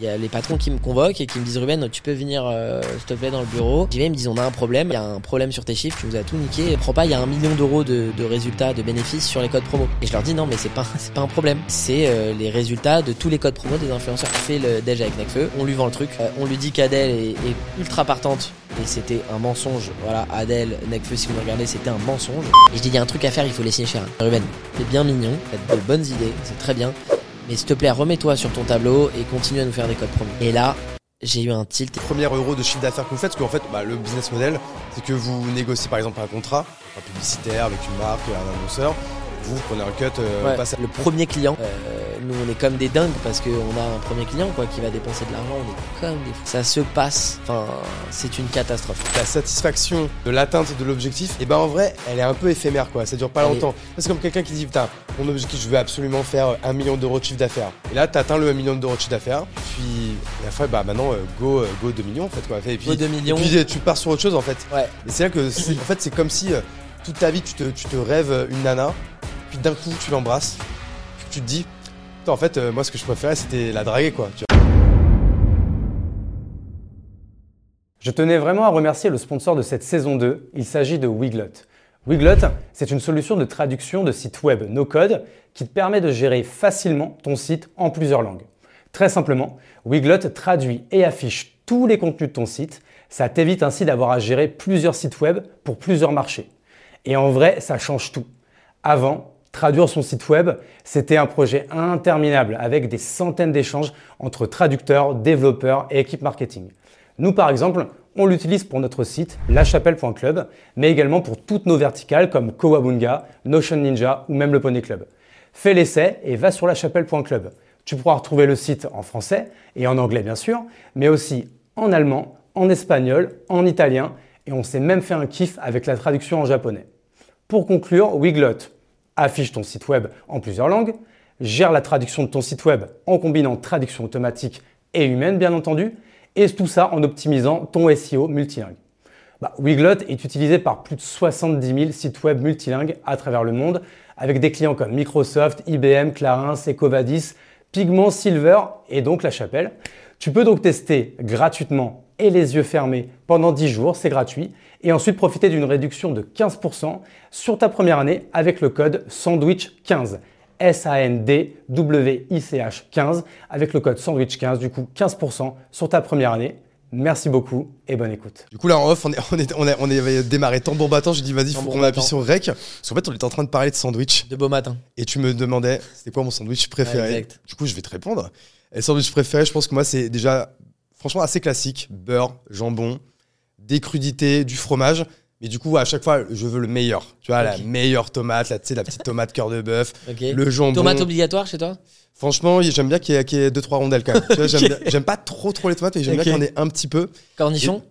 Il y a les patrons qui me convoquent et qui me disent Ruben, tu peux venir euh, s'il te plaît dans le bureau. J'y vais, ils me disent on a un problème, il y a un problème sur tes chiffres, tu nous as tout niqué. Prends pas, il y a un million d'euros de, résultats, de bénéfices sur les codes promo. Et je leur dis non mais c'est pas c'est pas un problème. C'est euh, les résultats de tous les codes promo des influenceurs qui fait le déj avec Necfeu. On lui vend le truc, Euh, on lui dit qu'Adèle est, ultra partante. Et c'était un mensonge. Voilà, Adèle, Necfeu, si vous me regardez, c'était un mensonge. Et je dis, il y a un truc à faire, il faut les signer cher. Ruben, t'es bien mignon, t'as de bonnes idées, c'est très bien. Mais s'il te plaît, remets-toi sur ton tableau et continue à nous faire des codes promo. Et là, j'ai eu un tilt. Premier euro de chiffre d'affaires que vous faites, parce qu'en fait, bah, le business model, c'est que vous négociez par exemple un contrat, un publicitaire avec une marque, un annonceur. Vous prenez un cut euh, Ouais, passage. le premier client, euh, nous on est comme des dingues parce qu'on a un premier client quoi qui va dépenser de l'argent, on est comme des fous. Ça se passe, enfin c'est une catastrophe. La satisfaction de l'atteinte de l'objectif, et ben en vrai, elle est un peu éphémère quoi. Ça dure pas longtemps. C'est comme quelqu'un qui dit putain, mon objectif, je veux absolument faire un million d'euros de chiffre d'affaires. Et là, t'atteins le 1 million d'euros de chiffre d'affaires. Puis à la fin, bah maintenant, euh, go, euh, go 2 millions en fait quoi. Et puis, Go 2 millions. Et puis euh, tu pars sur autre chose en fait. Ouais. Et c'est là que, c'est- en fait, c'est comme si euh, toute ta vie, tu te, tu te rêves une nana, puis d'un coup, tu l'embrasses, tu te dis, en fait, euh, moi, ce que je préférais, c'était la draguer, quoi. Je tenais vraiment à remercier le sponsor de cette saison 2, il s'agit de Wiglot. Wiglot, c'est une solution de traduction de site web no-code qui te permet de gérer facilement ton site en plusieurs langues. Très simplement, Wiglot traduit et affiche tous les contenus de ton site, ça t'évite ainsi d'avoir à gérer plusieurs sites web pour plusieurs marchés. Et en vrai, ça change tout. Avant, traduire son site web, c'était un projet interminable avec des centaines d'échanges entre traducteurs, développeurs et équipes marketing. Nous, par exemple, on l'utilise pour notre site lachapelle.club, mais également pour toutes nos verticales comme Kowabunga, Notion Ninja ou même le Pony Club. Fais l'essai et va sur lachapelle.club. Tu pourras retrouver le site en français et en anglais bien sûr, mais aussi en allemand, en espagnol, en italien et on s'est même fait un kiff avec la traduction en japonais. Pour conclure, Wiglot affiche ton site web en plusieurs langues, gère la traduction de ton site web en combinant traduction automatique et humaine bien entendu, et tout ça en optimisant ton SEO multilingue. Bah, Wiglot est utilisé par plus de 70 000 sites web multilingues à travers le monde, avec des clients comme Microsoft, IBM, Clarins, Ecovadis, Pigment, Silver et donc La Chapelle. Tu peux donc tester gratuitement et les yeux fermés pendant 10 jours, c'est gratuit, et ensuite profiter d'une réduction de 15% sur ta première année avec le code SANDWICH15. S-A-N-D-W-I-C-H 15 avec le code SANDWICH15, du coup 15% sur ta première année. Merci beaucoup et bonne écoute. Du coup, là, en off, on, est, on, est, on, est- on avait démarré tambour battant. J'ai dit, vas-y, faut qu'on appuie sur rec. Parce qu'en fait, on était en train de parler de sandwich. De beau matin. Et tu me demandais, c'était quoi mon sandwich préféré? Ouais, exact. Du coup, je vais te répondre. Et le sandwich préféré, je pense que moi, c'est déjà, franchement, assez classique. Beurre, jambon, des crudités, du fromage. Mais du coup, à chaque fois, je veux le meilleur. Tu vois, la meilleure tomate, la, la petite tomate cœur de bœuf, le jambon. Tomate obligatoire chez toi? Franchement, j'aime bien qu'il y ait, qu'il y ait deux, trois rondelles quand même. J'aime pas trop, trop les tomates, mais j'aime bien qu'il y en ait un petit peu. Cornichon?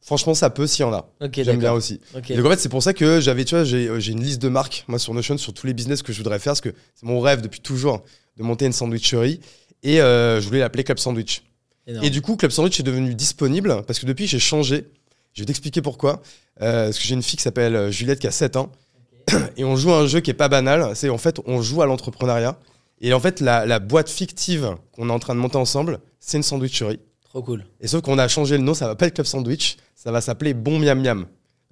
Franchement, ça peut s'il y en a. J'aime bien aussi. Ok. Et donc en fait, c'est pour ça que j'avais, tu vois, j'ai euh, j'ai une liste de marques, moi, sur Notion, sur tous les business que je voudrais faire, parce que c'est mon rêve depuis toujours de monter une sandwicherie. Et euh, je voulais l'appeler Club Sandwich. Énorme. Et du coup, Club Sandwich est devenu disponible, parce que depuis, j'ai changé. Je vais t'expliquer pourquoi. Euh, parce que j'ai une fille qui s'appelle euh, Juliette, qui a 7 ans. Et on joue à un jeu qui est pas banal. C'est en fait, on joue à l'entrepreneuriat. Et en fait, la, la boîte fictive qu'on est en train de monter ensemble, c'est une sandwicherie. Trop cool. Et sauf qu'on a changé le nom, ça va pas être Club Sandwich, ça va s'appeler Bon Miam Miam.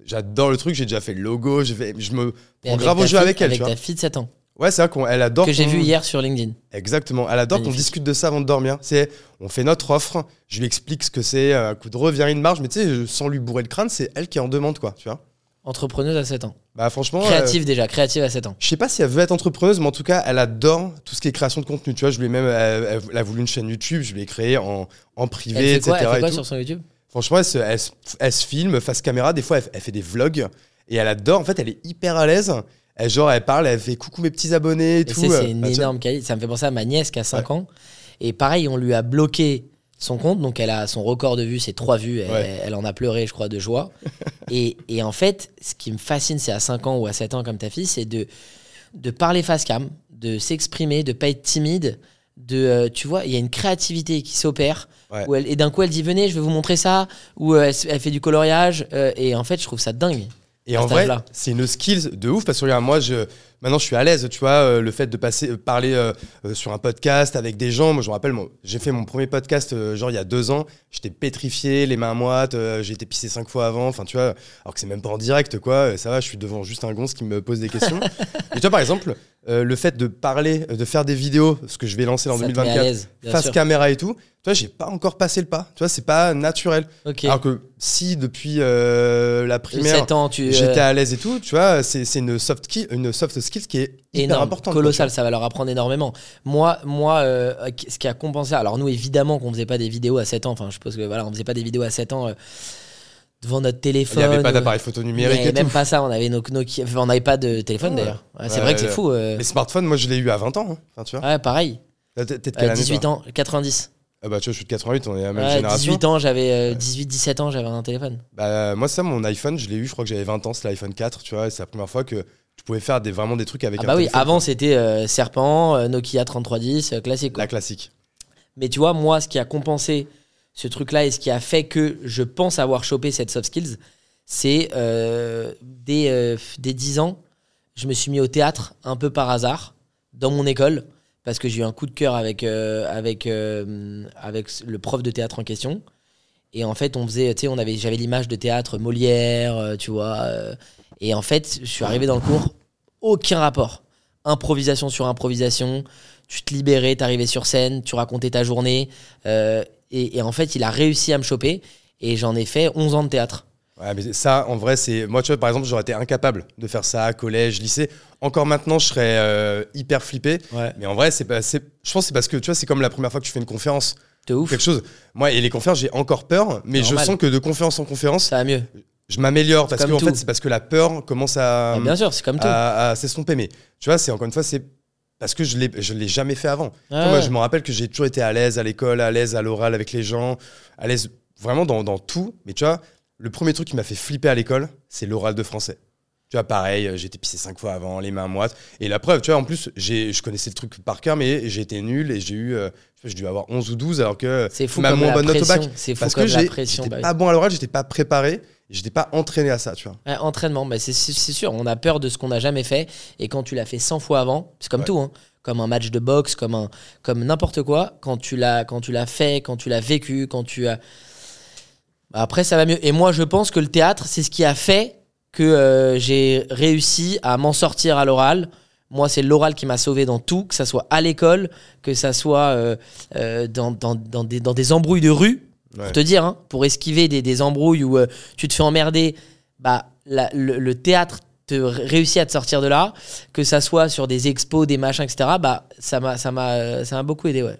J'adore le truc, j'ai déjà fait le logo, je me Et prends grave au jeu fille- avec elle, Avec tu vois. ta fille de 7 ans. Ouais, c'est vrai qu'elle adore. Que j'ai vu hier sur LinkedIn. Exactement, elle adore qu'on discute de ça avant de dormir. C'est, on fait notre offre, je lui explique ce que c'est, un coup de revient une marge, mais tu sais, sans lui bourrer le crâne, c'est elle qui en demande, quoi, tu vois. Entrepreneuse à 7 ans. Bah franchement. euh, Créative déjà, créative à 7 ans. je sais pas si elle veut être entrepreneuse, mais en tout cas, elle adore tout ce qui est création de contenu. Tu vois, je lui ai même, elle, a voulu une chaîne YouTube, je lui ai créé en, en privé, Elle fait etc. quoi, elle fait quoi sur son YouTube? Franchement, elle se, elle se- filme face caméra. Des fois, elle fait des vlogs et elle adore. En fait, elle est hyper à l'aise. Elle, genre, elle parle, elle fait coucou mes petits abonnés et Et tout. c'est c'est une bah, vois. énorme qualité. Ça me fait penser à ma nièce qui a 5 ans. Et pareil, on lui a bloqué son compte. Donc elle a son record de vues, c'est 3 vues. Elle, Ouais. elle en a pleuré, je crois, de joie. et, et en fait, ce qui me fascine, c'est à 5 ans ou à 7 ans comme ta fille, c'est de, de parler face cam, de s'exprimer, de pas être timide. De, euh, tu vois, il y a une créativité qui s'opère. Ouais. et d'un coup, elle dit Venez, je vais vous montrer ça. Ou euh, elle fait du coloriage. euh, et en fait, je trouve ça dingue. Et en vrai, c'est une skill de ouf parce que regarde, moi, je, Maintenant, je suis à l'aise, tu vois, euh, le fait de passer, euh, parler euh, sur un podcast avec des gens. Moi, je me rappelle, j'ai fait mon premier podcast, genre il y a deux ans. J'étais pétrifié, les mains moites, j'ai été pissé cinq fois avant. Enfin, tu vois, alors que c'est même pas en direct, quoi. Ça va, je suis devant juste un gonce qui me pose des questions. Et tu vois, par exemple, euh, le fait de parler, euh, de faire des vidéos, ce que je vais lancer en Ça te met à 2024, l'aise, bien face sûr. caméra et tout, tu vois, j'ai pas encore passé le pas. Tu vois, c'est pas naturel. Alors que si depuis euh, la primaire, 7 ans, tu. euh, j'étais à l'aise et tout, tu vois, c'est une soft, skill, une soft skill qui est hyper énorme, importante. colossal, ça va leur apprendre énormément. Moi, moi ce qui a compensé, alors nous évidemment qu'on faisait pas des vidéos à 7 ans, enfin je suppose que voilà, on faisait pas des vidéos à 7 ans devant notre Il téléphone. n'y avait pas ou- d'appareil photo Il y numérique avait même tout. pas ça, on avait nos Nokia, enfin, on n'avait pas de téléphone Ouais. d'ailleurs. Ouais, c'est Ouais, vrai que c'est fou. euh. Les smartphones, moi, je l'ai eu à 20 ans. hein. Enfin, tu vois. Ouais, pareil. Euh, année 18 toi ans, 90. Ah bah, tu vois, je suis de 88, on est la même Ouais, génération. 18 ans, j'avais 18-17 ans, j'avais un téléphone. Bah, moi, ça, mon iPhone, je l'ai eu, je crois que j'avais 20 ans, c'est l'iPhone 4, tu vois. C'est la première fois que tu pouvais faire des, vraiment des trucs avec Ah un bah oui, téléphone, avant c'était euh, Serpent, euh, Nokia 3310, euh, classique. quoi. La classique. Mais tu vois, moi, ce qui a compensé ce truc-là et ce qui a fait que je pense avoir chopé cette soft skills, c'est euh, dès, euh, dès 10 ans, je me suis mis au théâtre un peu par hasard dans mon école parce que j'ai eu un coup de cœur avec, euh, euh, le prof de théâtre en question. Et en fait, on faisait, on avait, j'avais l'image de théâtre Molière, euh, tu vois. euh, et en fait, je suis arrivé dans le cours, aucun rapport. Improvisation sur improvisation. Tu te libérais, t'arrivais sur scène, tu racontais ta journée. euh, et, et en fait, il a réussi à me choper. Et j'en ai fait 11 ans de théâtre. Ouais, mais ça, en vrai, c'est. Moi, tu vois, par exemple, j'aurais été incapable de faire ça à collège, lycée. Encore maintenant, je serais euh, hyper flippé. Ouais. Mais en vrai, c'est pas. Je pense que c'est parce que, tu vois, c'est comme la première fois que tu fais une conférence De ou ouf. quelque chose. Moi, et les conférences, j'ai encore peur, mais Normal. je sens que de conférence en conférence, Ça va mieux. je m'améliore. Parce que, en fait, c'est parce que la peur commence à. Mais bien sûr, c'est comme tout. à, à s'estomper. Mais tu vois, c'est encore une fois, c'est parce que je je l'ai jamais fait avant. Ouais. Moi, je me rappelle que j'ai toujours été à l'aise à l'école, à l'aise à l'oral avec les gens, à l'aise vraiment dans, dans tout. Mais tu vois, le premier truc qui m'a fait flipper à l'école, c'est l'oral de français. Tu vois, pareil, euh, été pissé cinq fois avant, les mains moites. Et la preuve, tu vois, en plus, je connaissais le truc par cœur, mais été nul et j'ai eu, euh, je dû avoir 11 ou 12, alors que C'est fou ma moins bonne note au bac. C'est fou Parce comme que j'étais bah oui. pas bon à l'oral, j'étais pas préparé, j'étais pas entraîné à ça, tu vois. Ouais, entraînement, bah c'est sûr, on a peur de ce qu'on n'a jamais fait. Et quand tu l'as fait 100 fois avant, c'est comme Ouais. tout, hein, comme un match de boxe, comme, un, comme n'importe quoi, quand tu l'as quand tu l'as fait, quand tu l'as vécu, quand tu as... Bah, Après, ça va mieux. Et moi, je pense que le théâtre, c'est ce qui a fait que euh, j'ai réussi à m'en sortir à l'oral. Moi, c'est l'oral qui m'a sauvé dans tout, que ça soit à l'école, que ça soit euh, euh, dans, dans, dans des, dans des embrouilles de rue, Ouais. pour te dire, hein, pour esquiver des, des embrouilles où euh, tu te fais emmerder, bah, la- le, le théâtre te réussit à te sortir de là, que ça soit sur des expos, des machins, etc. Bah, ça m'a, ça m'a, euh, ça m'a beaucoup aidé, ouais.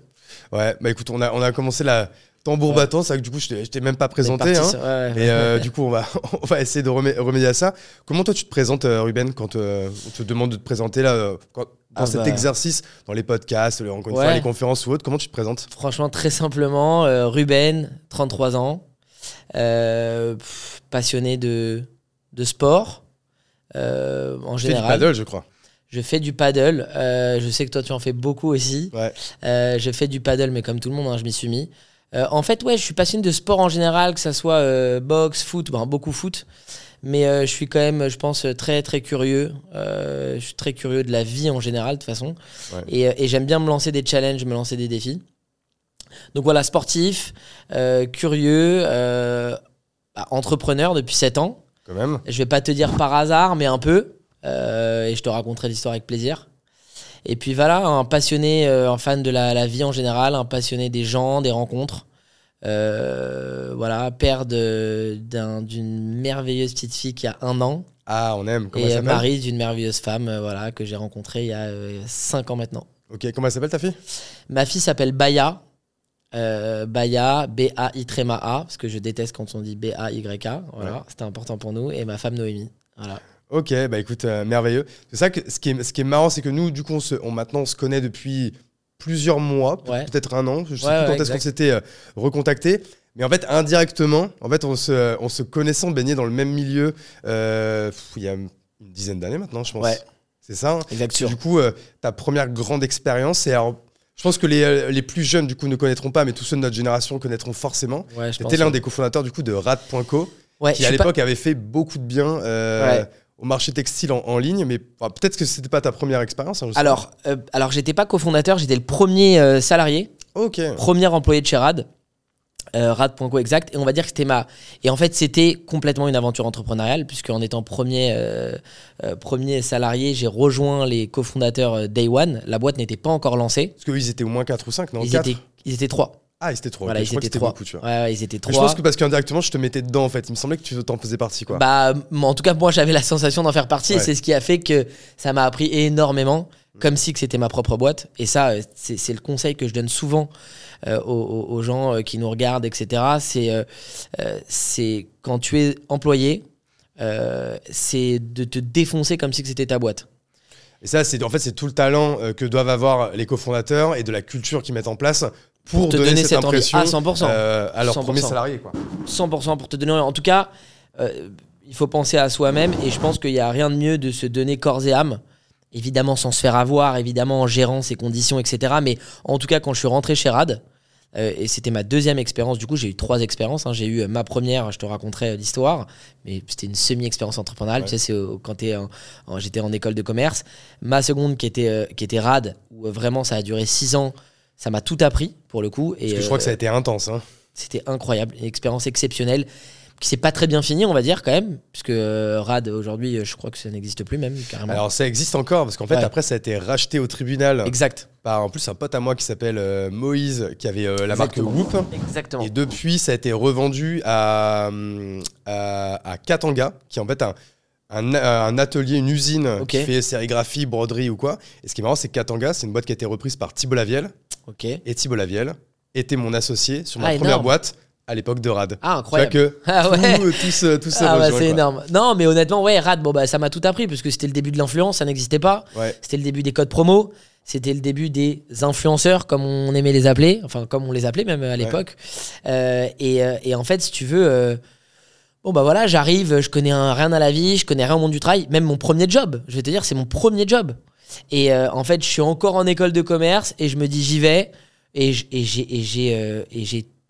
Ouais, bah écoute, on a, on a commencé la tambour Ouais. battant, c'est que du coup, je t'ai, même pas présenté. Hein. ouais, ouais. Et euh, du coup, on va, on va essayer de remé- remédier à ça. Comment toi, tu te présentes, Ruben, quand euh, on te demande de te présenter là, quand- dans Ah cet bah. exercice, dans les podcasts, le- encore une Ouais. fois, les conférences ou autres, comment tu te présentes? Franchement, très simplement, euh, Ruben, 33 ans, euh, pff, passionné de, de sport, euh, en Tu fais du général. paddle, je crois. Je fais du paddle. euh, je sais que toi, tu en fais beaucoup aussi. Ouais. Je fais du paddle, mais comme tout le monde, hein, je m'y suis mis. En fait, ouais, je suis passionné de sport en général, que ça soit boxe, foot, ben, beaucoup foot. Mais euh, je suis quand même, je pense, très très curieux. Euh, je suis très curieux de la vie en général, de toute façon. Ouais. Et, euh, et j'aime bien me lancer des challenges, me lancer des défis. Donc voilà, sportif, euh, curieux, bah, entrepreneur depuis 7 ans. Quand même. Je vais pas te dire par hasard, mais un peu. Et je te raconterai l'histoire avec plaisir. Et puis voilà, un passionné, un fan de la, la vie en général, un passionné des gens, des rencontres. Euh, voilà, père d'une merveilleuse petite fille qui a un an Ah, on aime. Comment elle et euh, s'appelle? mari d'une merveilleuse femme euh, voilà, que j'ai rencontrée il y a 5 ans maintenant. Ok, comment elle s'appelle ta fille? Ma fille s'appelle Baya. Euh, Baya, B-A-I tréma A, parce que je déteste quand on dit B-A-Y-A. Voilà, Ouais. c'était important pour nous. Et ma femme Noémie. Voilà. Ok, bah écoute, euh, merveilleux. C'est ça que ce qui est, ce qui est marrant, c'est que nous, du coup, on se, on, maintenant, on se connaît depuis plusieurs mois, Ouais. peut-être un an. Je sais Ouais, plus quand est-ce qu'on s'était euh, recontacté. Mais en fait, indirectement, en fait, on se, on se connaissant, baigné dans le même milieu euh, pff, il y a une dizaine d'années maintenant, je pense. Ouais. C'est ça. hein Exact. Du coup, euh, ta première grande expérience, c'est alors, je pense que les, les plus jeunes, du coup, ne connaîtront pas, mais tous ceux de notre génération connaîtront forcément. Ouais. C'était l'un des cofondateurs, du coup, de Rad.co, Ouais, qui à pas- l'époque avait fait beaucoup de bien euh, au marché textile en, en ligne, mais peut-être que c'était pas ta première expérience. hein, Alors, euh, alors j'étais pas cofondateur, j'étais le premier euh, salarié, premier employé de chez Rad. Euh, Rad.co exact. Et on va dire que c'était ma et en fait c'était complètement une aventure entrepreneuriale puisque en étant premier premier salarié j'ai rejoint les cofondateurs Day One. La boîte n'était pas encore lancée. Parce qu'ils étaient au moins 4 ou 5, non? Ils 4 étaient ils étaient trois Ah, ils étaient 3. voilà ils crois que étaient c'était trois beaucoup, tu vois. ouais, ouais, ils étaient Mais trois je pense que parce qu'indirectement, je te mettais dedans, en fait. Il me semblait que tu t'en faisais partie, quoi. Bah, en tout cas, moi, j'avais la sensation d'en faire partie et c'est ce qui a fait que ça m'a appris énormément, comme si que c'était ma propre boîte. Et ça, euh, c'est le conseil que je donne souvent euh, aux, gens euh, qui nous regardent, etc. C'est euh, quand tu es employé, euh, c'est de te défoncer comme si que c'était ta boîte. Et ça, c'est en fait, c'est tout le talent que doivent avoir les cofondateurs et de la culture qu'ils mettent en place pour, te donner, donner cette, cette envie. impression Ah, 100%. euh, à leurs 100%. premiers salariés, quoi. 100% pour te donner. En tout cas, euh, il faut penser à soi-même et je pense qu'il n'y a rien de mieux de se donner corps et âme. Évidemment, sans se faire avoir, évidemment, en gérant ses conditions, etc. Mais en tout cas, quand je suis rentré chez Rad, euh, et c'était ma deuxième expérience, du coup, j'ai eu trois expériences. hein. J'ai eu euh, ma première, je te raconterai euh, l'histoire, mais c'était une semi-expérience entrepreneuriale. Ouais. Tu sais, c'est quand j'étais en école de commerce. Ma seconde, qui était, qui était Rad, où vraiment ça a duré six ans, ça m'a tout appris, pour le coup. Et, Parce que je euh, crois que ça a été intense. Hein. c'était incroyable, une expérience exceptionnelle qui s'est pas très bien finie, on va dire quand même, puisque euh, Rad aujourd'hui, euh, je crois que ça n'existe plus même carrément. Alors, ça existe encore, parce qu'en fait, Ouais. après, ça a été racheté au tribunal exact, par, en plus, un pote à moi qui s'appelle euh, Moïse, qui avait euh, la marque. Whoop. exactement. Et depuis, ça a été revendu à, à, à Katanga, qui est en fait un, un, un atelier, une usine qui fait sérigraphie, broderie ou quoi. Et ce qui est marrant, c'est que Katanga, c'est une boîte qui a été reprise par Thibault Lavielle. Ok. Et Thibault Lavielle était mon associé sur ma Ah, première énorme. boîte à l'époque de Rad. Ah Tu vois incroyable. que Ah ouais. tout, tout se, tout se Ah bah c'est énorme. Non mais honnêtement ouais Rad bon bah ça m'a tout appris parce que c'était le début de l'influence, ça n'existait pas. Ouais. C'était le début des codes promo, c'était le début des influenceurs comme on aimait les appeler, enfin comme on les appelait même à l'époque. Euh, et, euh, et en fait si tu veux euh, Bon bah voilà, j'arrive, je connais un- rien à la vie, je connais rien au monde du travail, même mon premier job, je vais te dire, c'est mon premier job. Et euh, en fait, je suis encore en école de commerce et je me dis j'y vais. Et j'ai et j'ai euh,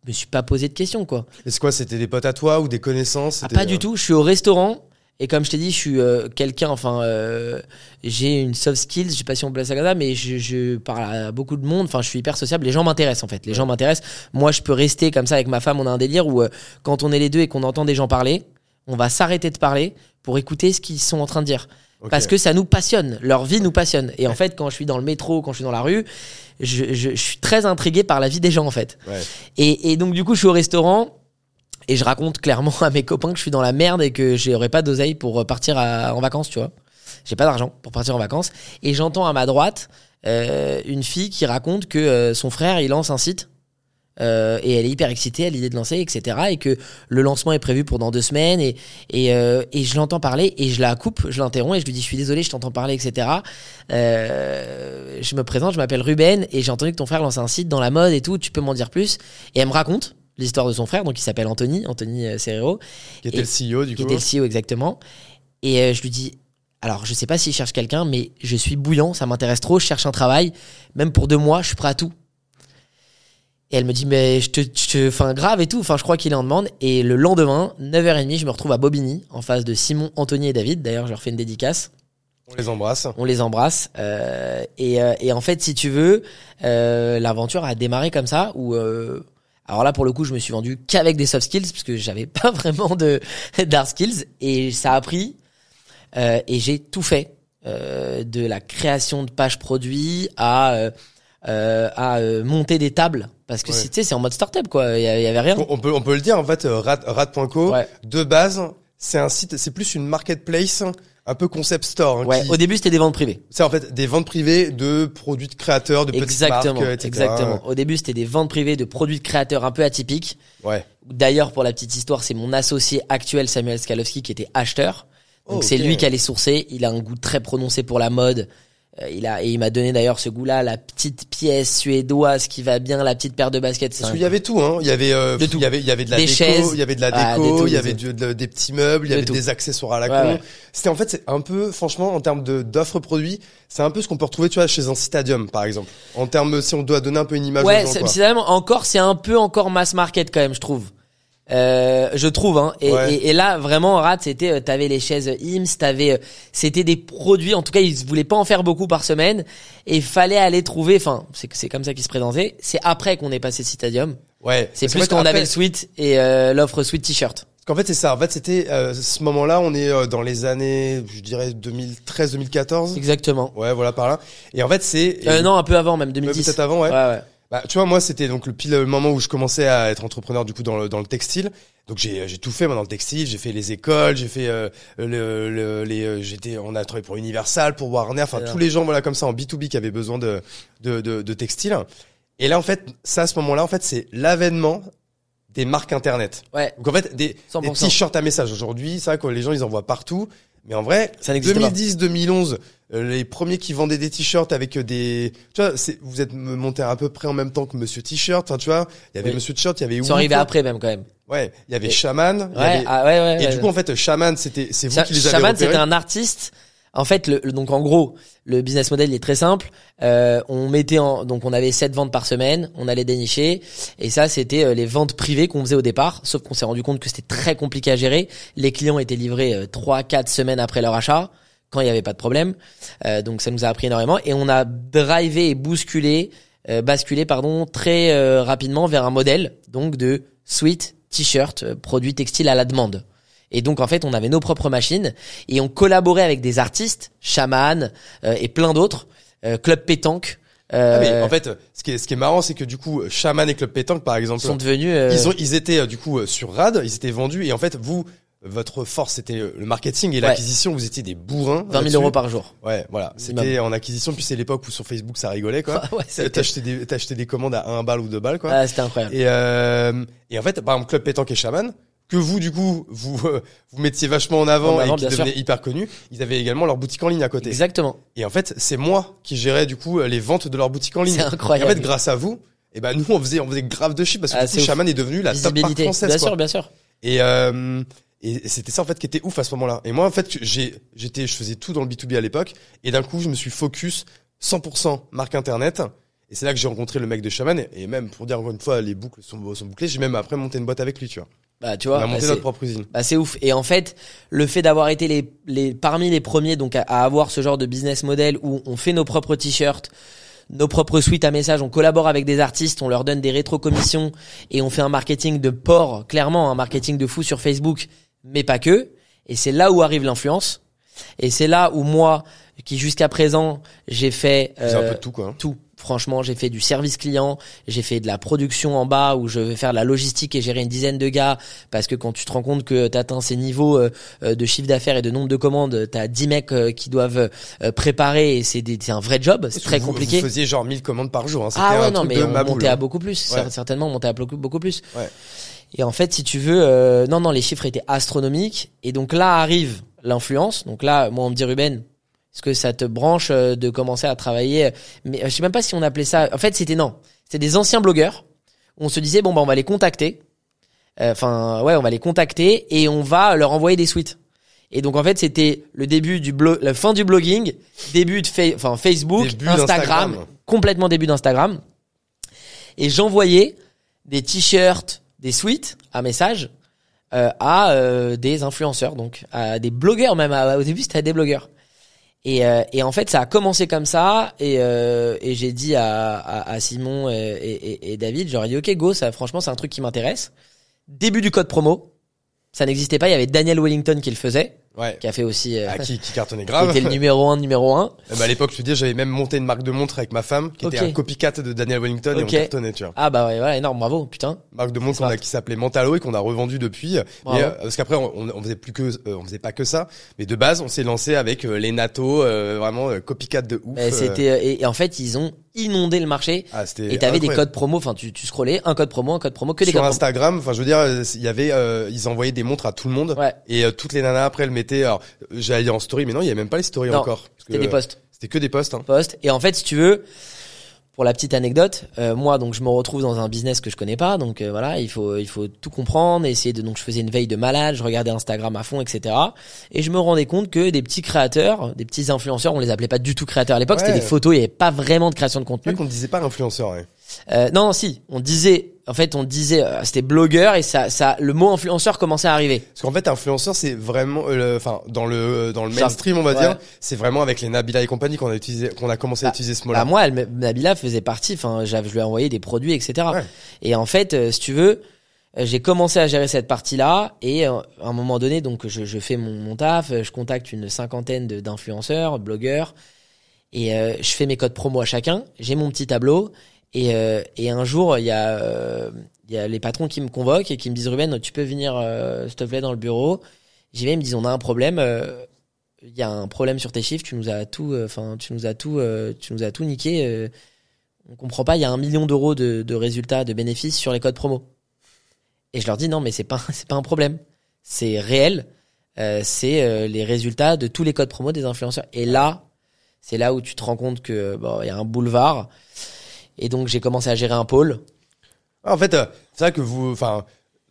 me suis pas posé de questions quoi. Et c'est quoi C'était des potes à toi ou des connaissances? Ah, pas euh, du tout, je suis au restaurant et comme je t'ai dit, je suis euh, quelqu'un, enfin, euh, j'ai une soft skills, je sais pas si on peut ça comme ça, mais je, je parle à beaucoup de monde, enfin, je suis hyper sociable, les gens m'intéressent en fait, les gens m'intéressent. Moi, je peux rester comme ça avec ma femme, on a un délire où euh, quand on est les deux et qu'on entend des gens parler, on va s'arrêter de parler pour écouter ce qu'ils sont en train de dire. Parce que ça nous passionne, leur vie nous passionne. Et en fait, quand je suis dans le métro, quand je suis dans la rue, je, je- je suis très intrigué par la vie des gens en fait. Ouais. Et, et donc du coup, je suis au restaurant et je raconte clairement à mes copains que je suis dans la merde et que j'aurais pas d'oseille pour partir à- en vacances, tu vois. J'ai pas d'argent pour partir en vacances. Et j'entends à ma droite euh, une fille qui raconte que euh, son frère il lance un site. Euh, et elle est hyper excitée à l'idée de lancer, etc. Et que le lancement est prévu pour dans deux semaines. Et, et, euh, et je l'entends parler et je la coupe, je l'interromps et je lui dis Je suis désolé, je t'entends parler, etc. Euh, je me présente, je m'appelle Ruben et j'ai entendu que ton frère lance un site dans la mode et tout. Tu peux m'en dire plus Et elle me raconte l'histoire de son frère, donc il s'appelle Anthony, Anthony Serrero, Qui était et- le CEO du qui coup était le CEO exactement. Et je lui dis, alors je sais pas s'il cherche quelqu'un, mais je suis bouillant, ça m'intéresse trop, je cherche un travail, même pour deux mois, je suis prêt à tout. Et elle me dit, mais je te, je enfin grave et tout, enfin je crois qu'il est en demande. Et le lendemain, 9h30, je me retrouve à Bobigny, en face de Simon, Anthony et David. D'ailleurs, je leur fais une dédicace. On les embrasse. On les embrasse. Euh, et, euh, et en fait, si tu veux, euh, l'aventure a démarré comme ça, où... euh, alors là, pour le coup, je me suis vendu qu'avec des soft skills, parce que j'avais pas vraiment de d'hard skills. Et ça a pris. euh, et j'ai tout fait. Euh, de la création de pages produits à... euh, euh, à euh, monter des tables. Parce que Ouais. c'est- tu sais, c'est en mode startup, quoi. Il y, avait rien. On, peut, on peut le dire en fait, euh, Rat- Rat.co, Ouais. de base, c'est un site, c'est plus une marketplace, un peu concept store. hein, Ouais, qui- au début, c'était des ventes privées. C'est en fait des ventes privées de produits de créateurs, de petites Exactement, marques, etc. exactement. Au début, c'était des ventes privées de produits de créateurs un peu atypiques. Ouais. D'ailleurs, pour la petite histoire, c'est mon associé actuel Samuel Skalowski qui était acheteur. Donc Oh, c'est lui qui allait sourcer. Il a un goût très prononcé pour la mode. Euh, il a et il m'a donné d'ailleurs ce goût-là, la petite pièce suédoise qui va bien, la petite paire de baskets. Parce qu'il y avait tout, hein. Il y avait, euh, il y avait, il y avait de la Des déco, chaises. il y avait de la Ah, déco, tout, il y avait du- de- des petits meubles, il y avait tout. des accessoires à la Ouais, con. ouais. C'était en fait, c'est un peu, franchement, en termes de, d'offres produits, c'est un peu ce qu'on peut retrouver, tu vois, chez un Citadium, par exemple. En termes, si on doit donner un peu une image Ouais, vraiment encore, c'est un peu encore mass market quand même, je trouve. Euh, je trouve hein. Et, Ouais. et, et là vraiment Rat c'était euh, t'avais les chaises IMS, t'avais euh, c'était des produits en tout cas ils voulaient pas en faire beaucoup par semaine et fallait aller trouver enfin c'est c'est comme ça qu'ils se présentaient. C'est après qu'on est passé Citadium. Ouais. C'est plus fait, quand on après- avait le suite et euh, l'offre sweat t-shirt. Qu'en fait, c'est ça. En fait, c'était euh, ce moment-là, on est euh, dans les années, je dirais 2013-2014. Exactement. Ouais, voilà par là. Et en fait, c'est Euh, non un peu avant même Ouais, 2010. peut-être avant, ouais. ouais, ouais. Bah, tu vois, moi, c'était donc le pile le moment où je commençais à être entrepreneur du coup dans le, dans le textile. Donc j'ai j'ai tout fait moi dans le textile. J'ai fait les écoles, j'ai fait euh, le, le les euh, j'étais on a travaillé pour Universal, pour Warner, enfin tous les gens voilà comme ça en B 2 B qui avaient besoin de de de, de textile. Et là en fait, ça à ce moment-là en fait, c'est l'avènement des marques internet. Ouais. Donc en fait des, 100%. des t-shirts à message aujourd'hui, vrai que les gens ils en voient partout. Mais en vrai, Ça n'existe pas. 2010, 2011, euh, les premiers qui vendaient des t-shirts avec euh, des, tu vois, vous êtes monté à peu près en même temps que Monsieur T-shirt. Enfin, tu vois, il y avait Oui. Monsieur T-shirt, il y avait. Ils sont arrivés après même quand même. Ouais, il y avait Et- Shaman. y Ouais, avait- ah, ouais, ouais. Et du coup, en fait, Shaman, c'était, c'est vous qui les avez Shaman, c'était un artiste. En fait, le, le- donc en gros, le business model il est très simple. Euh, on mettait en, donc on avait sept ventes par semaine, on allait dénicher, et ça c'était euh, les ventes privées qu'on faisait au départ. Sauf qu'on s'est rendu compte que c'était très compliqué à gérer. Les clients étaient livrés euh, trois, quatre semaines après leur achat, quand il n'y avait pas de problème. Euh, donc ça nous a appris énormément, et on a drivé et bousculé, euh, basculé pardon, très euh, rapidement vers un modèle donc de suite t-shirt, euh, produits textiles à la demande. Et donc en fait, on avait nos propres machines et on collaborait avec des artistes, Shaman euh, et plein d'autres, euh, Club Pétanque. Ah, Euh, mais en fait, ce qui est, ce qui est marrant, c'est que du coup, Shaman et Club Pétanque, par exemple, sont devenus. euh, ils ont, ils étaient euh, du coup euh, sur Rad, ils étaient vendus, et en fait, vous, votre force, c'était le marketing et Ouais. l'acquisition. Vous étiez des bourrins. 20 000 là-dessus. euros par jour. Ouais, voilà. C'était en acquisition, puis c'est l'époque où sur Facebook ça rigolait, quoi. ouais, c'était T'achetais des, t'achetais des commandes à 1 balle ou 2 balles, quoi. ah, c'était incroyable. Et, euh, et en fait, par exemple, Club Pétanque et Shaman, que vous, du coup, vous, euh, vous mettiez vachement en avant, En avant, et qui devenaient hyper connus, ils avaient également leur boutique en ligne à côté. Exactement. Et en fait, c'est moi qui gérais, du coup, les ventes de leur boutique en ligne. C'est Et en incroyable. fait, grâce à vous, et ben, nous, on faisait, on faisait grave de chiffres parce que Ah, du coup, c'est ouf. Shaman est devenu la top marque française, Bien quoi. sûr, bien sûr. Et, euh, et c'était ça en fait qui était ouf à ce moment-là. Et moi en fait j'ai j'étais je faisais tout dans le B2B à l'époque et d'un coup je me suis focus 100% marque internet et c'est là que j'ai rencontré le mec de Shaman et, et même pour dire encore une fois les boucles sont, sont bouclées, j'ai même après monté une boîte avec lui, tu vois. Bah tu On vois. a bah, monté c'est- notre propre usine. Bah c'est ouf. Et en fait, le fait d'avoir été les, les parmi les premiers donc à, à avoir ce genre de business model où on fait nos propres t-shirts, nos propres suites à messages, on collabore avec des artistes, on leur donne des rétro-commissions et on fait un marketing de port, clairement un marketing de fou sur Facebook, mais pas que. Et c'est là où arrive l'influence. Et c'est là où moi, qui jusqu'à présent, j'ai fait C'est un euh, peu de tout quoi. hein. tout. Franchement, j'ai fait du service client, j'ai fait de la production en bas où je vais faire de la logistique et gérer une dizaine de gars parce que quand tu te rends compte que tu atteins ces niveaux euh, euh, de chiffre d'affaires et de nombre de commandes, tu as 10 mecs euh, qui doivent préparer et c'est un vrai job, c'est très Vous- compliqué. Vous faisiez genre 1000 commandes par jour. Hein. Ah ouais, un non, truc mais de on montait à hein. beaucoup plus, Ouais. certainement on montait à beaucoup, beaucoup plus. Ouais. Et en fait, si tu veux, euh, non, non, les chiffres étaient astronomiques. Et donc là arrive l'influence. Donc là, moi, on me dit, Ruben, est-ce que ça te branche euh, de commencer à travailler Mais euh, je sais même pas si on appelait ça. En fait, c'était non. C'était des anciens blogueurs. On se disait, bon, bah, on va les contacter. Euh, Enfin, ouais, on va les contacter et on va leur envoyer des suites. Et donc en fait, c'était le début du blog, la fin du blogging, début de fa- enfin Facebook, Début Instagram, complètement début d'Instagram. Et j'envoyais des t-shirts, des suites à message euh, à euh, des influenceurs, donc à des blogueurs même. À- au début, c'était à des blogueurs. Et, euh, et en fait, ça a commencé comme ça. Et, euh, et j'ai dit à, à, à Simon et, et, et David, j'aurais dit, ok, go, ça, franchement, c'est un truc qui m'intéresse. Début du code promo, ça n'existait pas. Il y avait Daniel Wellington qui le faisait, Ouais. qui a fait aussi, euh, Ah, qui, qui cartonnait qui grave. était le numéro un, numéro un. Ben, à l'époque, je te dis, j'avais même monté une marque de montre avec ma femme, qui était un copycat de Daniel Wellington et on cartonnait, tu vois. Ah bah ouais, voilà, énorme, bravo, putain. marque de montre qu'on a, qui s'appelait Mentalo et qu'on a revendu depuis. Bravo. Euh, parce qu'après on, on faisait plus que, euh, on faisait pas que ça, mais de base on s'est lancé avec euh, les NATO, euh, vraiment copycat de ouf. Euh, c'était euh, et, et en fait, ils ont inondé le marché. ah, c'était Et t'avais des codes promo, enfin tu, tu scrollais, un code promo, un code promo, que des sur codes Instagram. Enfin, je veux dire, il y avait, euh, ils envoyaient des montres à tout le monde. Ouais, Et euh, toutes les nanas après elles Alors, j'allais en story, mais non, il y avait même pas les stories Non, encore. C'était des posts. C'était que des posts. Hein. poste. Et en fait, si tu veux, pour la petite anecdote, euh, moi donc je me retrouve dans un business que je connais pas, donc euh, voilà, il faut il faut tout comprendre, essayer de donc je faisais une veille de malade, je regardais Instagram à fond, etc. Et je me rendais compte que des petits créateurs, des petits influenceurs, on les appelait pas du tout créateurs à l'époque, Ouais. c'était des photos, il y avait pas vraiment de création de contenu. qu'on disait pas influenceur. Ouais. Euh, non, non, si, on disait En fait, on disait, euh, c'était blogueur et ça, ça, le mot influenceur commençait à arriver. Parce qu'en fait, influenceur, c'est vraiment, euh, enfin, dans le dans le mainstream, on va ouais. dire, c'est vraiment avec les Nabila et compagnie qu'on a utilisé, qu'on a commencé à Bah, utiliser ce Bah, mot-là. moi, elle, me- Nabila faisait partie. Enfin, je lui ai envoyé des produits, etc. Ouais. Et en fait, euh, si tu veux, euh, j'ai commencé à gérer cette partie-là. Et euh, à un moment donné, donc, je, je fais mon, mon taf, euh, je contacte une cinquantaine d'influenceurs, blogueurs, et euh, je fais mes codes promo à chacun. J'ai mon petit tableau. Et, euh, et un jour, il y a, euh, y a les patrons qui me convoquent et qui me disent Ruben, tu peux venir, euh, s'il te plaît, dans le bureau. J'y vais, ils me disent on a un problème. euh, il y a un problème sur tes chiffres, tu nous as tout, euh, enfin, tu nous as tout, tu nous as tout niqué. on comprend pas, il y a un million d'euros de, de résultats, de bénéfices sur les codes promo. Et je leur dis non, mais c'est pas, c'est pas un problème, c'est réel. C'est les résultats de tous les codes promo des influenceurs. Et là, c'est là où tu te rends compte que bon, il y a un boulevard. Et donc j'ai commencé à gérer un pôle. En fait, euh, c'est vrai que vous, enfin,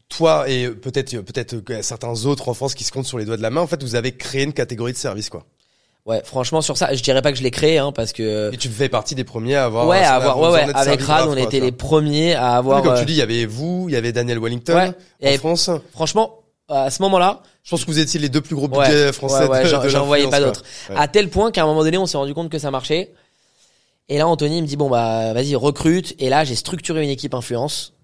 toi et peut-être peut-être certains autres en France qui se comptent sur les doigts de la main, en fait, vous avez créé une catégorie de service, quoi. Ouais, franchement sur ça, je dirais pas que je l'ai créé, hein, parce que Et tu fais partie des premiers à avoir. ouais, à avoir, ouais, ouais, avec Rad, on était les premiers à avoir. comme euh, tu dis, il y avait vous, il y avait Daniel Wellington Ouais. en Et- France. franchement, à ce moment-là, Je pense que vous étiez les deux plus gros Ouais, budgets français. ouais, ouais, j'en- voyais pas d'autres. À tel point qu'à un moment donné, on s'est rendu compte que ça marchait. Et là, Anthony me dit bon bah vas-y recrute. Et là, j'ai structuré une équipe influence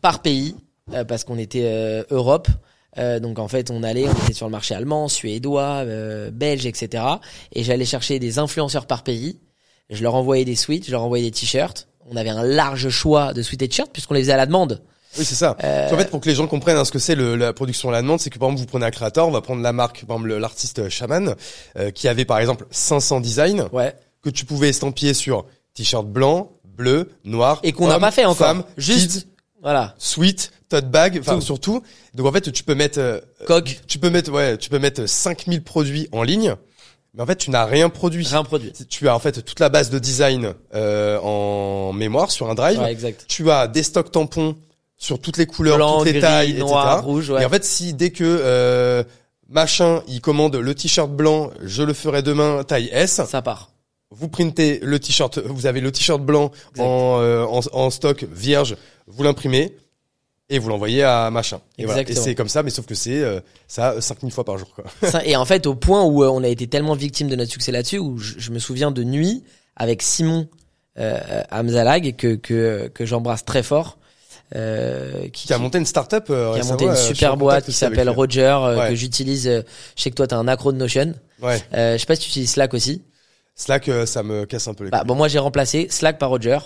par pays euh, parce qu'on était euh, Europe. Euh, donc en fait, on allait, on était sur le marché allemand, suédois, euh, belge, etc. Et j'allais chercher des influenceurs par pays. Je leur envoyais des suites, je leur envoyais des t-shirts. On avait un large choix de suites et t-shirts puisqu'on les faisait à la demande. Oui, c'est ça. Euh, qu'en fait, pour que les gens comprennent hein, ce que c'est la production à la demande, c'est que par exemple, vous prenez un créateur, on va prendre la marque, par exemple, le- l'artiste Shaman, euh, qui avait par exemple 500 designs Ouais. que tu pouvais estampiller sur t-shirt blanc, bleu, noir, Et qu'on n'a pas fait encore. femme, Juste, kids, voilà. sweat, tote bag, enfin Tout. surtout. Donc en fait, tu peux mettre, euh, Coq, tu peux mettre, ouais, tu peux mettre 5000 produits en ligne, mais en fait, tu n'as rien produit. rien produit. Tu as en fait toute la base de design euh, en mémoire sur un drive. Ouais, exact. Tu as des stocks tampons sur toutes les couleurs, Blanc, toutes les gris, tailles, noir, etc. rouge, ouais. Et en fait, si dès que euh, machin, il commande le t-shirt blanc, je le ferai demain taille S. ça part. Vous printez le t-shirt, vous avez le t-shirt blanc en, euh, en, en stock vierge, vous l'imprimez et vous l'envoyez à machin. Et, voilà. et c'est comme ça, mais sauf que c'est euh, ça 5000 fois par jour. Quoi. Ça- et en fait, au point où euh, on a été tellement victime de notre succès là-dessus, où je, je me souviens de nuit avec Simon euh, Hamzalag que que, que j'embrasse très fort, euh, qui, Qui a monté une start-up. euh, qui a monté une super boîte qui s'appelle. Roger, euh, Ouais. que j'utilise. je sais que toi, t'as un accro de Notion. Ouais. Je sais pas si tu utilises Slack aussi. Slack, euh, ça me casse un peu les Bah, couilles. bon, moi, j'ai remplacé Slack par Roger.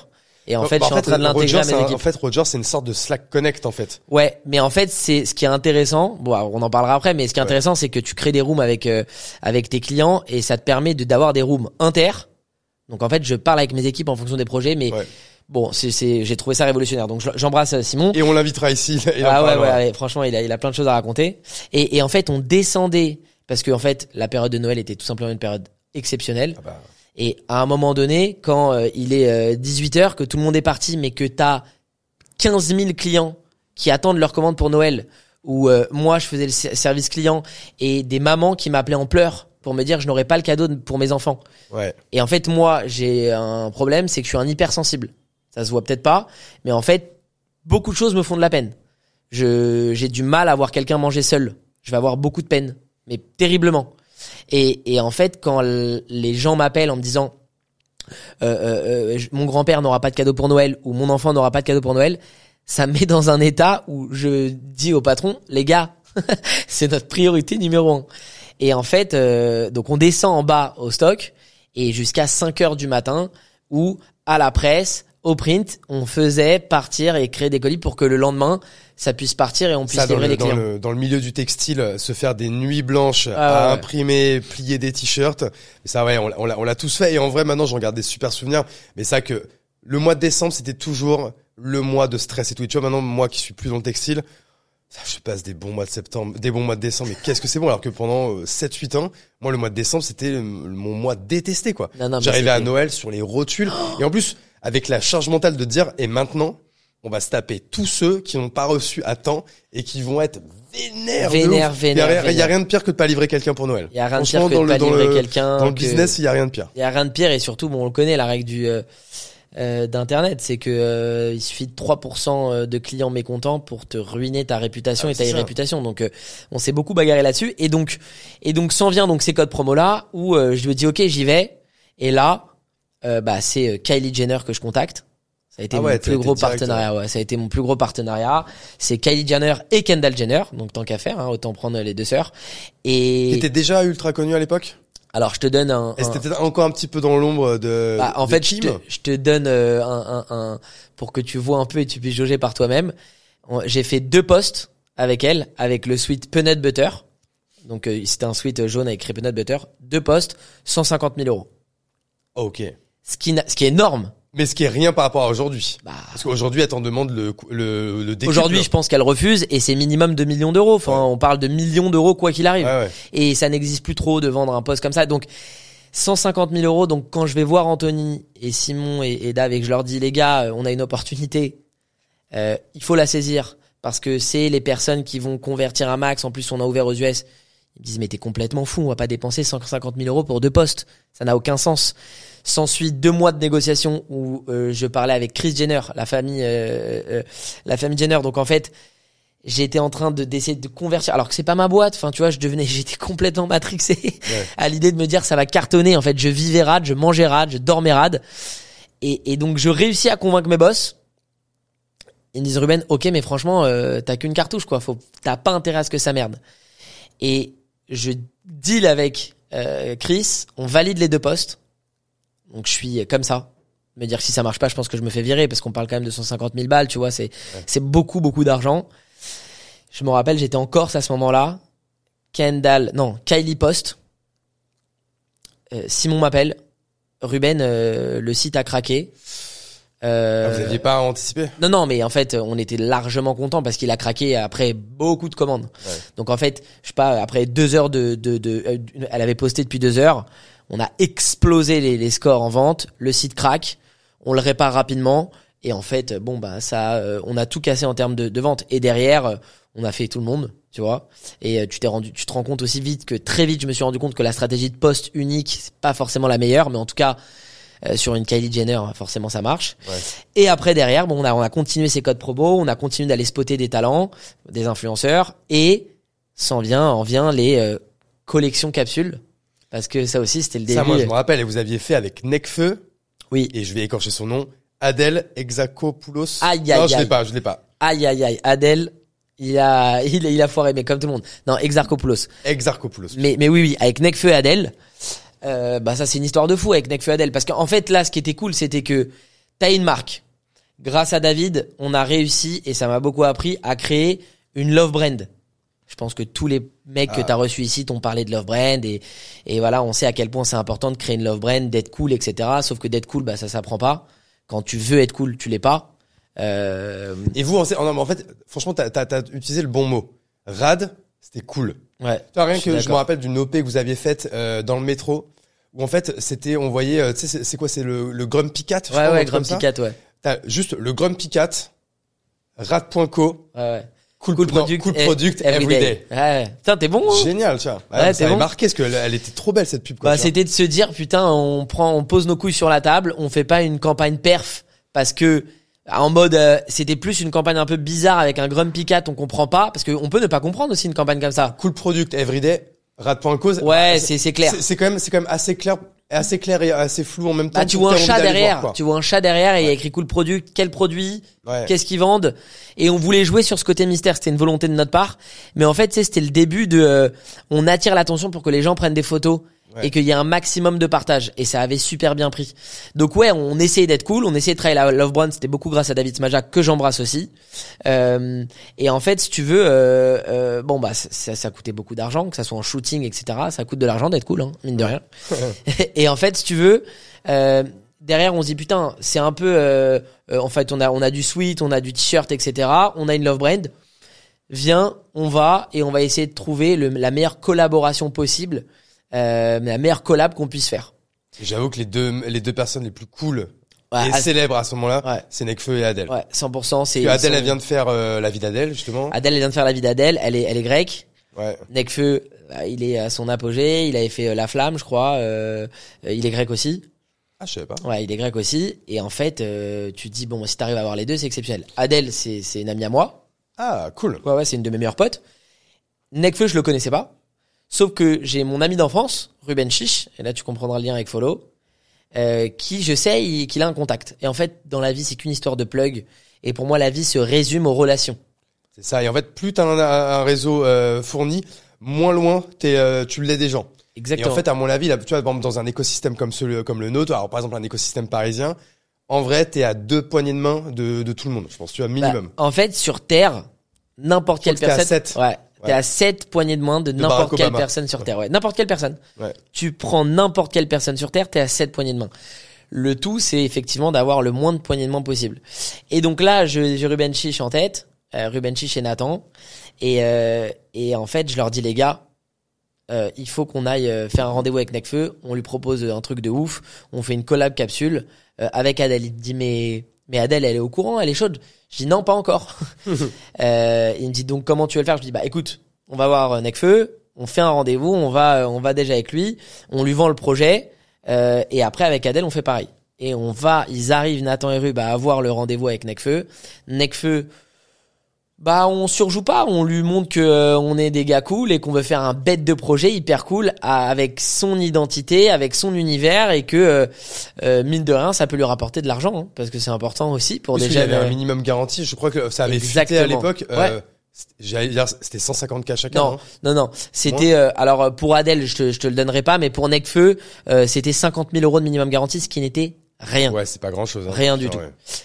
Et en fait, Bah, je suis en train de l'intégrer Roger, à mes c'est un- équipes. En fait, Roger, c'est une sorte de Slack Connect, en fait. Ouais, mais en fait, c'est ce qui est intéressant. Bon, alors, on en parlera après, mais ce qui est Ouais. intéressant, c'est que tu crées des rooms avec euh, avec tes clients et ça te permet de d'avoir des rooms inter. Donc en fait, je parle avec mes équipes en fonction des projets, mais Ouais. bon, c'est c'est j'ai trouvé ça révolutionnaire. Donc je- j'embrasse euh, Simon. Et on l'invitera ici. il en ah ouais, ouais, parlera. ouais, franchement, il a il a plein de choses à raconter. Et et en fait, on descendait parce que en fait, la période de Noël était tout simplement une période exceptionnelle. Ah bah, Et à un moment donné, quand euh, il est 18h, que tout le monde est parti, mais que t'as 15 000 clients qui attendent leur commande pour Noël, ou euh, moi je faisais le ser- service client, et des mamans qui m'appelaient en pleurs pour me dire je n'aurais pas le cadeau de- pour mes enfants. ouais. Et en fait, moi, j'ai un problème, c'est que je suis un hypersensible. Ça se voit peut-être pas, mais en fait, beaucoup de choses me font de la peine. Je, j'ai du mal à voir quelqu'un manger seul. Je vais avoir beaucoup de peine, mais terriblement. Et, et en fait, quand les gens m'appellent en me disant euh, euh, euh, mon grand-père n'aura pas de cadeau pour Noël ou mon enfant n'aura pas de cadeau pour Noël, ça me met dans un état où je dis au patron, les gars, c'est notre priorité numéro un. Et en fait, euh, donc on descend en bas au stock et jusqu'à 5 heures du matin où à la presse, au print, on faisait partir et créer des colis pour que le lendemain, ça puisse partir et on puisse Ça, dans livrer le, les dans, clients. le, dans le milieu du textile, euh, se faire des nuits blanches Ah à ouais. imprimer, plier des t-shirts, ça ouais, on, l'a- on l'a- tous fait. Et en vrai, maintenant, j'en garde des super souvenirs. Mais ça que le mois de décembre, c'était toujours le mois de stress et tout. Et tu vois, maintenant, moi qui suis plus dans le textile, je passe des bons mois de septembre, des bons mois de décembre. Mais qu'est-ce que c'est bon? Alors que pendant euh, 7-8 ans, moi, le mois de décembre, c'était euh, mon mois détesté, quoi. J'arrivais à Noël sur les rotules. et en plus, avec la charge mentale de dire, et maintenant, on va se taper tous ceux qui n'ont pas reçu à temps et qui vont être vénères. Il y a, rien- de pire que de pas livrer quelqu'un pour Noël. Il y a rien de pire que dans de le- pas dans livrer quelqu'un. Dans le business, il y a rien de pire. Il y a rien de pire et surtout, bon, on le connaît, la règle du, euh, euh, d'internet, c'est que euh, il suffit de 3% euh, de clients mécontents pour te ruiner ta réputation Ah, et ta c'est ça. réputation. Donc euh, on s'est beaucoup bagarré là-dessus et donc et donc s'en vient donc ces codes promo là où euh, je me dis OK, j'y vais et là euh, bah c'est euh, Kylie Jenner que je contacte. Ça a été Ah mon ouais, plus gros partenariat. Ouais, ça a été mon plus gros partenariat. C'est Kylie Jenner et Kendall Jenner. Donc tant qu'à faire, hein, autant prendre les deux sœurs. Et T'étais déjà ultra connu à l'époque? Alors je te donne un. Et un- c'était encore un petit peu dans l'ombre de. bah, en de fait, je te, je te donne euh, un, un, un- pour que tu vois un peu et tu puisses jauger par toi-même. J'ai fait deux posts avec elle, avec le sweat Peanut Butter. Donc euh, c'était un sweat jaune avec Peanut Butter. Deux posts, 150 000 euros. Ok. Ce qui, ce qui est énorme. Mais ce qui est rien par rapport à aujourd'hui. Bah, Parce qu'aujourd'hui, elle t'en demande le, le, le. Aujourd'hui, je pense qu'elle refuse et c'est minimum 2 millions d'euros. Enfin, Ouais. on parle de millions d'euros quoi qu'il arrive. Ouais, ouais. Et ça n'existe plus trop de vendre un poste comme ça. Donc 150 000 euros. Donc quand je vais voir Anthony et Simon et, et Dave et que je leur dis les gars, euh, on a une opportunité, euh, il faut la saisir parce que c'est les personnes qui vont convertir un max. En plus, on a ouvert aux US. Ils me disent mais t'es complètement fou. On va pas dépenser 150 000 euros pour deux postes. Ça n'a aucun sens. S'ensuit deux mois de négociation où euh, je parlais avec Chris Jenner, la famille, euh, euh, la famille Jenner. Donc en fait, j'étais en train de d'essayer de convertir. Alors que c'est pas ma boîte. Enfin tu vois je devenais j'étais complètement matrixé à l'idée de me dire ça va cartonner. En fait je vivais rade je mangeais rade je dormais rade et, et donc je réussis à convaincre mes boss. Ils me disent Ruben ok mais franchement euh, t'as qu'une cartouche quoi. Faut t'as pas intérêt à ce que ça merde. Et je deal avec euh, Chris. On valide les deux postes donc je suis comme ça me dire que si ça marche pas je pense que je me fais virer parce qu'on parle quand même de 150 000 balles tu vois c'est c'est beaucoup beaucoup d'argent je me rappelle, j'étais en Corse à ce moment-là. Kendall, non, Kylie Post. Euh, Simon m'appelle. Ruben, euh, le site a craqué. Euh, Ah, vous aviez pas anticipé? Non, non, mais en fait, on était largement content parce qu'il a craqué après beaucoup de commandes. Ouais. Donc en fait, je sais pas, après deux heures de, de, de, elle avait posté depuis deux heures. On a explosé les, les scores en vente. Le site craque. On le répare rapidement. Et en fait, bon bah ça, euh, on a tout cassé en termes de, de vente. Et derrière, euh, on a fait tout le monde, tu vois. Et euh, tu t'es rendu, tu te rends compte aussi vite que très vite, je me suis rendu compte que la stratégie de poste unique, c'est pas forcément la meilleure, mais en tout cas. euh, sur une Kylie Jenner, forcément ça marche. Ouais. Et après derrière, bon, on a on a continué ces codes promo, on a continué d'aller spotter des talents, des influenceurs, et s'en vient, en vient les euh, collections capsules, parce que ça aussi c'était le début. Ça, moi, je me rappelle, et vous aviez fait avec Necfeu, Oui. et je vais écorcher son nom, Adèle Exakopoulos. Aïe, Non, aïe, je l'ai pas, je l'ai pas. Aïe aïe aïe, Adèle, il a il, il a foiré, mais comme tout le monde. Non, Exarchopoulos. Exarchopoulos. Mais mais oui oui, avec Necfeu et Adèle, euh, bah ça c'est une histoire de fou avec Necfeu et Adèle, parce qu'en fait là, ce qui était cool, c'était que t'as une marque. Grâce à David, on a réussi et ça m'a beaucoup appris à créer une love brand. Je pense que tous les mecs que Ah. t'as reçus ici t'ont parlé de love brand et et voilà, on sait à quel point c'est important de créer une love brand, d'être cool, etc. Sauf que d'être cool, bah ça s'apprend pas. Quand tu veux être cool, tu l'es pas. Euh, Et vous, en, fait, franchement, t'as, t'as utilisé le bon mot. Rad, c'était cool. ouais. Tu vois, rien Je que je me rappelle d'une OP que vous aviez faite euh, dans le métro, où en fait, c'était, on voyait, euh, tu sais, c'est, quoi, c'est le, le Grumpy Cat je Ouais, crois, ouais, Grumpy. Cat, ouais. T'as juste le Grumpy Cat, rad.co, Ouais, ouais. Cool, Cool non, product, cool e- product everyday. everyday. Ouais, ouais. Putain, t'es bon, hein Génial, tu vois. Ouais, Ouais, ça t'es bon. marqué parce qu'elle elle était trop belle cette pub. Quoi, Bah, c'était de se dire, putain, on prend, on pose nos couilles sur la table, on fait pas une campagne perf, parce que, en mode, euh, c'était plus une campagne un peu bizarre avec un Grumpy Cat, on comprend pas, parce qu'on peut ne pas comprendre aussi une campagne comme ça. Cool product everyday, rad.co. Ouais, c'est, c'est clair. C'est, c'est quand même, c'est quand même assez clair, assez clair et assez flou en même temps. Bah, tu vois un chat derrière, voir, tu vois un chat derrière et il y a écrit cool produit, quel produit, Ouais. qu'est-ce qu'ils vendent? Et on voulait jouer sur ce côté mystère c'était une volonté de notre part mais en fait c'était le début de euh, on attire l'attention pour que les gens prennent des photos Ouais. et qu'il y ait un maximum de partage. Et ça avait super bien pris. Donc ouais on essayait d'être cool on essayait de travailler la Love Brand. C'était beaucoup grâce à David Smaja que j'embrasse aussi. Euh, et en fait si tu veux euh, euh, bon bah ça, ça coûtait beaucoup d'argent que ça soit en shooting etc ça coûte de l'argent d'être cool hein, mine de rien. Et en fait, si tu veux, euh, derrière, on se dit putain, c'est un peu, euh, euh, en fait, on a, on a du sweat, on a du t-shirt, etc. On a une love brand. Viens, on va et on va essayer de trouver le- la meilleure collaboration possible, euh, la meilleure collab qu'on puisse faire. J'avoue que les deux, les deux personnes les plus cool Ouais, et célèbres à ce moment-là, Ouais. c'est Nekfeu et Adèle. ouais, 100%. C'est Adèle, sont- elle vient de faire euh, la vie d'Adèle, justement. Adèle, elle vient de faire la vie d'Adèle. Elle est, elle est grecque. Ouais. Nekfeu, euh, il est à son apogée. Il avait fait euh, La Flamme, je crois. Euh, euh, il est grec aussi. Ah, je savais pas. Ouais, il est grec aussi. Et en fait, euh, tu te dis, bon, si t'arrives à avoir les deux, c'est exceptionnel. Adèle, c'est c'est une amie à moi. Ah, cool. Ouais, ouais, c'est une de mes meilleures potes. Nekfeu, je le connaissais pas. Sauf que j'ai mon ami d'enfance, Ruben Chiche, et là tu comprendras le lien avec Follow, euh, qui je sais il- qu'il a un contact. Et en fait, dans la vie, c'est qu'une histoire de plug. Et pour moi, la vie se résume aux relations. C'est ça. Et en fait, plus t'as un, un réseau euh, fourni, moins loin t'es, euh, tu l'es des gens. Exactement. Et en fait, à mon avis, là, tu vois, dans un écosystème comme celui, comme le nôtre, alors par exemple un écosystème parisien, en vrai, t'es à deux poignées de main de, de tout le monde. Je pense, tu vois, Bah, minimum. en fait, sur Terre, n'importe quelle t'es à personne. sept. Ouais. T'es à 7 poignées de main de, n'importe quelle Obama. personne sur Terre. Ouais. N'importe quelle personne. Ouais. Tu prends n'importe quelle personne sur Terre, t'es à 7 poignées de main. Le tout, c'est effectivement d'avoir le moins de poignées de main possible. Et donc là, je- j'ai Ruben Chiche en tête, euh, Ruben Chiche et Nathan. Et, euh, et en fait, je leur dis, les gars, euh, il faut qu'on aille euh, faire un rendez-vous avec Necfeu. On lui propose un truc de ouf. On fait une collab capsule euh, avec Adèle. Il dit, mais, mais Adèle, elle est au courant, elle est chaude. Je dis, non, pas encore. euh, il me dit, donc comment tu veux le faire? Je dis, bah écoute, on va voir euh, Necfeu. On fait un rendez-vous. On va, on va déjà avec lui. On lui vend le projet. Euh, et après, avec Adèle, on fait pareil. Et on va, ils arrivent, Nathan et Rub, à avoir le rendez-vous avec Necfeu. Necfeu, bah on surjoue pas, on lui montre que euh, on est des gars cool et qu'on veut faire un bête de projet hyper cool à- avec son identité, avec son univers et que euh, euh, mine de rien ça peut lui rapporter de l'argent hein, parce que c'est important aussi pour Parce qu'il y déjà avait un le- minimum garanti. Je crois que ça avait fuité à l'époque. Ouais. Euh, c'était- J'allais dire, c'était 150 k chacun. Non, hein. non, non. C'était euh, alors euh, pour Adèle, je te, je te le donnerai pas, mais pour Necfeu, euh, c'était 50 000 euros de minimum garantie, ce qui n'était rien. Ouais, c'est pas grand chose. Rien du tout.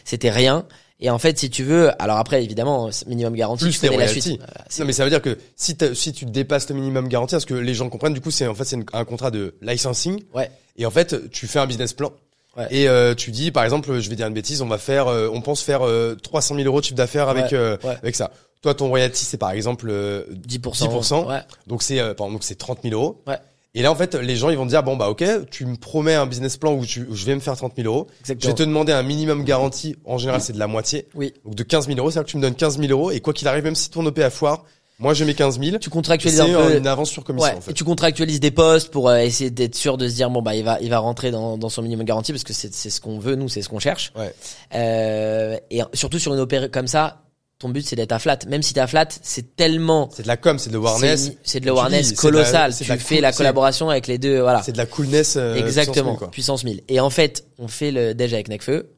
C'était rien. Et en fait, si tu veux, alors après, évidemment, minimum garantie, Plus tu connais la suite. Voilà, Non, mais ça veut dire que si, tu dépasses le minimum garanti, parce que les gens comprennent, du coup, c'est en fait c'est un contrat de licensing. Ouais. Et en fait, tu fais un business plan. Ouais. Et euh, tu dis, par exemple, je vais dire une bêtise, on va faire, euh, on pense faire euh, 300 000 euros de chiffre d'affaires avec Ouais, euh, ouais. avec ça. Toi, ton royalty, c'est par exemple euh, 10%. 10%. Ouais. donc c'est euh, donc c'est 30 000 euros. Ouais. Et là, en fait, les gens, ils vont dire, bon, bah, ok, tu me promets un business plan où, tu, où je vais me faire 30 000 euros. Je Exactement. vais te demander un minimum garanti. En général, c'est de la moitié. Oui. Donc, de 15 000 euros. C'est-à-dire que tu me donnes 15 000 euros. Et quoi qu'il arrive, même si ton OP a foire, moi, je mets 15 000. Tu contractualises un peu. une avance sur commission, Ouais, en fait. et tu contractualises des postes pour euh, essayer d'être sûr de se dire bon bah il va il va rentrer dans, dans son minimum garanti parce que c'est c'est ce qu'on veut nous c'est ce qu'on cherche. Ouais. Euh, et surtout sur une opération comme ça, ton but c'est d'être à flat. Même si t'es à flat, c'est tellement C'est de la com, c'est de l'awareness. c'est une- c'est de l'awareness la- colossal. Tu la fais cool- la collaboration avec les deux voilà. C'est de la coolness. euh, Exactement, puissance puissance 1000, 1000. Et en fait, on fait le déj avec Necfeu,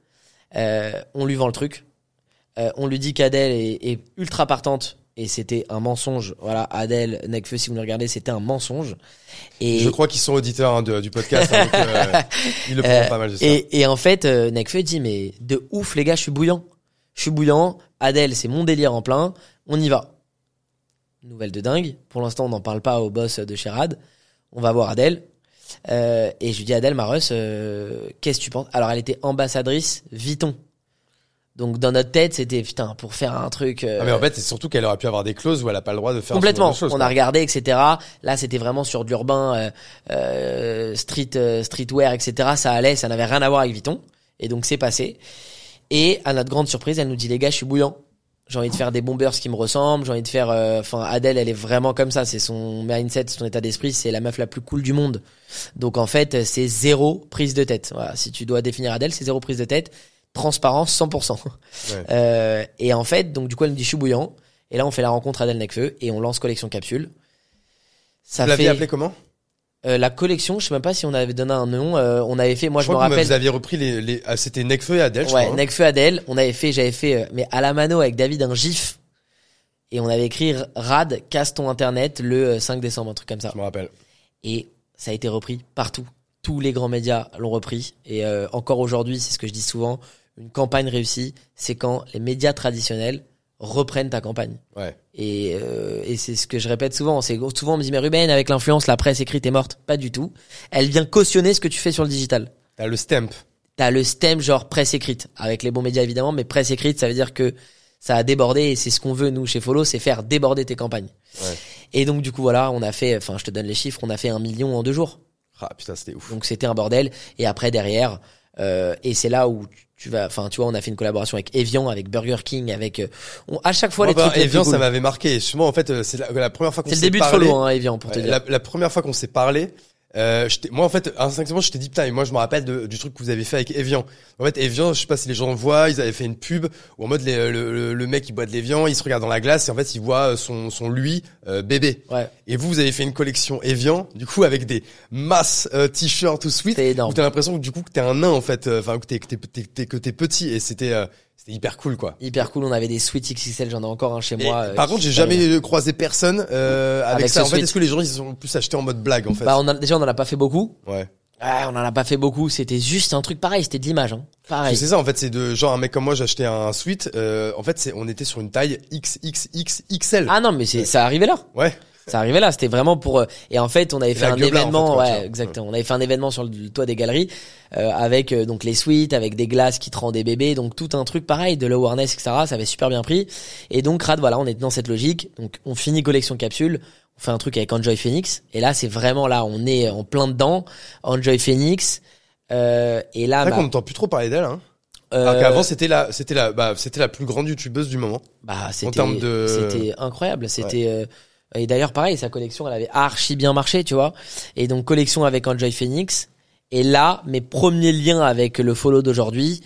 euh, on lui vend le truc, euh, on lui dit qu'Adèle est, est ultra partante et c'était un mensonge. Voilà, Adèle, Necfeu, si vous le regardez, c'était un mensonge. Et. Je crois qu'ils sont auditeurs hein, de- du podcast. hein, donc, euh, ils le prennent Euh, pas mal de ça. Et, et en fait, Necfeu dit mais de ouf les gars, je suis bouillant. Je suis bouillant. Adèle, c'est mon délire en plein. On y va. Nouvelle de dingue. Pour l'instant, on n'en parle pas au boss de Sherad. On va voir Adèle. Euh, et je lui dis Adèle Maros, euh, qu'est-ce que tu penses? Alors elle était ambassadrice Vuitton. Donc dans notre tête, c'était putain pour faire un truc. euh, Ah, mais en fait, c'est surtout qu'elle aurait pu avoir des clauses où elle a pas le droit de faire Complètement. on quoi. a regardé, etc. Là, c'était vraiment sur de l'urbain, street, streetwear, etc. Ça allait, ça n'avait rien à voir avec Vuitton. Et donc, c'est passé. Et à notre grande surprise, elle nous dit, les gars, je suis bouillant. J'ai envie de faire des bombers qui me ressemblent. J'ai envie de faire, euh, enfin, Adèle, elle est vraiment comme ça. C'est son mindset, son état d'esprit. C'est la meuf la plus cool du monde. Donc, en fait, c'est zéro prise de tête. Voilà. Si tu dois définir Adèle, c'est zéro prise de tête. Transparence, 100%. Ouais. Euh, et en fait, donc, du coup, elle nous dit, je suis bouillant. Et là, on fait la rencontre Adèle Necfeu et on lance collection capsule. Ça Vous l'aviez fait appelé comment? Euh, la collection. Je sais même pas si on avait donné un nom. euh, on avait fait. Moi, je, me crois que rappelle. Vous aviez repris les, les ah, c'était Necfeu et Adèle, je Ouais, crois. hein. Necfeu Adèle. On avait fait. J'avais fait, euh, mais à la mano avec David un gif. Et on avait écrit Rad casse ton internet le euh, 5 décembre, un truc comme ça. Je me rappelle. Et ça a été repris partout. Tous les grands médias l'ont repris. Et encore aujourd'hui, c'est ce que je dis souvent. Une campagne réussie, c'est quand les médias traditionnels reprennent ta campagne. Ouais. Et, euh, et c'est ce que je répète souvent. C'est souvent on me dit mais Ruben avec l'influence la presse écrite est morte. Pas du tout. Elle vient cautionner ce que tu fais sur le digital. T'as le stamp. T'as le stem genre presse écrite avec les bons médias évidemment, mais presse écrite ça veut dire que ça a débordé et c'est ce qu'on veut nous chez Follow, c'est faire déborder tes campagnes. Ouais. Et donc du coup voilà, on a fait, enfin je te donne les chiffres, on a fait un million en deux jours. Ah putain, c'était ouf. Donc c'était un bordel. Et après derrière, euh, et c'est là où tu vas, enfin tu vois, on a fait une collaboration avec Evian, avec Burger King, avec, euh, on- à chaque fois Moi, les bah, trucs. Evian, cool. ça m'avait marqué. Justement, en fait, euh, c'est la, la première fois qu'on C'est s'est le début de parlé. Follow, hein, Evian pour te dire. la, la première fois qu'on s'est parlé, Euh, moi en fait instinctivement je t'ai dit putain et moi je me rappelle de- du truc que vous avez fait avec Evian. En fait Evian je sais pas si les gens voient ils avaient fait une pub où en mode les- le, le, le mec il boit de l'Evian il se regarde dans la glace et en fait il voit son son lui euh, bébé. Ouais, Et vous vous avez fait une collection Evian du coup avec des masses euh, t-shirts ou sweats où énorme. t'as l'impression que du coup que t'es un nain en fait euh, enfin que t'es que t'es- que t'es petit et c'était euh, c'était hyper cool quoi. Hyper cool, on avait des sweats XXL, j'en ai encore un chez Et moi. euh, par contre, j'ai jamais croisé personne euh, avec, Avec ça. En fait, est-ce que les gens ils sont plus achetés en mode blague en fait? Bah, on a, déjà, on en a pas fait beaucoup. Ouais. Ouais, on en a pas fait beaucoup. C'était juste un truc pareil. C'était de l'image, hein. Pareil. C'est ça en fait, c'est de genre un mec comme moi, acheté un sweat. Euh, en fait, c'est on était sur une taille XXXXL. Ah non, mais c'est, ça arrivait là. Ouais. Ça arrivait là. C'était vraiment pour. euh, Et en fait, on avait fait un en événement. fait, ouais, exactement. On avait fait un événement sur le toit des galeries euh, avec euh, donc les suites, avec des glaces qui te rendaient bébé, donc tout un truc pareil, de l'awareness, etc. Ça avait super bien pris. Et donc Rad, voilà, on est dans cette logique. Donc on finit collection capsule. On fait un truc avec Enjoy Phoenix. Et là, c'est vraiment là, on est en plein dedans. Enjoy Phoenix. Euh, et là, C'est vrai bah, qu'on n'entend plus trop parler d'elle. Hein. euh, Alors qu'avant, c'était la, c'était la, bah, c'était la plus grande youtubeuse du moment. Bah, c'était, c'était incroyable. C'était, euh, et d'ailleurs, pareil, sa collection, elle avait archi bien marché, tu vois. Et donc, collection avec Enjoy Phoenix. Et là, mes premiers liens avec le follow d'aujourd'hui,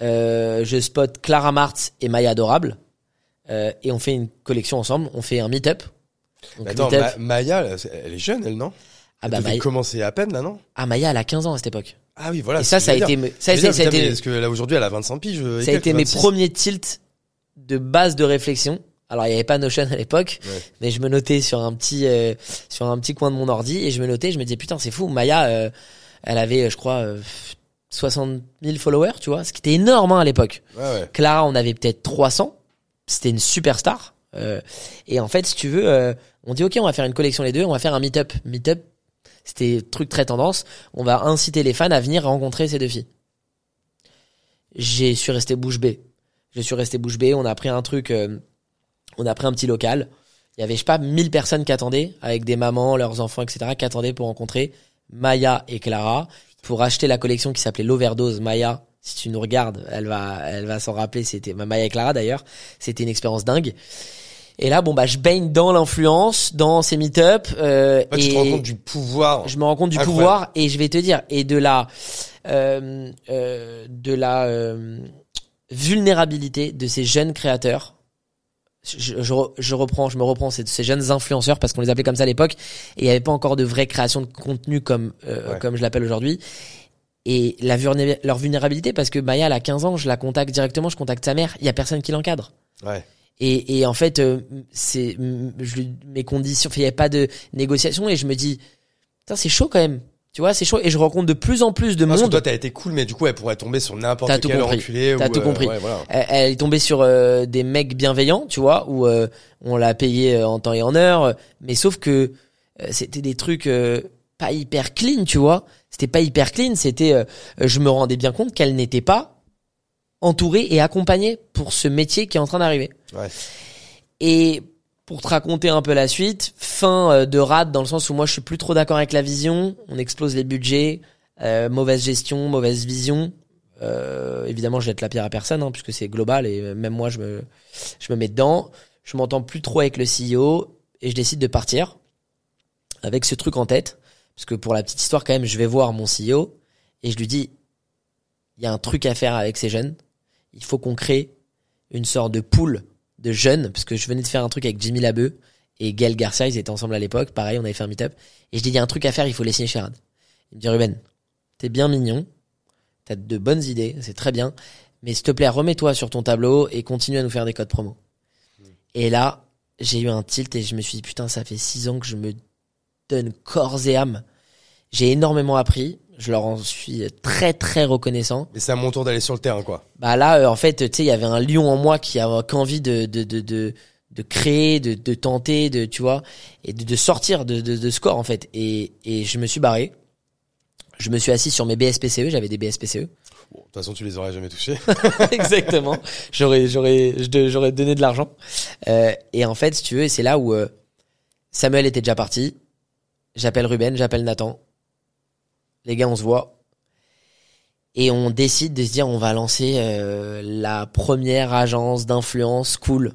euh, je spot Clara Martz et Maya Adorable. Euh, et on fait une collection ensemble. On fait un meet-up. Donc, Attends. Ma- Maya, elle est jeune, elle non? Ah bah, Maya, commencer à peine là, non? Ah, Maya, elle a 15 ans à cette époque. Ah oui, voilà. et ça, ça a été, ça, ça, ça a été, Parce que là aujourd'hui, elle a 25 piges. euh, ça a été mes 26. premiers tilts de base de réflexion. Alors il y avait pas Notion à l'époque, Ouais. mais je me notais sur un petit euh, sur un petit coin de mon ordi et je me notais, je me disais putain c'est fou, Maya, euh, elle avait euh, je crois euh, 60 000 followers, tu vois, ce qui était énorme hein, à l'époque. Ouais, ouais. Clara, on avait peut-être 300, c'était une superstar. Euh, et en fait, si tu veux, euh, on dit ok, on va faire une collection les deux, on va faire un meet-up. Meet-up, c'était truc très tendance. On va inciter les fans à venir rencontrer ces deux filles. J'ai suis resté bouche bée. Je suis resté bouche bée. On a pris un truc, euh, on a pris un petit local. Il y avait je sais pas 1000 personnes qui attendaient avec des mamans, leurs enfants, etc. qui attendaient pour rencontrer Maya et Clara pour acheter la collection qui s'appelait l'overdose Maya. Si tu nous regardes, elle va, elle va s'en rappeler. C'était Maya et Clara d'ailleurs. C'était une expérience dingue. Et là, bon bah, je baigne dans l'influence, dans ces meet-up. Euh, tu et te rends compte du pouvoir. je me rends compte du Incroyable. pouvoir et je vais te dire et de la, euh, euh, de la euh, vulnérabilité de ces jeunes créateurs. Je, je, je reprends, je me reprends c'est de ces jeunes influenceurs parce qu'on les appelait comme ça à l'époque et il n'y avait pas encore de vraie création de contenu comme euh, Ouais. comme je l'appelle aujourd'hui. Et la leur vulnérabilité parce que Maya elle a 15 ans, je la contacte directement, je contacte sa mère, il y a personne qui l'encadre. Ouais. Et, et en fait, euh, c'est mes conditions, il n'y avait pas de négociation et je me dis, putain, c'est chaud quand même. Tu vois, c'est chaud et je rencontre de plus en plus de Parce que monde. toi, t'as été cool, mais du coup, elle pourrait tomber sur n'importe T'as tout quel compris. T'as ou, tout euh, compris. ouais, voilà. Elle, elle est tombée sur euh, des mecs bienveillants, tu vois, où euh, on l'a payé euh, en temps et en heure, mais sauf que euh, c'était des trucs euh, pas hyper clean, tu vois. C'était pas hyper clean, c'était euh, je me rendais bien compte qu'elle n'était pas entourée et accompagnée pour ce métier qui est en train d'arriver. Ouais. Et pour te raconter un peu la suite, fin euh, de rade dans le sens où moi je suis plus trop d'accord avec la vision, on explose les budgets, euh, mauvaise gestion, mauvaise vision. Euh, évidemment, je jette la pierre à personne hein, puisque c'est global et même moi je me je me mets dedans. Je m'entends plus trop avec le CEO et je décide de partir avec ce truc en tête parce que pour la petite histoire quand même, je vais voir mon CEO et je lui dis il y a un truc à faire avec ces jeunes. Il faut qu'on crée une sorte de pool de jeunes, parce que je venais de faire un truc avec Jimmy Labeu et Gaël Garcia, ils étaient ensemble à l'époque, pareil, on avait fait un meet-up, et je dis, il y a un truc à faire, il faut les signer chez Rad. Il me dit, Ruben, t'es bien mignon, t'as de bonnes idées, c'est très bien, mais s'il te plaît, remets-toi sur ton tableau et continue à nous faire des codes promo. Et là, j'ai eu un tilt et je me suis dit, putain, ça fait six ans que je me donne corps et âme. J'ai énormément appris, je leur en suis très très reconnaissant. Mais c'est à mon tour d'aller sur le terrain, quoi. Bah là, euh, en fait, tu sais, il y avait un lion en moi qui avait qu'envie de de de de de créer, de de tenter, de tu vois, et de, de sortir de, de de corps en fait. Et et je me suis barré. Je me suis assis sur mes BSPCE, j'avais des BSPCE. Bon, de toute façon, tu les aurais jamais touchés. Exactement. J'aurais j'aurais j'aurais donné de l'argent. Euh, et en fait, si tu veux, c'est là où euh, Samuel était déjà parti. J'appelle Ruben, j'appelle Nathan. Les gars, on se voit. Et on décide de se dire on va lancer euh, la première agence d'influence cool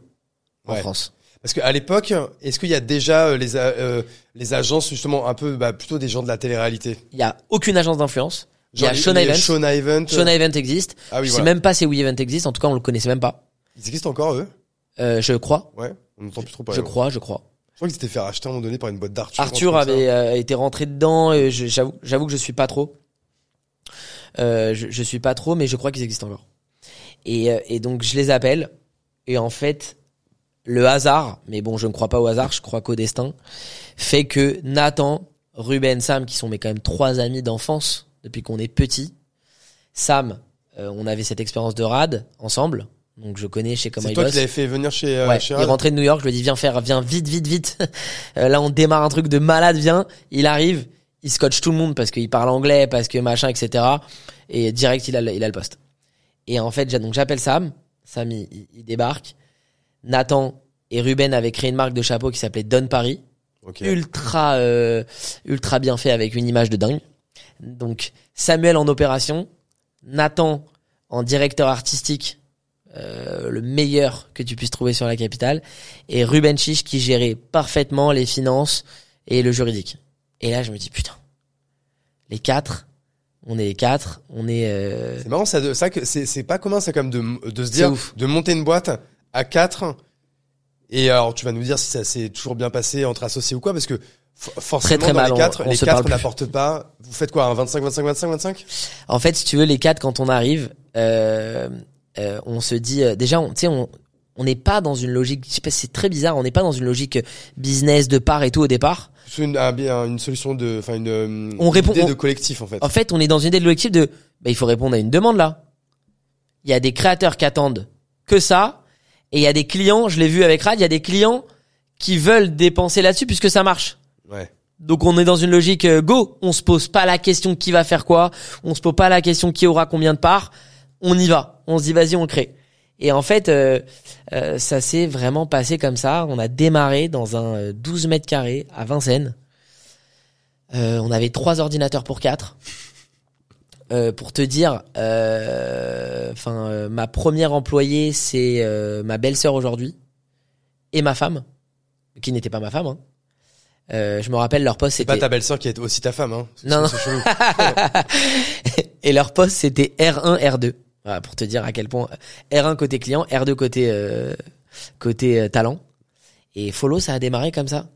en Ouais. France. Parce qu'à l'époque, est-ce qu'il y a déjà euh, les, a- euh, les agences, justement, un peu, bah, plutôt des gens de la télé-réalité? Il y a aucune agence d'influence. Il y a Sean Evans. Sean Evans. Sean Event existe. Ah oui, je voilà. sais même pas si We Event existe. En tout cas, on le connaissait même pas. Ils existent encore, eux? Euh, je crois. Ouais. On n'entend plus trop parler. je crois. Je crois qu'ils s'étaient fait racheter à un moment donné par une boîte d'Arthur. Arthur avait euh, été rentré dedans. et J'avoue, j'avoue que je suis pas trop. Euh, je, je suis pas trop, mais je crois qu'ils existent encore. Et, euh, et donc je les appelle. Et en fait, le hasard, mais bon, je ne crois pas au hasard, je crois qu'au destin, fait que Nathan, Ruben, Sam, qui sont mes quand même trois amis d'enfance depuis qu'on est petit. Sam, euh, on avait cette expérience de rad ensemble, donc je connais chez ça. comment C'est il toi bosse. qui l'avais fait venir chez, euh, Ouais, chez il rentrait de New York, je lui ai dit viens faire, viens vite, vite, vite. Euh, là on démarre un truc de malade, viens. Il arrive, il scotche tout le monde parce qu'il parle anglais, parce que machin, etc. Et direct il a, le- il a le poste. Et en fait, donc j'appelle Sam. Sam il, il- débarque. Nathan et Ruben avaient créé une marque de chapeau qui s'appelait Don Paris, Ok. ultra, euh, ultra bien fait avec une image de dingue. Donc Samuel en opération, Nathan en directeur artistique, euh, le meilleur que tu puisses trouver sur la capitale, et Ruben Chiche qui gérait parfaitement les finances et le juridique. Et là, je me dis putain, les quatre, on est les quatre, on est. euh, C'est marrant, ça, de- ça que c'est, c'est pas commun, ça, comme de, de se dire, ouf. de monter une boîte à quatre. Et alors, tu vas nous dire si ça s'est toujours bien passé entre associés ou quoi, parce que forcément, très dans mal, les quatre, on les quatre n'apportent pas. Vous faites quoi, un 25, 25, 25, 25? En fait, si tu veux, les quatre, quand on arrive, euh, euh, on se dit euh, déjà, on- tu sais, on on n'est pas dans une logique. Je sais pas, c'est très bizarre. On n'est pas dans une logique business de part et tout au départ. C'est une, un- bien une solution de, enfin, une, euh, On répond- idée on- de collectif, en fait. En fait, on est dans une idée de collectif de, bah, il faut répondre à une demande là. Il y a des créateurs qui attendent que ça, et il y a des clients. Je l'ai vu avec Rad. Il y a des clients qui veulent dépenser là-dessus puisque ça marche. Ouais. Donc on est dans une logique euh, go. On se pose pas la question qui va faire quoi. On se pose pas la question qui aura combien de parts. On y va. On se dit vas-y on crée. Et en fait, euh, euh, ça s'est vraiment passé comme ça. On a démarré dans un euh, 12 mètres carrés à Vincennes. Euh, on avait trois ordinateurs pour quatre. Euh, pour te dire, euh, enfin, euh, ma première employée, c'est euh, ma belle-sœur aujourd'hui et ma femme, qui n'était pas ma femme. hein. Euh, je me rappelle leur poste C'est pas c'était ta belle-sœur qui est aussi ta femme, hein. Non, chelou. et leur poste c'était R1 R2. Voilà, pour te dire à quel point R1 côté client, R2 côté euh, côté euh, talent. Et Follow ça a démarré comme ça.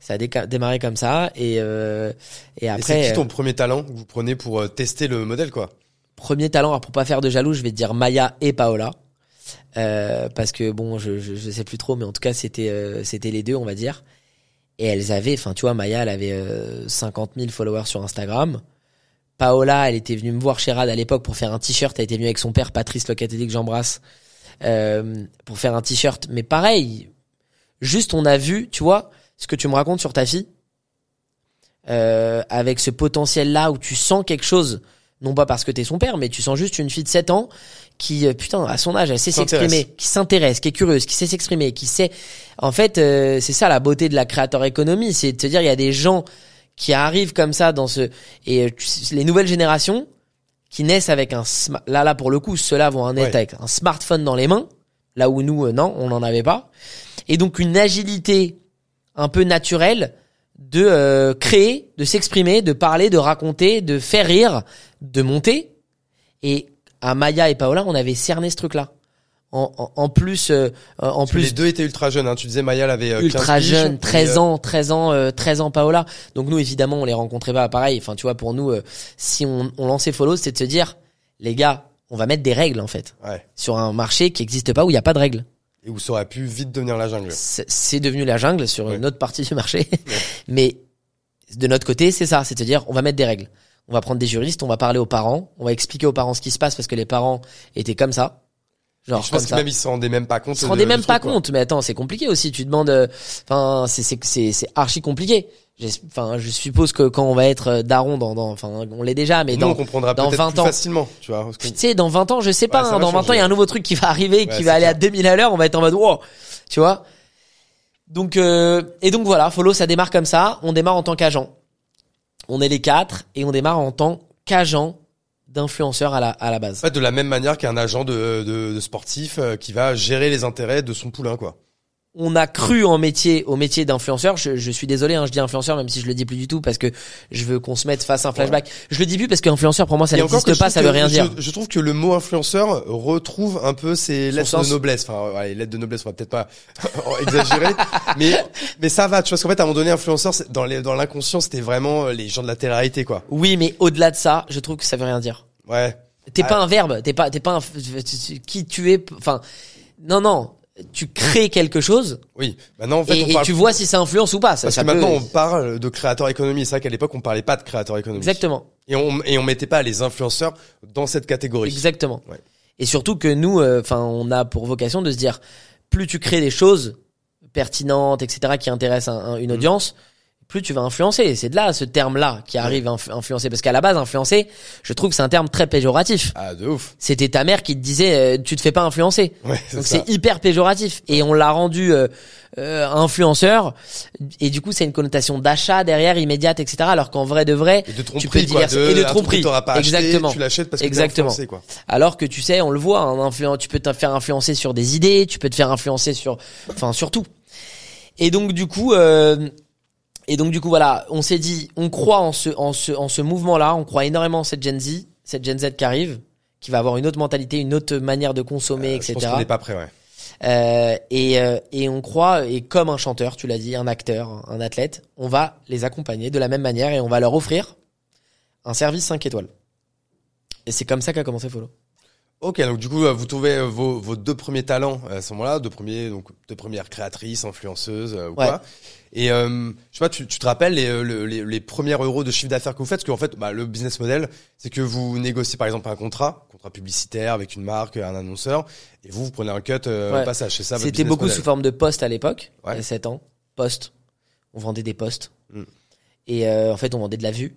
Ça a démarré comme ça et euh, et Et après c'est qui euh, ton premier talent que vous prenez pour euh, tester le modèle, quoi? premier talent alors pour pas faire de jaloux, je vais te dire Maya et Paola. Euh, parce que bon, je, je je sais plus trop mais en tout cas c'était euh, c'était les deux, on va dire. Et elles avaient enfin tu vois Maya elle avait euh, 50 000 followers sur Instagram. Paola, elle était venue me voir chez Rad à l'époque pour faire un t-shirt. Elle était venue avec son père, Patrice Locatelli, que j'embrasse, euh, pour faire un t-shirt. Mais pareil, juste on a vu, tu vois, ce que tu me racontes sur ta fille, euh, avec ce potentiel-là où tu sens quelque chose, non pas parce que t'es son père, mais tu sens juste une fille de 7 ans qui, euh, putain, à son âge, elle sait s'exprimer, qui s'intéresse, qui est curieuse, qui sait s'exprimer, qui sait... En fait, euh, c'est ça la beauté de la créateur économie, c'est de te dire, il y a des gens qui arrivent comme ça dans ce et euh, les nouvelles générations qui naissent avec un là là pour le coup ceux-là vont être Ouais. avec un smartphone dans les mains là où nous euh, non on n'en avait pas. Et donc une agilité un peu naturelle de euh, créer de s'exprimer de parler de raconter de faire rire de monter. Et à Maya et Paola on avait cerné ce truc là en, en, en plus euh, en Parce que plus les deux étaient ultra jeunes, hein. Tu disais, Maya, elle avait euh, 15 ultra jeune, et, 13 euh, ans, 13 ans, euh, 13 ans Paola. Donc nous évidemment, on les rencontrait pas pareil. Enfin, tu vois, pour nous euh, si on, on lançait Follow, c'est de se dire les gars, on va mettre des règles en fait Ouais. sur un marché qui n'existe pas où il n'y a pas de règles. Et où ça aurait pu vite devenir la jungle. C'est devenu la jungle sur Ouais. une autre partie du marché. Mais de notre côté, c'est ça, c'est de se dire on va mettre des règles. On va prendre des juristes, on va parler aux parents, on va expliquer aux parents ce qui se passe parce que les parents étaient comme ça. Genre je pense que ça. même ils se rendaient même pas compte. Ils se rendaient même pas truc, quoi. compte. Mais attends, c'est compliqué aussi. Tu demandes, euh, enfin, c'est c'est c'est c'est archi compliqué. Enfin, je suppose que quand on va être euh, daron dans, dans enfin, on l'est déjà, mais Nous, dans, on comprendra dans peut-être 20 plus ans. facilement, tu vois. tu sais, dans 20 ans, je sais pas. Ouais, hein, dans 20 ans, il y a un nouveau truc qui va arriver, qui c'est va aller à clair. 2000 à l'heure. On va être en mode, wow, tu vois. Donc, euh, et donc voilà, Follow, ça démarre comme ça. On démarre en tant qu'agent. On est les quatre et on démarre en tant qu'agent d'influenceur à la à la base. En de la même manière qu'un agent de, de, de sportif euh, qui va gérer les intérêts de son poulain, quoi. On a cru en métier, au métier d'influenceur. Je, je suis désolé, hein, je dis influenceur, même si je le dis plus du tout parce que je veux qu'on se mette face à un flashback. Je le dis plus parce qu'influenceur pour moi ça n'existe pas, ça veut rien je, dire. Je trouve que le mot influenceur retrouve un peu ses lettres sens. de noblesse. Enfin, ouais, les lettres de noblesse, on va peut-être pas exagérer, mais mais ça va. Tu vois, parce qu'en fait, à un moment donné, influenceur, dans les dans l'inconscient, c'était vraiment euh, les gens de la télé-réalité, quoi. Oui, mais au-delà de ça, je trouve que ça veut rien dire. Ouais. T'es Ah. pas un verbe, t'es pas, t'es pas un, qui tu es. Enfin, non, non, tu crées quelque chose Oui. Maintenant, en fait, et, on et parle tu vois si ça influence ou pas. Ça, parce ça que peut- maintenant, on parle de créateur économie. C'est vrai qu'à l'époque, on parlait pas de créateur économie. Exactement. Et on et on mettait pas les influenceurs dans cette catégorie. Exactement. Ouais. Et surtout que nous, euh, enfin, on a pour vocation de se dire, plus tu crées des choses pertinentes, etc., qui intéressent un- un- une Mhm. audience, plus tu vas influencer. C'est de là ce terme-là qui arrive inf- influencer, parce qu'à la base, influencer, je trouve que c'est un terme très péjoratif. Ah, de ouf. C'était ta mère qui te disait, euh, tu te fais pas influencer. Ouais, c'est Donc c'est hyper péjoratif et on l'a rendu euh, euh, influenceur et du coup c'est une connotation d'achat derrière immédiate etc. Alors qu'en vrai de vrai Et de tu peux quoi. De, et de tromperie pas acheté, exactement tu l'achètes parce que Exactement. influencé, quoi. alors que tu sais on le voit un influen tu peux te faire influencer sur des idées tu peux te faire influencer sur enfin sur tout et donc du coup euh, et donc du coup voilà on s'est dit on croit en ce en ce en ce mouvement là on croit énormément en cette Gen Z cette Gen Z qui arrive qui va avoir une autre mentalité une autre manière de consommer Euh, etc Je pense qu'on n'est pas prêt, ouais. euh, et, euh, et on croit, et comme un chanteur, tu l'as dit, un acteur, un athlète, on va les accompagner de la même manière et on va leur offrir un service 5 étoiles. Et c'est comme ça qu'a commencé Follow. Ok, donc du coup, euh, vous trouvez euh, vos, vos deux premiers talents à ce moment-là, deux premiers, donc deux premières créatrices, influenceuses, ou Ouais. quoi. Et euh, je sais pas, tu, tu te rappelles les, euh, le- les, les premiers euros de chiffre d'affaires que vous faites, parce qu'en fait, bah, le business model, c'est que vous négociez par exemple un contrat, contrat publicitaire avec une marque, un annonceur, et vous, vous prenez un cut euh, Ouais. au passage. C'est ça votre C'était beaucoup model. sous forme de poste à l'époque, Ouais. il y a 7 ans. Poste. On vendait des postes. Mm. Et euh, en fait, on vendait de la vue.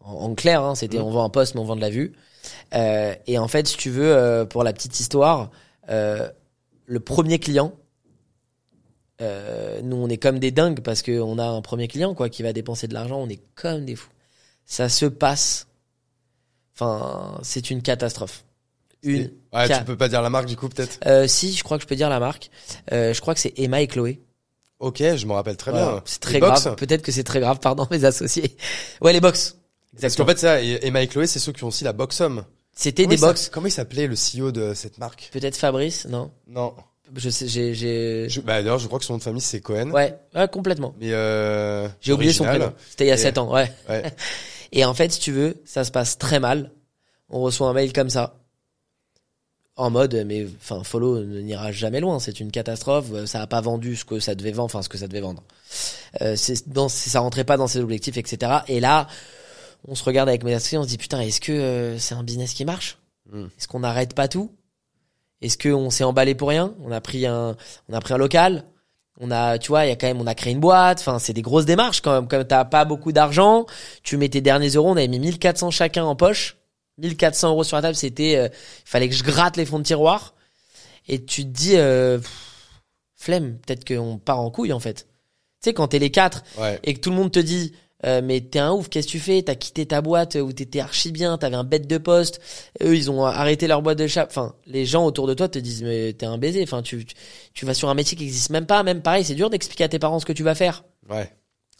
En, en clair, hein, c'était Mm. on vend un poste, mais on vend de la vue. Euh, et en fait, si tu veux, euh, pour la petite histoire, euh, le premier client, euh, nous on est comme des dingues parce qu'on a un premier client quoi qui va dépenser de l'argent, on est comme des fous. Ça se passe. Enfin, c'est une catastrophe. Une. Ouais, ca- tu peux pas dire la marque du coup peut-être. Euh, si, je crois que je peux dire la marque. Euh, je crois que c'est Emma et Chloé. Ok, je me rappelle très Voilà. bien. C'est très Les grave. Peut-être que c'est très grave, pardon, mes associés. Ouais, les box. Parce qu'en fait, ça, Emma et Chloé, c'est ceux qui ont aussi la Boxum. C'était des box. Comment il s'appelait le CEO de cette marque Peut-être Fabrice, non? Non. Je sais, j'ai, j'ai. Je- bah, D'ailleurs, je crois que son nom de famille c'est Cohen. Ouais, ouais, complètement. Mais euh, J'ai oublié son prénom. C'était il y a Et- 7 ans, ouais. Ouais. Et en fait, si tu veux, ça se passe très mal. On reçoit un mail comme ça. En mode, mais enfin, follow n'ira jamais loin. C'est une catastrophe. Ça a pas vendu ce que ça devait vendre, enfin ce que ça devait vendre. Euh, c'est dans, ça rentrait pas dans ses objectifs, etc. Et là, on se regarde avec mes associés, on se dit putain, est-ce que euh, c'est un business qui marche? Hmm. Est-ce qu'on n'arrête pas tout? Est-ce qu'on s'est emballé pour rien? On a pris un, on a pris un local. On a, tu vois, il y a quand même, on a créé une boîte. Enfin, c'est des grosses démarches quand même. Comme t'as pas beaucoup d'argent, tu mets tes derniers euros. On avait mis 1400 chacun en poche. 1400 euros sur la table, c'était, euh, il fallait que je gratte les fonds de tiroir. Et tu te dis, euh, pff, flemme, peut-être qu'on part en couille en fait. Tu sais, quand t'es les quatre Ouais. et que tout le monde te dit, euh, mais t'es un ouf, qu'est-ce que tu fais? T'as quitté ta boîte où t'étais archi bien, t'avais un bête de poste. Eux, ils ont arrêté leur boîte de chat. Enfin, les gens autour de toi te disent, mais t'es un baiser. Enfin, tu, tu, tu vas sur un métier qui existe même pas. Même pareil, c'est dur d'expliquer à tes parents ce que tu vas faire. Ouais.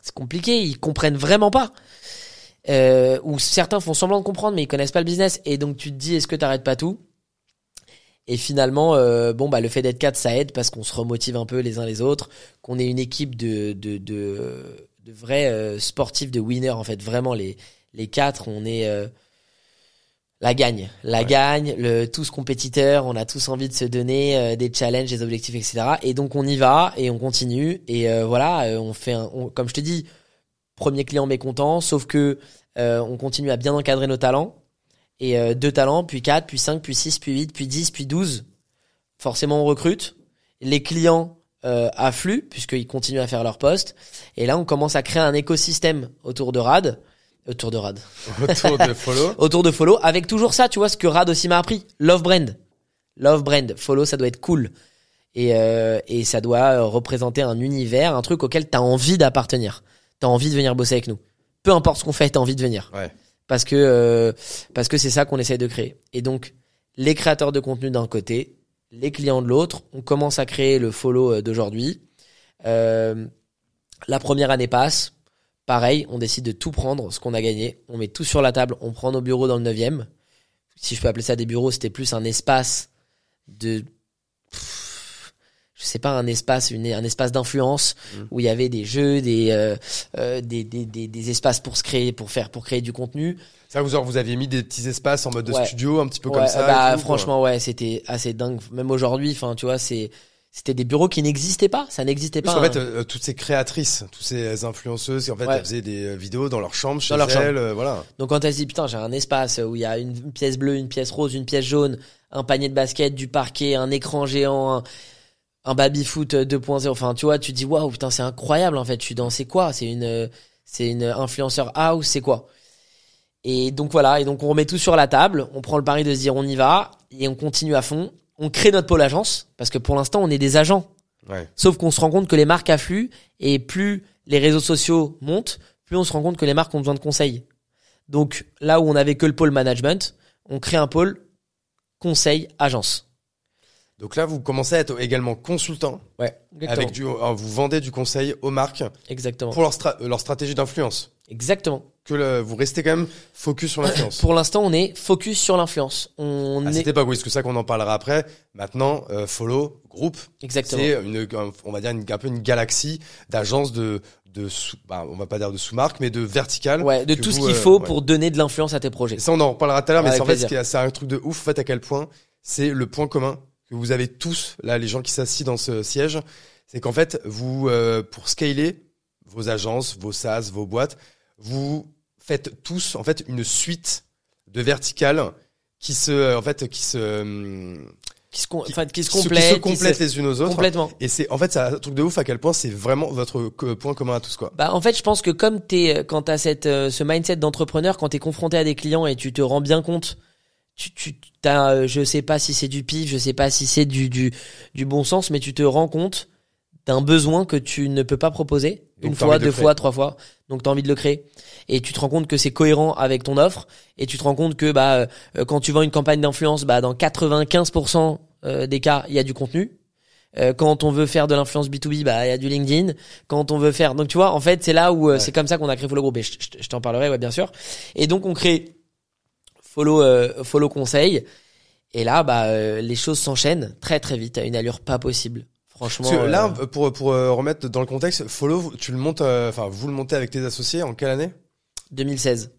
C'est compliqué, ils comprennent vraiment pas. Euh, ou certains font semblant de comprendre, mais ils connaissent pas le business. Et donc tu te dis, est-ce que t'arrêtes pas tout? Et finalement, euh, bon bah le fait d'être quatre, ça aide parce qu'on se remotive un peu les uns les autres, qu'on est une équipe de de de, de vrais euh, sportifs, de winners en fait. Vraiment les les quatre, on est euh, la gagne, la Ouais. gagne, le tous compétiteurs, on a tous envie de se donner euh, des challenges, des objectifs, etc. Et donc on y va et on continue et euh, voilà, euh, on fait, un, on- comme je te dis, premier client mécontent, sauf que on continue à bien encadrer nos talents et deux talents, puis quatre, puis cinq, puis six, puis huit, puis dix, puis douze. Forcément on recrute, les clients euh, affluent puisqu'ils continuent à faire leur poste et là on commence à créer un écosystème autour de Rad, autour de Rad. Autour de follow. autour de follow avec toujours ça tu vois ce que Rad aussi m'a appris. Love brand. Love brand. Follow ça doit être cool. Et euh, et ça doit euh, représenter un univers un truc auquel t'as envie d'appartenir. T'as envie de venir bosser avec nous. Peu importe ce qu'on fait t'as envie de venir. Ouais. parce que euh, parce que c'est ça qu'on essaye de créer. Et donc les créateurs de contenu d'un côté les clients de l'autre on commence à créer le follow euh, d'aujourd'hui Euh, la première année passe. Pareil, on décide de tout prendre, ce qu'on a gagné. On met tout sur la table. On prend nos bureaux dans le 9 Si je peux appeler ça des bureaux, c'était plus un espace de je sais pas un espace une, un espace d'influence mmh. où il y avait des jeux des, euh, euh, des, des, des, des, espaces pour se créer pour faire pour créer du contenu ça vous vous aviez mis des petits espaces en mode de studio un petit peu comme ça bah, franchement ouais c'était assez dingue même aujourd'hui enfin tu vois c'est c'était des bureaux qui n'existaient pas, ça n'existait pas. En fait, euh, toutes ces créatrices, toutes ces influenceuses, en fait, elles faisaient des vidéos dans leur chambre, chez dans leur elles, chambre. voilà. Donc quand elles disent putain, j'ai un espace où il y a une pièce bleue, une pièce rose, une pièce jaune, un panier de basket, du parquet, un écran géant, un, un baby foot 2.0. Enfin, tu vois, tu dis waouh, putain, c'est incroyable en fait. Je suis dans c'est quoi? C'est une c'est une influenceur house, c'est quoi? Et donc voilà, et donc on remet tout sur la table, on prend le pari de se dire on y va et on continue à fond. On crée notre pôle agence parce que pour l'instant on est des agents. Ouais. Sauf qu'on se rend compte que les marques affluent et plus les réseaux sociaux montent, plus on se rend compte que les marques ont besoin de conseils. Donc là où on avait que le pôle management, on crée un pôle conseil agence. Donc là, vous commencez à être également consultant. Ouais. Avec du, euh, vous vendez du conseil aux marques. Exactement. Pour leur, euh, leur stratégie d'influence. Exactement. Que vous restez quand même focus sur l'influence. Pour l'instant, on est focus sur l'influence. On ah, C'était pas oui, c'est ça qu'on en parlera après. Maintenant, euh, follow groupe. Exactement. C'est une, on va dire une, un peu une galaxie d'agences de de sous, bah, on va pas dire de sous-marque, mais de vertical. Ouais, de tout ce qu'il faut pour donner de l'influence à tes projets. ça, on en reparlera tout à l'heure, mais c'est en fait, c'est un truc de ouf, en fait, à quel point c'est le point commun que vous avez tous, là, les gens qui s'assient dans ce siège, c'est qu'en fait, vous, euh, pour scaler vos agences, vos SaaS, vos boîtes, vous faites tous, en fait, une suite de verticales qui se, en fait, qui se, qui se, qui, se complètent, qui complètent les unes aux autres. Complètement. Et c'est, en fait, c'est un truc de ouf à quel point c'est vraiment votre point commun à tous, quoi. Bah, en fait, je pense que comme t'es, quand t'as cette, euh, ce mindset d'entrepreneur, quand t'es confronté à des clients et tu te rends bien compte tu, tu t'as, euh, je sais pas si c'est du pif, je sais pas si c'est du, du, du bon sens, mais tu te rends compte d'un besoin que tu ne peux pas proposer une fois, deux fois, trois fois. Donc tu as envie de le créer et tu te rends compte que c'est cohérent avec ton offre et tu te rends compte que bah euh, quand tu vends une campagne d'influence, bah dans 95% euh, des cas, il y a du contenu. quand on veut faire de l'influence B2B, bah il y a du LinkedIn. Quand on veut faire donc tu vois, en fait, c'est là où c'est comme ça qu'on a créé Follow Group et je, je t'en parlerai ouais bien sûr. Et donc on crée follow euh, follow conseil et là bah euh, les choses s'enchaînent très très vite à une allure pas possible franchement Parce que là euh, pour pour remettre dans le contexte follow tu le montes enfin vous le montez avec tes associés en quelle année? 2016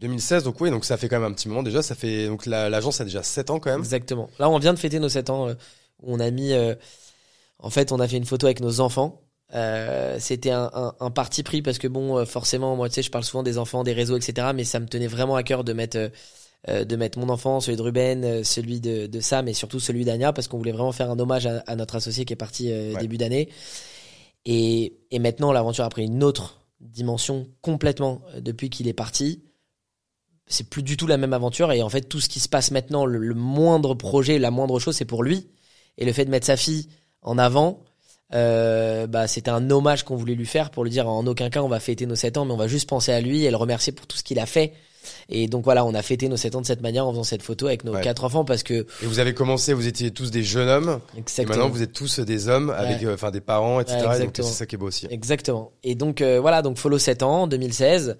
2016 donc oui donc ça fait quand même un petit moment déjà ça fait donc l'agence a déjà 7 ans quand même. Exactement. Là on vient de fêter nos 7 ans où on a mis en fait on a fait une photo avec nos enfants. Euh, c'était un, un, un, parti pris parce que bon forcément moi tu sais je parle souvent des enfants des réseaux etc mais ça me tenait vraiment à cœur de mettre euh, de mettre mon enfant, celui de Ruben, euh, celui de, de Sam et surtout celui d'Ania parce qu'on voulait vraiment faire un hommage à, notre associé qui est parti euh, début d'année. Et, et maintenant, l'aventure a pris une autre dimension complètement depuis qu'il est parti. C'est plus du tout la même aventure et en fait tout ce qui se passe maintenant, le, moindre projet, la moindre chose, c'est pour lui. Et le fait de mettre sa fille en avant, euh, bah c'était un hommage qu'on voulait lui faire pour lui dire en aucun cas on va fêter nos 7 ans, mais on va juste penser à lui et le remercier pour tout ce qu'il a fait et donc voilà, on a fêté nos 7 ans de cette manière en faisant cette photo avec nos quatre enfants parce que. Et vous avez commencé, vous étiez tous des jeunes hommes. Exactement. Et maintenant vous êtes tous des hommes avec, euh, enfin des parents, etc. donc c'est ça qui est beau aussi. Exactement. Et donc euh, voilà, donc follow 7 ans, 2016.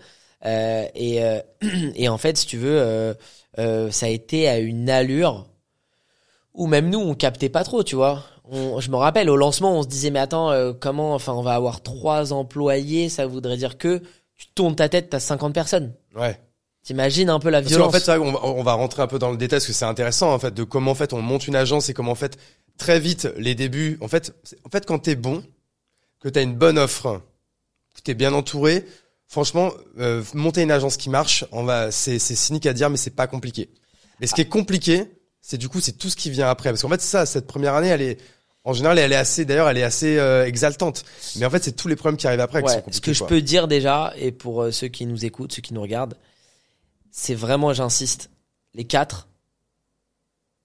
Euh, et, euh, et en fait, si tu veux, ça a été à une allure où même nous, on captait pas trop, tu vois. On, je me rappelle, au lancement, on se disait, mais attends, comment, enfin, on va avoir trois employés, ça voudrait dire que tu tournes ta tête, t'as 50 personnes. Ouais. T'imagines un peu la violence. en fait, ça, on, va, rentrer un peu dans le détail parce que c'est intéressant en fait de comment en fait on monte une agence et comment en fait très vite les débuts. En fait, en fait quand t'es bon, que t'as une bonne offre, que t'es bien entouré, franchement, euh, monter une agence qui marche, on va, c'est c'est cynique à dire, mais c'est pas compliqué. Mais ce qui est compliqué, c'est du coup c'est tout ce qui vient après parce qu'en fait ça, cette première année, elle est en général, elle est assez, d'ailleurs, elle est assez euh, exaltante. Mais en fait, c'est tous les problèmes qui arrivent après qui sont. Ce que je peux dire déjà, et pour euh, ceux qui nous écoutent, ceux qui nous regardent, c'est vraiment, j'insiste, les quatre,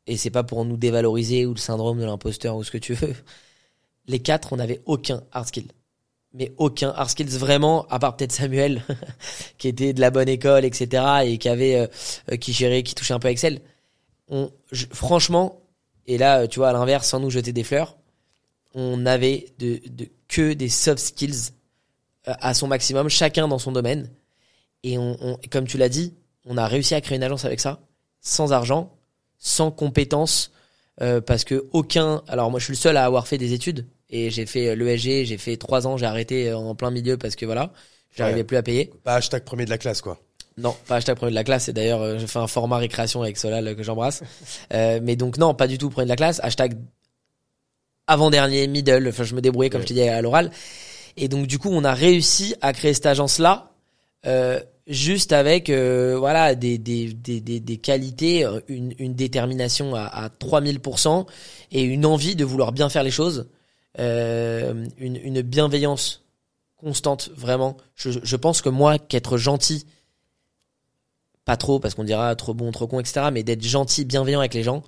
et c'est pas pour nous dévaloriser ou le syndrome de l'imposteur ou ce que tu veux, les quatre, on n'avait aucun hard skill. Mais aucun hard skills vraiment, à part peut-être Samuel, qui était de la bonne école, etc., et qui avait, euh, qui gérait, qui touchait un peu Excel. On, franchement, et là, tu vois, à l'inverse, sans nous jeter des fleurs, on avait de, de que des soft skills euh, à son maximum, chacun dans son domaine. Et on, on- comme tu l'as dit, on a réussi à créer une agence avec ça, sans argent, sans compétences, euh, parce que aucun. Alors moi, je suis le seul à avoir fait des études et j'ai fait l'ESG, j'ai fait trois ans, j'ai arrêté euh, en plein milieu parce que voilà, j'arrivais Ouais. plus à payer. Pas hashtag premier de la classe, quoi. Non, pas hashtag premier de la classe. Et d'ailleurs, euh, j'ai fait un format récréation avec Solal euh, que j'embrasse. Euh, mais donc non, pas du tout premier de la classe. Hashtag avant-dernier, middle. Enfin, je me débrouillais comme Ouais. je te disais à l'oral. Et donc du coup, on a réussi à créer cette agence-là, euh, juste avec euh, voilà des, des, des, des, des qualités, euh, une, une détermination à, à 3000% et une envie de vouloir bien faire les choses, euh, une, une bienveillance constante, vraiment. Je, je pense que moi, qu'être gentil, pas trop parce qu'on dira trop bon, trop con, etc. Mais d'être gentil, bienveillant avec les gens,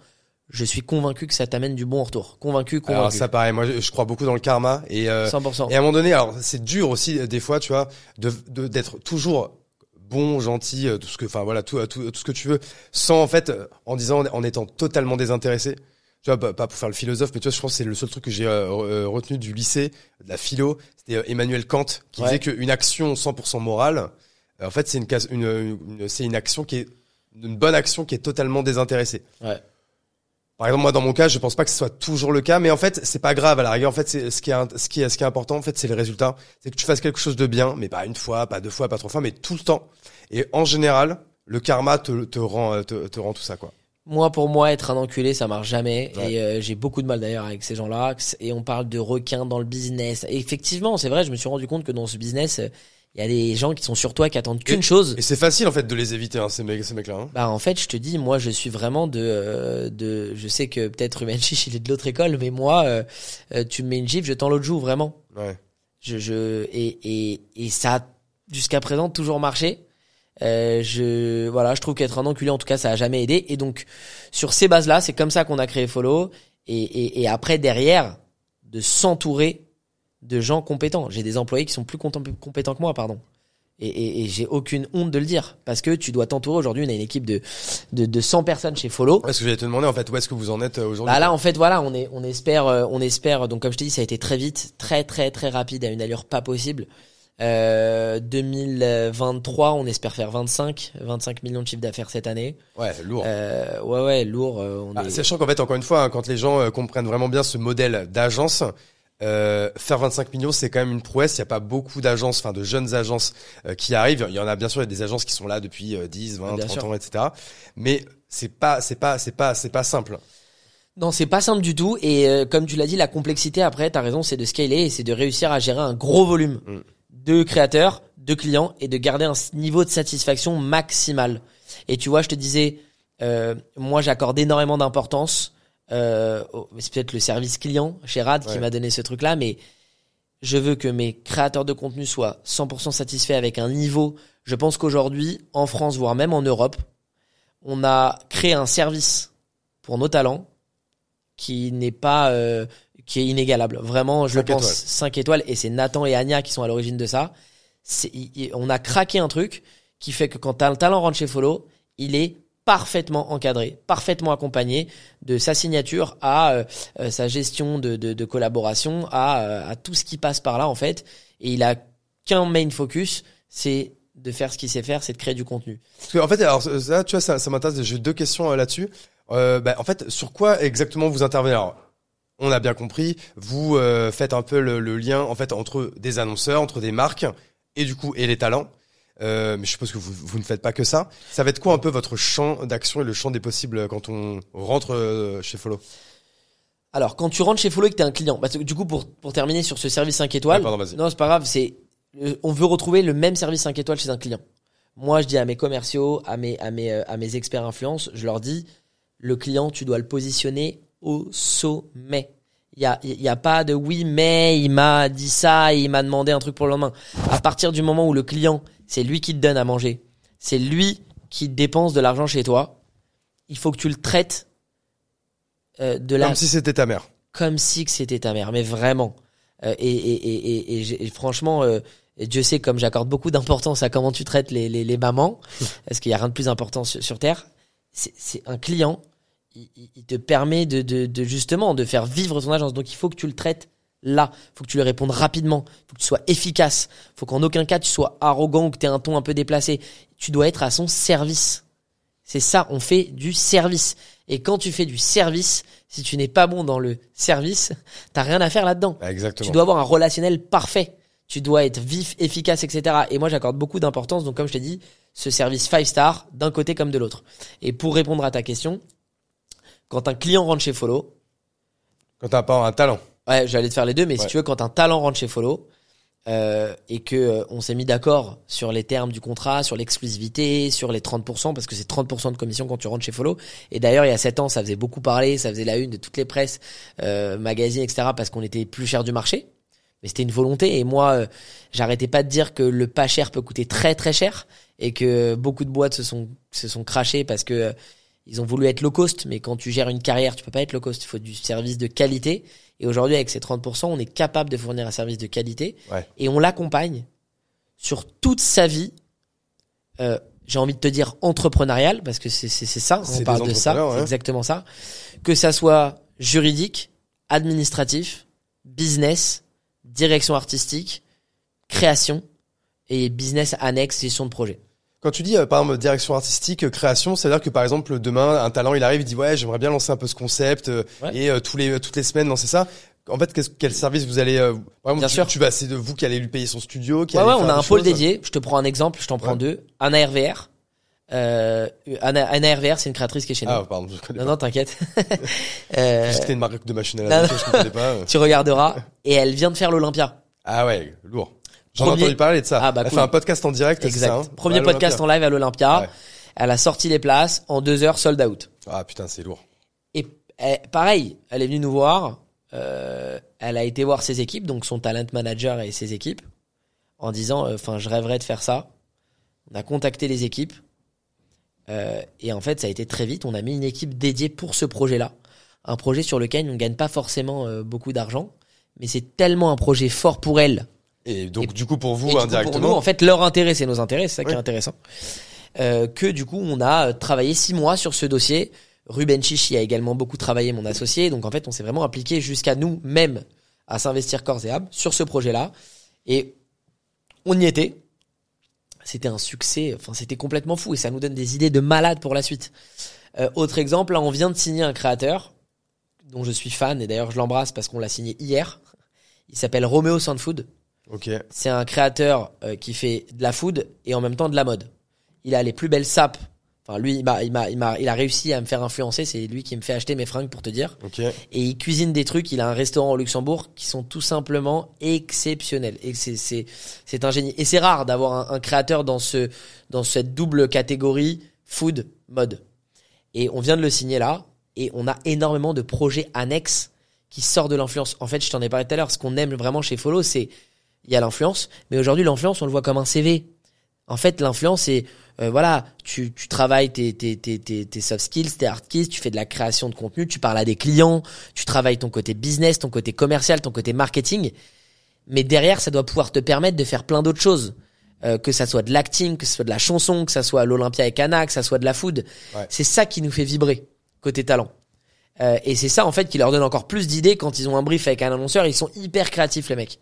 je suis convaincu que ça t'amène du bon retour. Convaincu, Alors convaincu. ça pareil, moi je, crois beaucoup dans le karma et euh, 100%. et à un moment donné, alors c'est dur aussi euh, des fois, tu vois, de- d'être toujours bon, gentil, euh, tout ce que, enfin voilà, tout, euh, tout tout ce que tu veux, sans en fait, euh, en disant, en étant totalement désintéressé. Tu vois, pas, pas pour faire le philosophe, mais tu vois, je pense que c'est le seul truc que j'ai euh, re- retenu du lycée, de la philo, c'était Emmanuel Kant qui Ouais. disait qu'une action 100% morale, en fait, c'est une, une, une- c'est une action qui est une bonne action qui est totalement désintéressée. Ouais. Par exemple, moi, dans mon cas, je pense pas que ce soit toujours le cas, mais en fait, c'est pas grave. À la rigueur, en fait, c'est ce qui est, ce qui est, ce qui est important, en fait, c'est le résultat. C'est que tu fasses quelque chose de bien, mais pas une fois, pas deux fois, pas trois fois, mais tout le temps. Et en général, le karma te, te rend, te, te rend tout ça, quoi. Moi, pour moi, être un enculé, ça marche jamais. Ouais. Et euh, j'ai beaucoup de mal d'ailleurs avec ces gens-là. Et on parle de requins dans le business. Et effectivement, c'est vrai, je me suis rendu compte que dans ce business, euh, il y a des gens qui sont sur toi, qui attendent qu'une chose. Et c'est facile, en fait, de les éviter, hein, ces mecs, ces mecs-là. hein. Bah en fait, je te dis, moi, je suis vraiment de, euh, de, je sais que peut-être Ruben Chiche, il est de l'autre école, mais moi, euh, euh, tu me mets une gifle, je tends l'autre joue, vraiment. Ouais. Je, je, et, et, et ça a jusqu'à présent toujours marché. Euh, je, voilà, je trouve qu'être un enculé, en tout cas, ça a jamais aidé. Et donc, sur ces bases-là, c'est comme ça qu'on a créé Follow. Et, et, et après, derrière, de s'entourer de gens compétents. J'ai des employés qui sont plus compétents que moi, pardon. Et, et, et j'ai aucune honte de le dire. Parce que tu dois t'entourer. Aujourd'hui, on a une équipe de, de, de 100 personnes chez Follow. Ouais, ce que j'allais te demander, en fait, où est-ce que vous en êtes euh, aujourd'hui? Bah là, en fait, voilà, on est, on espère, euh, on espère. Donc, comme je t'ai dit, ça a été très vite, très, très, très rapide, à une allure pas possible. Euh, 2023, on espère faire 25, 25 millions de chiffres d'affaires cette année. Ouais, lourd. Euh, ouais, ouais, lourd. euh, on Ah, est... Sachant qu'en fait, encore une fois, hein, quand les gens euh, comprennent vraiment bien ce modèle d'agence, euh, faire 25 millions, c'est quand même une prouesse. Il n'y a pas beaucoup d'agences, enfin de jeunes agences euh, qui arrivent. Il y en a bien sûr, il y a des agences qui sont là depuis euh, 10, 20, Bien 30 sûr. ans, etc. Mais c'est pas, c'est pas, c'est pas, c'est pas simple. Non, c'est pas simple du tout. Et euh, comme tu l'as dit, la complexité, après, t'as raison, c'est de scaler et c'est de réussir à gérer un gros volume Mm. de créateurs, de clients et de garder un niveau de satisfaction maximal. Et tu vois, je te disais, euh, moi, j'accorde énormément d'importance. Euh, au- c'est peut-être le service client chez Rad qui m'a donné ce truc-là, mais je veux que mes créateurs de contenu soient 100% satisfaits avec un niveau. Je pense qu'aujourd'hui, en France, voire même en Europe, on a créé un service pour nos talents qui n'est pas euh, qui est inégalable. Vraiment, je Cinq pense étoiles. 5 étoiles et c'est Nathan et Anya qui sont à l'origine de ça. C'est- on a craqué un truc qui fait que quand un talent rentre chez Follow, il est parfaitement encadré, parfaitement accompagné de sa signature à euh, euh, sa gestion de, de, de collaboration, à, euh, à tout ce qui passe par là en fait. Et il a qu'un main focus, c'est de faire ce qu'il sait faire, c'est de créer du contenu. Parce que, en fait, alors ça, tu vois, ça, ça m'intéresse. J'ai deux questions euh, là-dessus. Euh, bah, en fait, sur quoi exactement vous intervenez? Alors, on a bien compris. Vous faites un peu le, le lien en fait entre des annonceurs, entre des marques et du coup et les talents. Euh, mais je suppose que vous, vous ne faites pas que ça. Ça va être quoi un peu votre champ d'action et le champ des possibles quand on rentre euh, chez Follow? Alors, quand tu rentres chez Follow et que t'es un client, parce que du coup, pour, pour terminer sur ce service 5 étoiles, pardon, non, c'est pas grave, c'est, euh, on veut retrouver le même service 5 étoiles chez un client. Moi, je dis à mes commerciaux, à mes, à mes, à mes experts influence, je leur dis, le client, tu dois le positionner au sommet. Il y a, y a pas de oui, mais il m'a dit ça, et il m'a demandé un truc pour le lendemain. À partir du moment où le client, c'est lui qui te donne à manger, c'est lui qui dépense de l'argent chez toi, il faut que tu le traites euh, de la Comme si c'était ta mère. comme si que c'était ta mère, mais vraiment. Euh, et, et, et, et, et j'ai- et franchement, euh, Dieu sait comme j'accorde beaucoup d'importance à comment tu traites les, les, les mamans, parce qu'il y a rien de plus important sur, sur terre. C'est un client, il, il- il te permet de, de, de justement de faire vivre ton agence. Donc il faut que tu le traites là. Il faut que tu lui répondes rapidement. Il faut que tu sois efficace. Il faut qu'en aucun cas tu sois arrogant ou que tu aies un ton un peu déplacé. Tu dois être à son service. C'est ça, on fait du service. Et quand tu fais du service, si tu n'es pas bon dans le service, t'as rien à faire là-dedans. Ah, Exactement. Tu dois avoir un relationnel parfait. Tu dois être vif, efficace, etc. Et moi, j'accorde beaucoup d'importance. Donc, comme je t'ai dit, ce service 5 star d'un côté comme de l'autre. Et pour répondre à ta question, quand un client rentre chez Follow, Quand t'as pas un talent. Ouais, j'allais te faire les deux, mais si tu veux, quand un talent rentre chez Follow, euh, et que euh, on s'est mis d'accord sur les termes du contrat, sur l'exclusivité, sur les 30%, parce que c'est 30% de commission quand tu rentres chez Follow. Et d'ailleurs, il y a 7 ans, ça faisait beaucoup parler, ça faisait la une de toutes les presses, euh, magazines, etc., parce qu'on était plus cher du marché. Mais c'était une volonté. Et moi, euh, j'arrêtais pas de dire que le pas cher peut coûter très très cher, et que beaucoup de boîtes se sont se sont crachées parce que euh, ils ont voulu être low cost. Mais quand tu gères une carrière, tu peux pas être low cost. Il faut du service de qualité. Et aujourd'hui, avec ces 30%, on est capable de fournir un service de qualité Ouais. et on l'accompagne sur toute sa vie. Euh, j'ai envie de te dire entrepreneurial parce que c'est c'est c'est ça. On parle de ça, c'est exactement ça. Que ça soit juridique, administratif, business, direction artistique, création et business annexe, gestion de projet. Quand tu dis, euh, par exemple, direction artistique, euh, création, c'est-à-dire que, par exemple, demain, un talent, il arrive, il dit, ouais, j'aimerais bien lancer un peu ce concept, euh, Ouais. et euh, tous les, toutes les semaines lancer ça? En fait, qu'est-ce- quel service vous allez, euh, par exemple, Bien tu, sûr. tu vas, c'est de vous qui allez lui payer son studio, qui Ouais, allez ouais, on a des un pôle choses. dédié. Je te prends un exemple, je t'en prends Ouais. deux. Anna RVR. Euh, Anna, Anna RVR, c'est une créatrice qui est chez nous. Ah, pardon, je connais non, pas. non, t'inquiète. euh, C'était une marque de machine à non, laver, je ne connais pas. euh. tu regarderas. Et elle vient de faire l'Olympia. Ah ouais, lourd. J'en ai entendu parler de ça. Ah, bah, Elle cool. fait un podcast en direct, Exact. ça, hein? Premier podcast en live à l'Olympia. Ouais. Elle a sorti les places en deux heures sold out. Ah putain, c'est lourd. Et eh, pareil, elle est venue nous voir. euh, elle a été voir ses équipes, donc son talent manager et ses équipes, en disant, euh, enfin, je rêverais de faire ça. On a contacté les équipes. euh, et en fait, ça a été très vite. On a mis une équipe dédiée pour ce projet-là. Un projet sur lequel on ne gagne pas forcément euh, beaucoup d'argent. Mais c'est tellement un projet fort pour elle Et donc, Et- du coup, pour vous, indirectement. pour nous, en fait, leur intérêt, c'est nos intérêts, c'est ça qui est intéressant. Euh, que du coup, on a travaillé six mois sur ce dossier. Ruben Chichi a également beaucoup travaillé, mon associé. Donc en fait, on s'est vraiment impliqué jusqu'à nous-mêmes à s'investir corps et âme sur ce projet-là. Et on y était. C'était un succès, enfin c'était complètement fou et ça nous donne des idées de malade pour la suite. Euh, autre exemple, là on vient de signer un créateur dont je suis fan et d'ailleurs je l'embrasse parce qu'on l'a signé hier. Il s'appelle Romeo Sandfood. Ok. C'est un créateur euh, qui fait de la food et en même temps de la mode. Il a les plus belles sapes. Enfin, lui, il m'a, il m'a, il m'a, il a réussi à me faire influencer. C'est lui qui me fait acheter mes fringues pour te dire. Ok. Et il cuisine des trucs. Il a un restaurant au Luxembourg qui sont tout simplement exceptionnels. Et c'est, c'est, c'est un génie. Et c'est rare d'avoir un, un créateur dans ce, dans cette double catégorie food mode. Et on vient de le signer là. Et on a énormément de projets annexes qui sortent de l'influence. En fait, je t'en ai parlé tout à l'heure. Ce qu'on aime vraiment chez Follow, c'est il y a l'influence, mais aujourd'hui l'influence, on le voit comme un CV. En fait, l'influence, c'est euh, voilà, tu, tu travailles tes, tes, tes, tes, tes soft skills, tes hard skills, tu fais de la création de contenu, tu parles à des clients, tu travailles ton côté business, ton côté commercial, ton côté marketing. Mais derrière, ça doit pouvoir te permettre de faire plein d'autres choses. Euh, que ça soit de l'acting, que ce soit de la chanson, que ça soit l'Olympia et Cana, que ça soit de la food. Ouais. C'est ça qui nous fait vibrer côté talent. Euh, et c'est ça en fait qui leur donne encore plus d'idées quand ils ont un brief avec un annonceur. Ils sont hyper créatifs les mecs.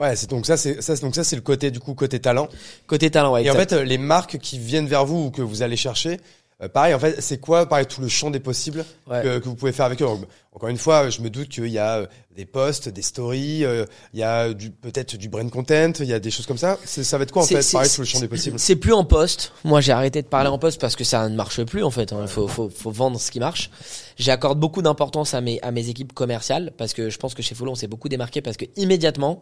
Ouais, c'est donc ça, c'est ça, donc ça, c'est le côté du coup côté talent. Côté talent, ouais. Et en fait, euh, les marques qui viennent vers vous ou que vous allez chercher, euh, pareil, en fait, c'est quoi, pareil, tout le champ des possibles Ouais. que, que vous pouvez faire avec eux? Donc, encore une fois, je me doute qu'il y a euh, des posts, des stories, euh, il y a du, peut-être du brand content, il y a des choses comme ça. Ça va être quoi en fait, pareil, tout le champ des possibles? C'est plus en poste. Moi, j'ai arrêté de parler en poste parce que ça ne marche plus en fait. Il faut, faut, faut vendre ce qui marche. J'accorde beaucoup d'importance à mes, à mes équipes commerciales parce que je pense que chez Follow, on s'est beaucoup démarqué parce que immédiatement,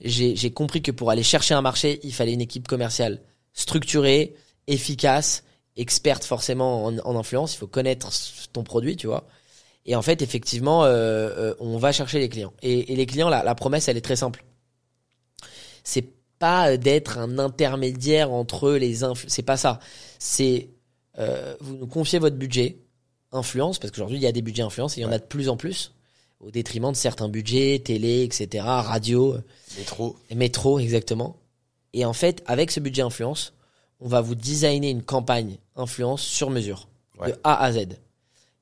j'ai compris que pour aller chercher un marché, il fallait une équipe commerciale structurée, efficace, experte forcément en, en influence. Il faut connaître ton produit, tu vois. Et en fait, effectivement, euh, euh, on va chercher les clients. Et, et les clients, la, la promesse, elle est très simple. C'est pas d'être un intermédiaire entre les influ... C'est pas ça. C'est euh, vous nous confiez votre budget influence parce qu'aujourd'hui il y a des budgets influence et il y en a de plus en plus au détriment de certains budgets télé, etc., radio, Métro. et métro exactement. Et en fait, avec ce budget influence, on va vous designer une campagne influence sur mesure Ouais. de A à Z.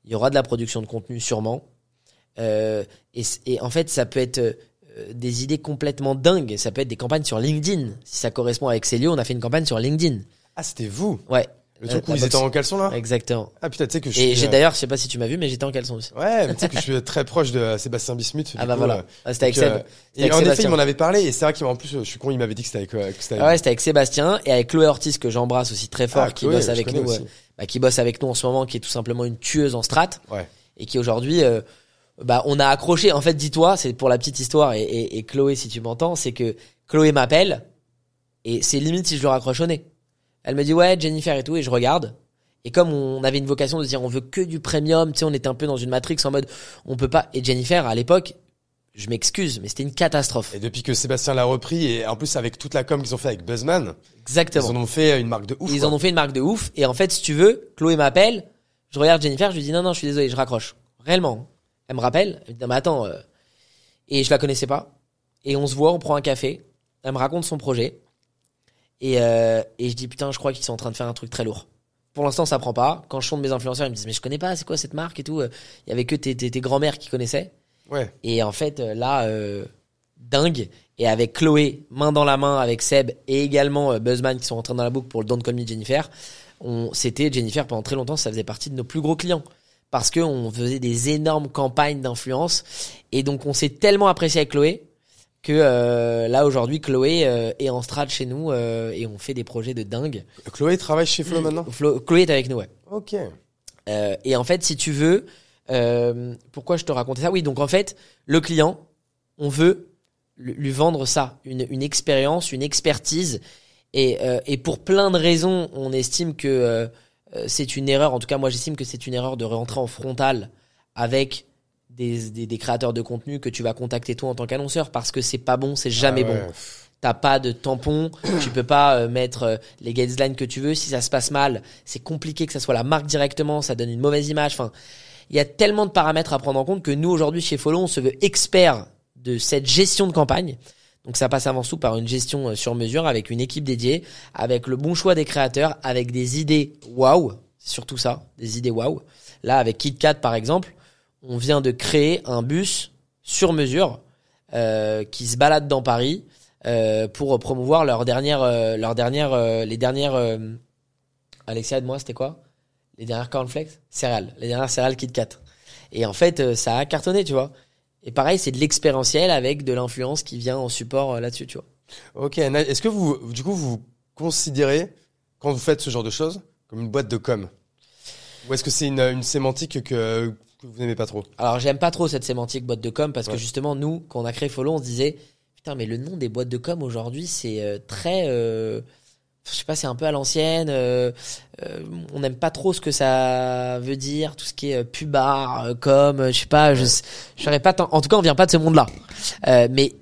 il y aura de la production de contenu sûrement. Euh, et en fait, ça peut être euh, des idées complètement dingues. Ça peut être des campagnes sur LinkedIn. Si ça correspond avec Célio, on a fait une campagne sur LinkedIn. Ah, c'était vous? Ouais, Le Euh, truc où ils étaient boxe. en caleçon là exactement. Ah putain, tu sais que je Et j'ai euh, d'ailleurs, je sais pas si tu m'as vu, mais j'étais en caleçon aussi. Ouais, mais tu sais que je suis très proche de Sébastien Bismuth. Ah bah voilà. euh, Ah, c'était avec Seb. euh, Et en effet, il m'en avait parlé et c'est vrai qu'en plus, je suis con, il m'avait dit que c'était avec, euh, Ah ouais, c'était avec Sébastien et avec Chloé Ortiz que j'embrasse aussi très fort, Ah, qui bosse avec nous, euh, bah, qui bosse avec nous en ce moment, qui est tout simplement une tueuse en strat Ouais. et qui aujourd'hui, euh, bah, on a accroché. En fait, dis-toi, c'est pour la petite histoire et, et, et Chloé, si tu m'entends, c'est que Chloé m'appelle et c'est limite si je le raccroche au nez. Elle me dit ouais Jennifer et tout et je regarde. Et comme on avait une vocation de dire on veut que du premium, tu sais, on était un peu dans une matrix en mode on peut pas. Et Jennifer à l'époque, je m'excuse, mais c'était une catastrophe. Et depuis que Sébastien l'a repris, et en plus avec toute la com qu'ils ont fait avec Buzzman, Exactement. ils en ont fait une marque de ouf. Ils quoi. en ont fait une marque de ouf. Et en fait, si tu veux, Chloé m'appelle. Je regarde Jennifer, je lui dis non, non, je suis désolé, je raccroche. Réellement. Elle me rappelle. Elle me dit, non, mais attends. euh, Et je la connaissais pas. Et on se voit, on prend un café. Elle me raconte son projet. Et, euh, et je dis putain, je crois qu'ils sont en train de faire un truc très lourd. Pour l'instant, ça prend pas. Quand je sonde mes influenceurs, ils me disent mais je connais pas, c'est quoi cette marque et tout. Euh, Il y avait que tes, tes, tes grands-mères qui connaissaient. Ouais. Et en fait, euh, là, euh, dingue. Et avec Chloé, main dans la main, avec Seb et également euh, Buzzman qui sont rentrés dans la boucle pour le Don't Call Me Jennifer, on, c'était Jennifer pendant très longtemps, ça faisait partie de nos plus gros clients. Parce que on faisait des énormes campagnes d'influence. Et donc, on s'est tellement apprécié avec Chloé que euh, là, aujourd'hui, Chloé euh, est en strat chez nous euh, et on fait des projets de dingue. Chloé travaille chez Flo maintenant Flo- Chloé est avec nous, ouais. Ok. Euh, et en fait, si tu veux, euh, pourquoi je te racontais ça? Oui, donc en fait, le client, on veut lui vendre ça, une, une expérience, une expertise. Et, euh, et pour plein de raisons, on estime que c'est une erreur. En tout cas, moi, j'estime que c'est une erreur de rentrer en frontal avec des, des, des créateurs de contenu que tu vas contacter toi en tant qu'annonceur parce que c'est pas bon, c'est jamais Ah bon t'as pas de tampon, tu peux pas euh, mettre euh, les guidelines que tu veux. Si ça se passe mal, c'est compliqué que ça soit la marque directement, ça donne une mauvaise image. Enfin, il y a tellement de paramètres à prendre en compte que nous aujourd'hui chez Follow, on se veut expert de cette gestion de campagne. Donc ça passe avant tout par une gestion euh, sur mesure avec une équipe dédiée, avec le bon choix des créateurs, avec des idées waouh, c'est surtout ça, des idées waouh. Là avec KitKat par exemple, on vient de créer un bus sur mesure euh, qui se balade dans Paris euh, pour promouvoir leur dernière, euh, leur dernière, euh, les dernières. euh, Alexia, de moi, c'était quoi? Les dernières cornflakes? Céréales, les dernières céréales KitKat. Et en fait, euh, ça a cartonné, tu vois. Et pareil, c'est de l'expérientiel avec de l'influence qui vient en support là-dessus, tu vois. Ok. Est-ce que vous, du coup, vous considérez, quand vous faites ce genre de choses, comme une boîte de com? Ou est-ce que c'est une, une sémantique que, que vous n'aimez pas trop Alors, j'aime pas trop cette sémantique boîte de com parce que justement, nous, quand on a créé Follow, on se disait, putain, mais le nom des boîtes de com aujourd'hui, c'est euh, très, euh, je sais pas, c'est un peu à l'ancienne. euh, euh, on n'aime pas trop ce que ça veut dire, tout ce qui est euh, pubard, euh, com, je sais pas, je, je saurais pas. tant- En tout cas, on vient pas de ce monde-là. Euh, mais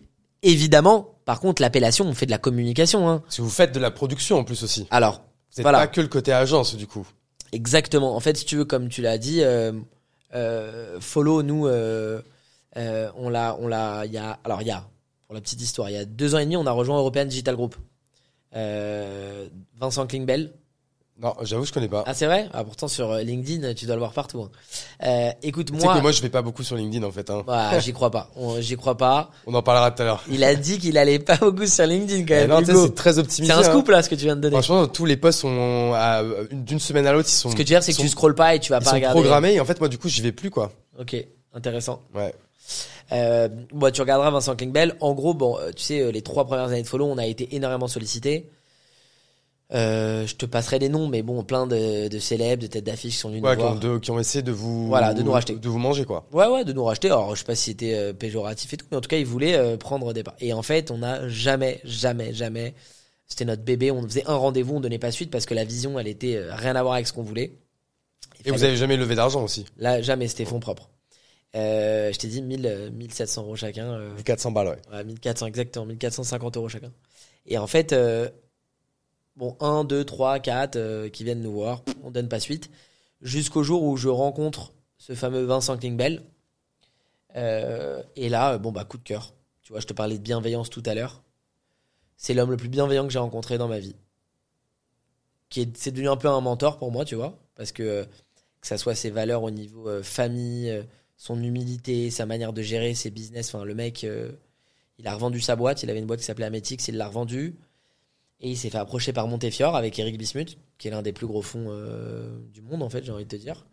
évidemment, par contre, l'appellation, on fait de la communication. Hein. Si vous faites de la production en plus aussi. Alors, n'êtes Voilà. pas que le côté agence du coup. Exactement. En fait, si tu veux, comme tu l'as dit, euh, follow nous, euh, euh, on l'a, on l'a. Il y a, alors il y a, pour la petite histoire, il y a deux ans et demi, on a rejoint European Digital Group. Euh, Vincent Klingbell. Non, j'avoue, je connais pas. Ah c'est vrai? Ah pourtant sur euh, LinkedIn, tu dois le voir partout. hein. Euh, écoute tu sais moi, que moi, je vais pas beaucoup sur LinkedIn en fait. Hein. bah, j'y crois pas. On- J'y crois pas. On en parlera tout à l'heure. Il a dit qu'il allait pas beaucoup sur LinkedIn quand même. non, tu c'est très C'est optimisé. un hein. scoop là ce que tu viens de donner. Franchement, tous les posts sont à- d'une semaine à l'autre, ils sont. Ce que tu veux dire, c'est que tu scrolles pas et tu vas ils pas sont regarder. programmés et en fait, moi, du coup, j'y vais plus quoi. Ok, intéressant. Ouais. Euh, bon, tu regarderas Vincent Klingbell. En gros, bon, euh, tu sais, euh, les trois premières années de follow, on a été énormément sollicité. Euh, je te passerai des noms, mais bon, plein de, de célèbres, de têtes d'affiche qui sont venus Ouais, nous qui ont, voir. de- qui ont essayé de vous. Voilà, de nous racheter. De vous manger quoi. Ouais, ouais, de nous racheter. Alors, je sais pas si c'était euh, péjoratif et tout, mais en tout cas, ils voulaient euh, prendre des parts. Et en fait, on n'a jamais, jamais, jamais. C'était notre bébé. On faisait un rendez-vous, on donnait pas suite parce que la vision, elle était euh, rien à voir avec ce qu'on voulait. Il Et vous avez jamais levé d'argent aussi. Là, jamais, c'était fonds propres. Je t'ai dit 1000, euh, 1700 euros chacun. euh, 400 balles, ouais. Ouais, 1400 exactement, 1450 euros chacun. Et en fait, bon, 1, 2, 3, 4 euh, qui viennent nous voir, on donne pas suite. Jusqu'au jour où je rencontre ce fameux Vincent Klingbell. Euh, et là, euh, bon, bah, coup de cœur. Tu vois, je te parlais de bienveillance tout à l'heure. C'est l'homme le plus bienveillant que j'ai rencontré dans ma vie. Qui est, c'est devenu un peu un mentor pour moi, tu vois. Parce que, euh, que ça soit ses valeurs au niveau famille, son humilité, sa manière de gérer ses business. Enfin, le mec, il a revendu sa boîte. Il avait une boîte qui s'appelait Ametix, il l'a revendue. Et il s'est fait approcher par Montefiore avec Eric Bismuth, qui est l'un des plus gros fonds euh, du monde, en fait, j'ai envie de te dire.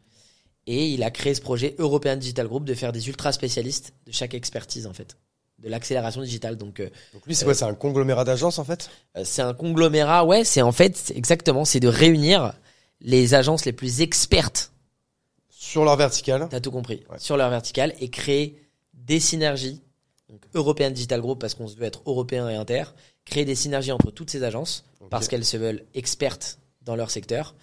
Et il a créé ce projet European Digital Group de faire des ultra spécialistes de chaque expertise, en fait. De l'accélération digitale. Donc, euh, Donc lui, c'est quoi C'est un conglomérat d'agences en fait? Euh, c'est un conglomérat, ouais, c'est en fait, exactement, c'est de réunir les agences les plus expertes, Sur leur verticale. t'as tout compris, Ouais. sur leur verticale et créer des synergies. Donc, European Digital Group, parce qu'on se veut être européen et inter, créer des synergies entre toutes ces agences, parce qu'elles se veulent expertes dans leur secteur,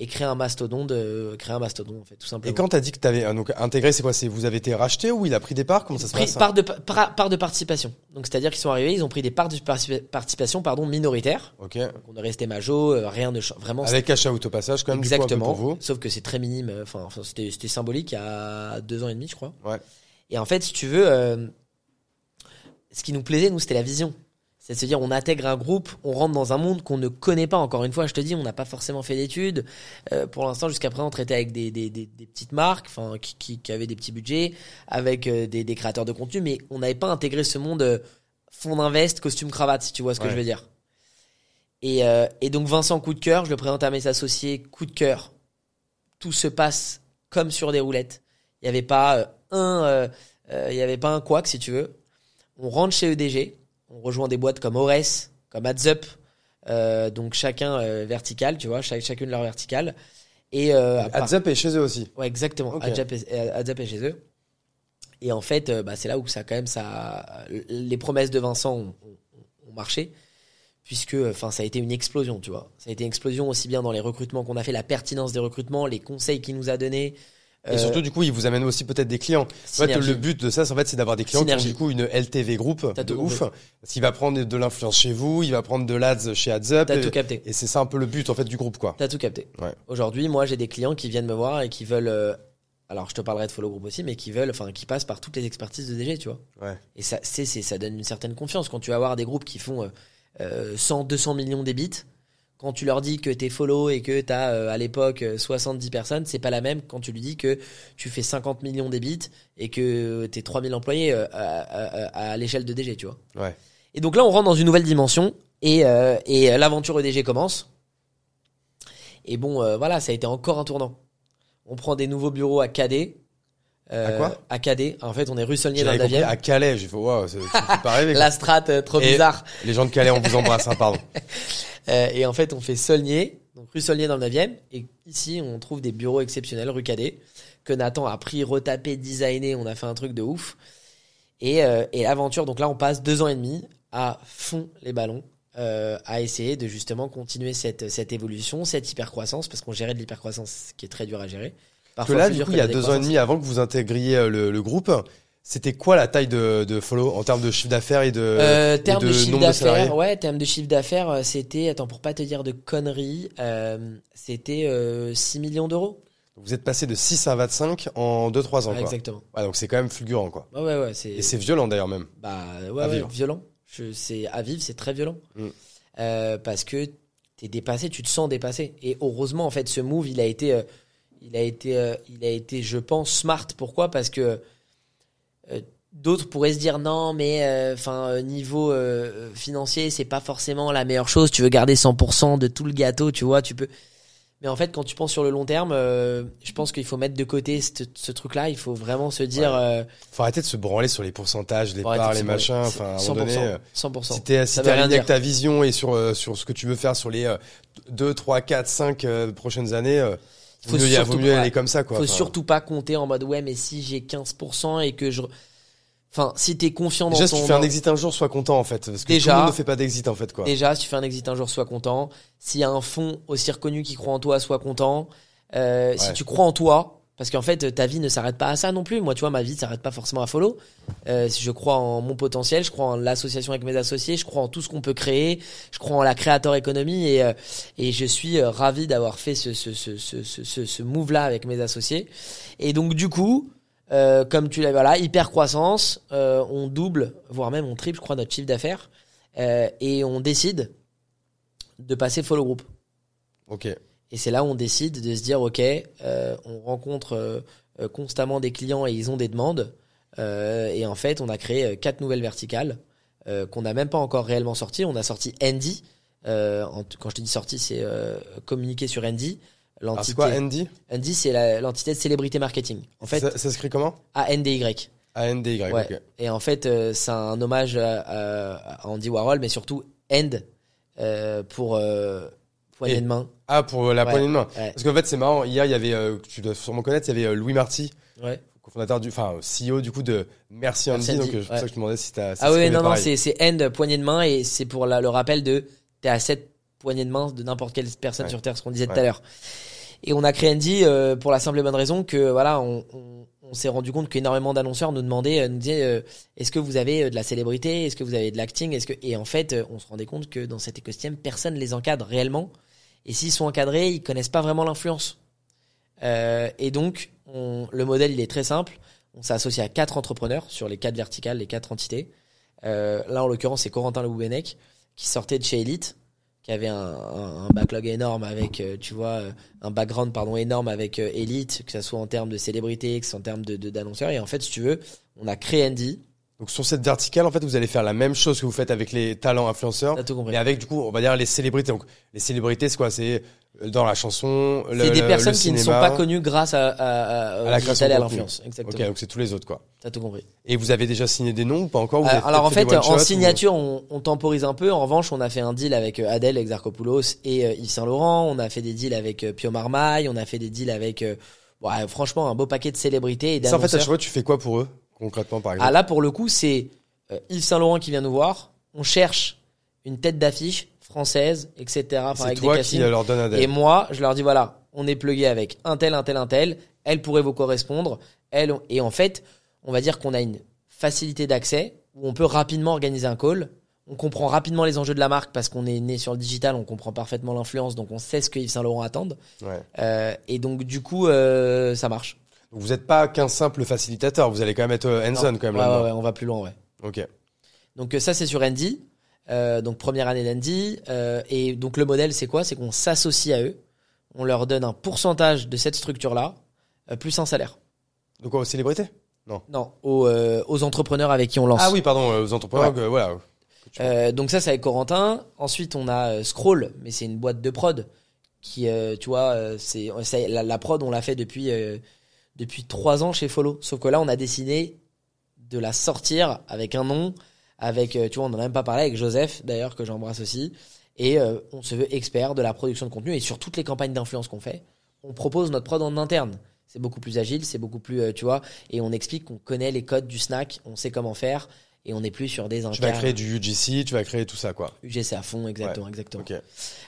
et créer un mastodon de, créer un mastodon, en fait, tout simplement. Et quand t'as dit que t'avais donc intégré, c'est quoi C'est vous avez été racheté ou il a pris des parts Comment ça se Pris- passe part, de, par- part de participation. Donc, c'est-à-dire qu'ils sont arrivés, ils ont pris des parts de partici- participation, pardon, minoritaires. Ok. Donc, on est resté majo, euh, rien de, cha- vraiment, Avec cash out au passage quand même. du coup, Exactement. pour vous. Sauf que c'est très minime. euh, Enfin, enfin, c'était c'était symbolique il y a deux ans et demi, je crois. Ouais. Et en fait, si tu veux, euh, ce qui nous plaisait, nous, c'était la vision. C'est de se dire, on intègre un groupe, on rentre dans un monde qu'on ne connaît pas. Encore une fois, je te dis, on n'a pas forcément fait d'études. Euh, pour l'instant, jusqu'à présent, on traitait avec des, des, des, des petites marques, enfin, qui, qui, qui avaient des petits budgets, avec euh, des, des créateurs de contenu, mais on n'avait pas intégré ce monde euh, fond d'invest, costume cravate, si tu vois ce que je veux dire. Et, euh, et donc Vincent, coup de cœur, je le présente à mes associés, coup de cœur. Tout se passe comme sur des roulettes. Il n'y avait pas euh, un, euh, euh, il y avait pas un couac, si tu veux. On rentre chez EDG, on rejoint des boîtes comme Ores, comme AdsUp, euh, donc chacun euh, vertical, tu vois, chaque- chacune leur verticale. Et euh, AdsUp est chez eux aussi. Ouais, exactement. Ok. AdsUp est, euh, est chez eux. Et en fait, euh, bah, c'est là où ça, quand même, ça, les promesses de Vincent ont, ont- ont marché. Puisque, enfin, ça a été une explosion, tu vois. Ça a été une explosion aussi bien dans les recrutements qu'on a fait, la pertinence des recrutements, les conseils qu'il nous a donnés. Et euh, surtout, du coup, ils vous amènent aussi peut-être des clients. En fait, le but de ça, c'est en fait, c'est d'avoir des clients Synergie. qui ont du coup une LTV groupe de ouf. Parce qu'il va prendre de l'influence chez vous, il va prendre de l'ads chez AdsUp. T'as tout capté. et c'est ça un peu le but en fait du groupe, quoi. T'as tout capté. Ouais. Aujourd'hui, moi, j'ai des clients qui viennent me voir et qui veulent. euh, alors, je te parlerai de Follow Group aussi, mais qui veulent, enfin, qui passent par toutes les expertises de DG, tu vois. Ouais. Et ça, c'est, c'est- ça donne une certaine confiance quand tu vas avoir des groupes qui font euh, euh, 100, 200 millions d'ébits. Quand tu leur dis que t'es follow et que t'as euh, à l'époque euh, 70 personnes, c'est pas la même quand tu lui dis que tu fais 50 millions d'ébits et que t'es 3000 employés euh, à, à- à l'échelle de DG, tu vois. Ouais. Et donc là, on rentre dans une nouvelle dimension et, euh, et euh, l'aventure EDG commence. Et bon, euh, voilà, ça a été encore un tournant. On prend des nouveaux bureaux à Cadet. Euh, À quoi À Cadet. En fait, on est rue Saulnier dans le compris 9 à Calais. J'ai fait, waouh, c'est- pas rêver. La strate euh, trop Et- bizarre. Les gens de Calais, on vous embrasse, hein, pardon. Euh, et en fait, on fait Saulnier, donc rue Saulnier dans le 9e. Et ici, on trouve des bureaux exceptionnels, rue Cadet, que Nathan a pris, retapé, designé. On a fait un truc de ouf. Et, euh, et l'aventure, donc là, on passe deux ans et demi à fond les ballons, euh, à essayer de justement continuer cette, cette évolution, cette hypercroissance, parce qu'on gérait de l'hypercroissance qui est très dur à gérer. Parce que Parfois là, du coup, il y a deux ans et demi avant que vous intégriez euh, le, le groupe, c'était quoi la taille de, de Follow en termes de chiffre d'affaires et de, Euh, et termes de, chiffre d'affaires, ouais, termes de chiffre d'affaires, euh, c'était, attends, pour pas te dire de conneries, euh, c'était euh, 6 millions d'euros. Vous êtes passé de 6 à 25 en 2-3 ans, quoi. exactement. Ouais, donc c'est quand même fulgurant, quoi. Ouais, ouais, ouais, Et c'est violent d'ailleurs même. bah, ouais, à ouais, vivre. violent. Je, c'est, à vivre, c'est très violent. Mm. Euh, parce que t'es dépassé, tu te sens dépassé. Et heureusement, en fait, ce move, il a été, il a été, euh, il a été, je pense, smart. Pourquoi? Parce que euh, d'autres pourraient se dire non, mais euh, enfin niveau financier, c'est pas forcément la meilleure chose. Tu veux garder 100% de tout le gâteau, tu vois, tu peux. Mais en fait, quand tu penses sur le long terme, euh, je pense qu'il faut mettre de côté ce, ce truc-là. Il faut vraiment se dire. Ouais. euh, Faut arrêter de se branler sur les pourcentages, les parts, les machins. Enfin, à un 100%, moment donné, euh, 100%. si t'es si aligné avec ta vision et sur, sur ce que tu veux faire sur les 2, 3, 4, 5 prochaines années, euh, Faut mieux, surtout mieux aller comme ça, quoi. faut Enfin, surtout pas compter en mode ouais, mais si j'ai 15% et que je. Enfin, si t'es confiant dans Déjà, si ton. tu fais un exit un jour, sois content, en fait. Parce que Déjà- tout le monde ne fait pas d'exit, en fait, quoi. Déjà, si tu fais un exit un jour, sois content. S'il y a un fonds aussi reconnu qui croit en toi, sois content. Euh, Si tu crois en toi, parce qu'en fait, ta vie ne s'arrête pas à ça non plus. Moi, tu vois, ma vie ne s'arrête pas forcément à follow. Euh, je crois en mon potentiel, je crois en l'association avec mes associés, je crois en tout ce qu'on peut créer, je crois en la créateur économie et, euh, et je suis euh, ravi d'avoir fait ce, ce, ce, ce, ce, ce, move-là avec mes associés. Et donc, du coup, euh, comme tu l'as, voilà, hyper croissance, euh, on double, voire même on triple, je crois, notre chiffre d'affaires. Et on décide de passer follow group. Ok. Et c'est là où on décide de se dire, ok, euh, on rencontre euh, euh, constamment des clients et ils ont des demandes. Et en fait, on a créé quatre nouvelles verticales qu'on n'a même pas encore réellement sorties. On a sorti Andy. En- quand je te dis sorti, c'est communiquer sur Andy. L'entité c'est quoi Andy? Andy, c'est l'entité de célébrité marketing. En fait, ça, ça s'écrit comment? A-N-D-Y. A-N-D-Y. Ouais. ok. Et en fait, euh, c'est un hommage à, à- à Andy Warhol, mais surtout End euh, pour euh, poignée de main. Ah, pour la Ouais. poignée de main. Ouais. Parce qu'en fait, c'est marrant. Hier, il y avait, euh, tu dois sûrement connaître, il y avait euh, Louis Marty, Ouais. cofondateur du, enfin, CEO du coup de Merci Andy. Merci Andy, donc, euh, c'est pour ça que je te demandais si t'as. si Ah oui, non, non, pareil. c'est c'est End poignée de main et c'est pour la- le rappel de t'es à cette poignée de main de n'importe quelle personne sur Terre, ce qu'on disait tout à l'heure. Et on a créé Andy euh, pour la simple et bonne raison que voilà, on, on, on s'est rendu compte qu'énormément d'annonceurs nous demandaient, nous disaient, euh, est-ce que vous avez de la célébrité, est-ce que vous avez de l'acting, est-ce que et en fait, on se rendait compte que dans cet écosystème, personne les encadre réellement. Et s'ils sont encadrés, ils connaissent pas vraiment l'influence. Euh, et donc, on, le modèle, il est très simple. On s'est associé à quatre entrepreneurs sur les quatre verticales, les quatre entités. Euh, là, en l'occurrence, c'est Corentin Le Boubenec qui sortait de chez Elite, qui avait un, backlog énorme avec, euh, tu vois, un background pardon énorme avec Elite, que ça soit en termes de célébrité, que ce soit en termes de- d'annonceurs. Et en fait, si tu veux, on a créé Andy. Donc, sur cette verticale, en fait, vous allez faire la même chose que vous faites avec les talents influenceurs. T'as tout compris. Mais avec, du coup, on va dire les célébrités. Donc, les célébrités, c'est quoi? C'est euh, dans la chanson, le, C'est des le- personnes le qui ne sont pas connues grâce à, à, à, au À la création à l'influence. Ok, Exactement. donc c'est tous les autres, quoi. T'as tout compris. Et vous avez déjà signé des noms ou pas encore? Vous Euh, alors en fait, en ou- signature, on, on temporise un peu. En revanche, on a fait un deal avec euh, Adèle Exarchopoulos et euh, Yves Saint Laurent. On a fait des deals avec euh, Pio Marmaille. On a fait des deals avec, franchement, un beau paquet de célébrités et Ça, en fait, à chaque fois, tu fais quoi pour eux, concrètement, par exemple Ah là, pour le coup, c'est euh, Yves Saint Laurent qui vient nous voir. On cherche une tête d'affiche française, etc. Enfin, C'est avec toi des qui castings. leur donne un Et moi, je leur dis voilà, on est plugué avec un tel, un tel, un tel. Elle pourrait vous correspondre. Elle, et en fait, on va dire qu'on a une facilité d'accès où on peut rapidement organiser un call. On comprend rapidement les enjeux de la marque parce qu'on est né sur le digital, on comprend parfaitement l'influence, donc on sait ce que Yves Saint Laurent. Ouais. Euh, et donc du coup, euh, ça marche. Donc, vous n'êtes pas qu'un simple facilitateur, vous allez quand même être euh, hands-on Non. quand même Ouais, là-dedans. ouais, ouais, on va plus loin, ouais. Ok. Donc euh, ça c'est sur Andy. Euh, donc première année d'Andy. Euh, et donc le modèle c'est quoi? C'est qu'on s'associe à eux. On leur donne un pourcentage de cette structure-là, euh, plus un salaire. Donc, aux célébrités? Non, aux, euh, aux entrepreneurs avec qui on lance. Ah oui, pardon, aux entrepreneurs, Ouais. que, voilà. Euh, donc ça c'est avec Corentin. Ensuite on a Scroll, mais c'est une boîte de prod qui, euh, tu vois, c'est la, la prod on l'a fait depuis depuis trois ans chez Follow. Sauf que là on a décidé de la sortir avec un nom, avec, euh, tu vois, on en a même pas parlé avec Joseph d'ailleurs que j'embrasse aussi. Et euh, on se veut expert de la production de contenu et sur toutes les campagnes d'influence qu'on fait, on propose notre prod en interne. C'est beaucoup plus agile, c'est beaucoup plus, euh, tu vois, et on explique qu'on connaît les codes du snack, on sait comment faire et on n'est plus sur des Tu vas créer du UGC, tu vas créer tout ça, quoi. UGC à fond, exactement, exactement.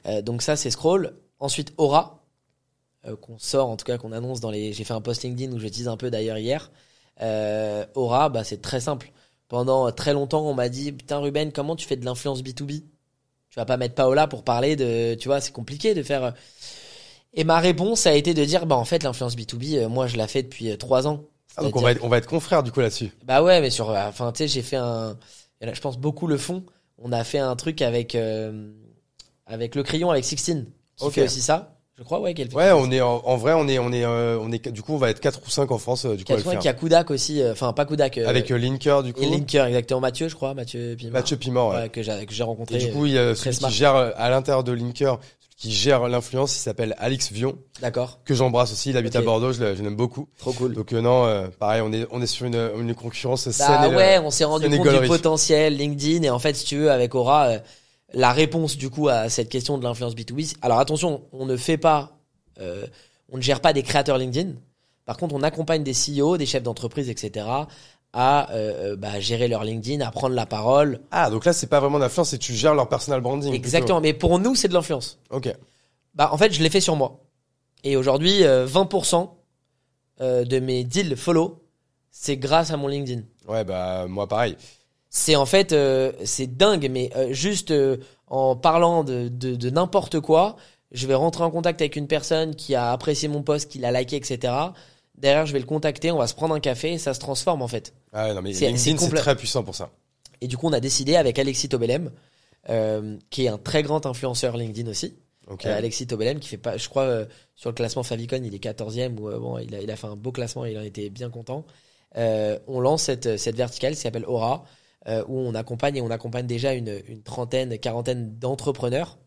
Euh, donc ça, c'est Scroll. Ensuite, Aura, qu'on sort, en tout cas qu'on annonce dans les... J'ai fait un post LinkedIn où je tease un peu d'ailleurs hier. Euh, Aura, bah, c'est très simple. Pendant très longtemps, on m'a dit, putain Ruben, comment tu fais de l'influence B2B Tu vas pas mettre Paola pour parler de... Tu vois, c'est compliqué de faire... euh. Et ma réponse a été de dire, bah en fait, l'influence B2B, euh, moi, je la fais depuis euh, trois ans. Ah, donc on va, être, on va être confrères du coup là-dessus. bah ouais, mais sur, enfin, tu sais, j'ai fait un, je pense beaucoup le font. On a fait un truc avec, euh, avec le crayon, avec Sixtine, qui Ok. fait aussi ça. Je crois, ouais, qu'elle fait. Ouais, on est en, en vrai, on est, on est, euh, on est, du coup, on va être 4 ou 5 en France, euh, du coup, à le 80, faire. qui a Kudak aussi, euh, enfin, pas Kudak, euh, Avec euh, Linker, du coup. et Linker, exactement, Mathieu, je crois, Mathieu Pimard. Mathieu Pimor, ouais. Ouais, que j'ai, que j'ai rencontré. Et du coup, il y a celui smart. qui gère euh, à l'intérieur de Linker, celui qui gère l'influence, il s'appelle Alix Vion, D'accord. que j'embrasse aussi. Il habite Ok. à Bordeaux, je, le- je l'aime beaucoup. Trop cool. Donc euh, non, euh, pareil, on est, on est sur une, une concurrence saine. Bah et le- ouais, on s'est rendu compte du potentiel LinkedIn et en fait, si tu veux, avec Aura, euh, la réponse du coup à cette question de l'influence B2B. Alors attention, on ne fait pas, euh, on ne gère pas des créateurs LinkedIn. Par contre, on accompagne des CEO, des chefs d'entreprise, etc. à euh, euh, bah, gérer leur LinkedIn, à prendre la parole. Ah, donc là, c'est pas vraiment d'influence, c'est tu gères leur personal branding. plutôt. Exactement. Mais pour nous, c'est de l'influence. Ok. Bah, en fait, je l'ai fait sur moi. Et aujourd'hui, euh, 20% euh, de mes deals follow, c'est grâce à mon LinkedIn. Ouais, bah, moi, pareil. C'est en fait, euh, c'est dingue, mais euh, juste euh, en parlant de, de, de n'importe quoi, je vais rentrer en contact avec une personne qui a apprécié mon post, qui l'a liké, etc. Derrière, je vais le contacter, on va se prendre un café et ça se transforme en fait. Ah, non, mais LinkedIn, c'est très puissant pour ça. Et du coup, on a décidé avec Alexis Tobelem, euh, qui est un très grand influenceur LinkedIn aussi, Ok. Euh, Alexis Tobelem qui fait pas, je crois, euh, sur le classement Favicon, il est 14e ou euh, bon, il a, il a fait un beau classement et il en était bien content. Euh, on lance cette, cette verticale qui s'appelle Aura, euh, où on accompagne et on accompagne déjà une, une trentaine, quarantaine d'entrepreneurs,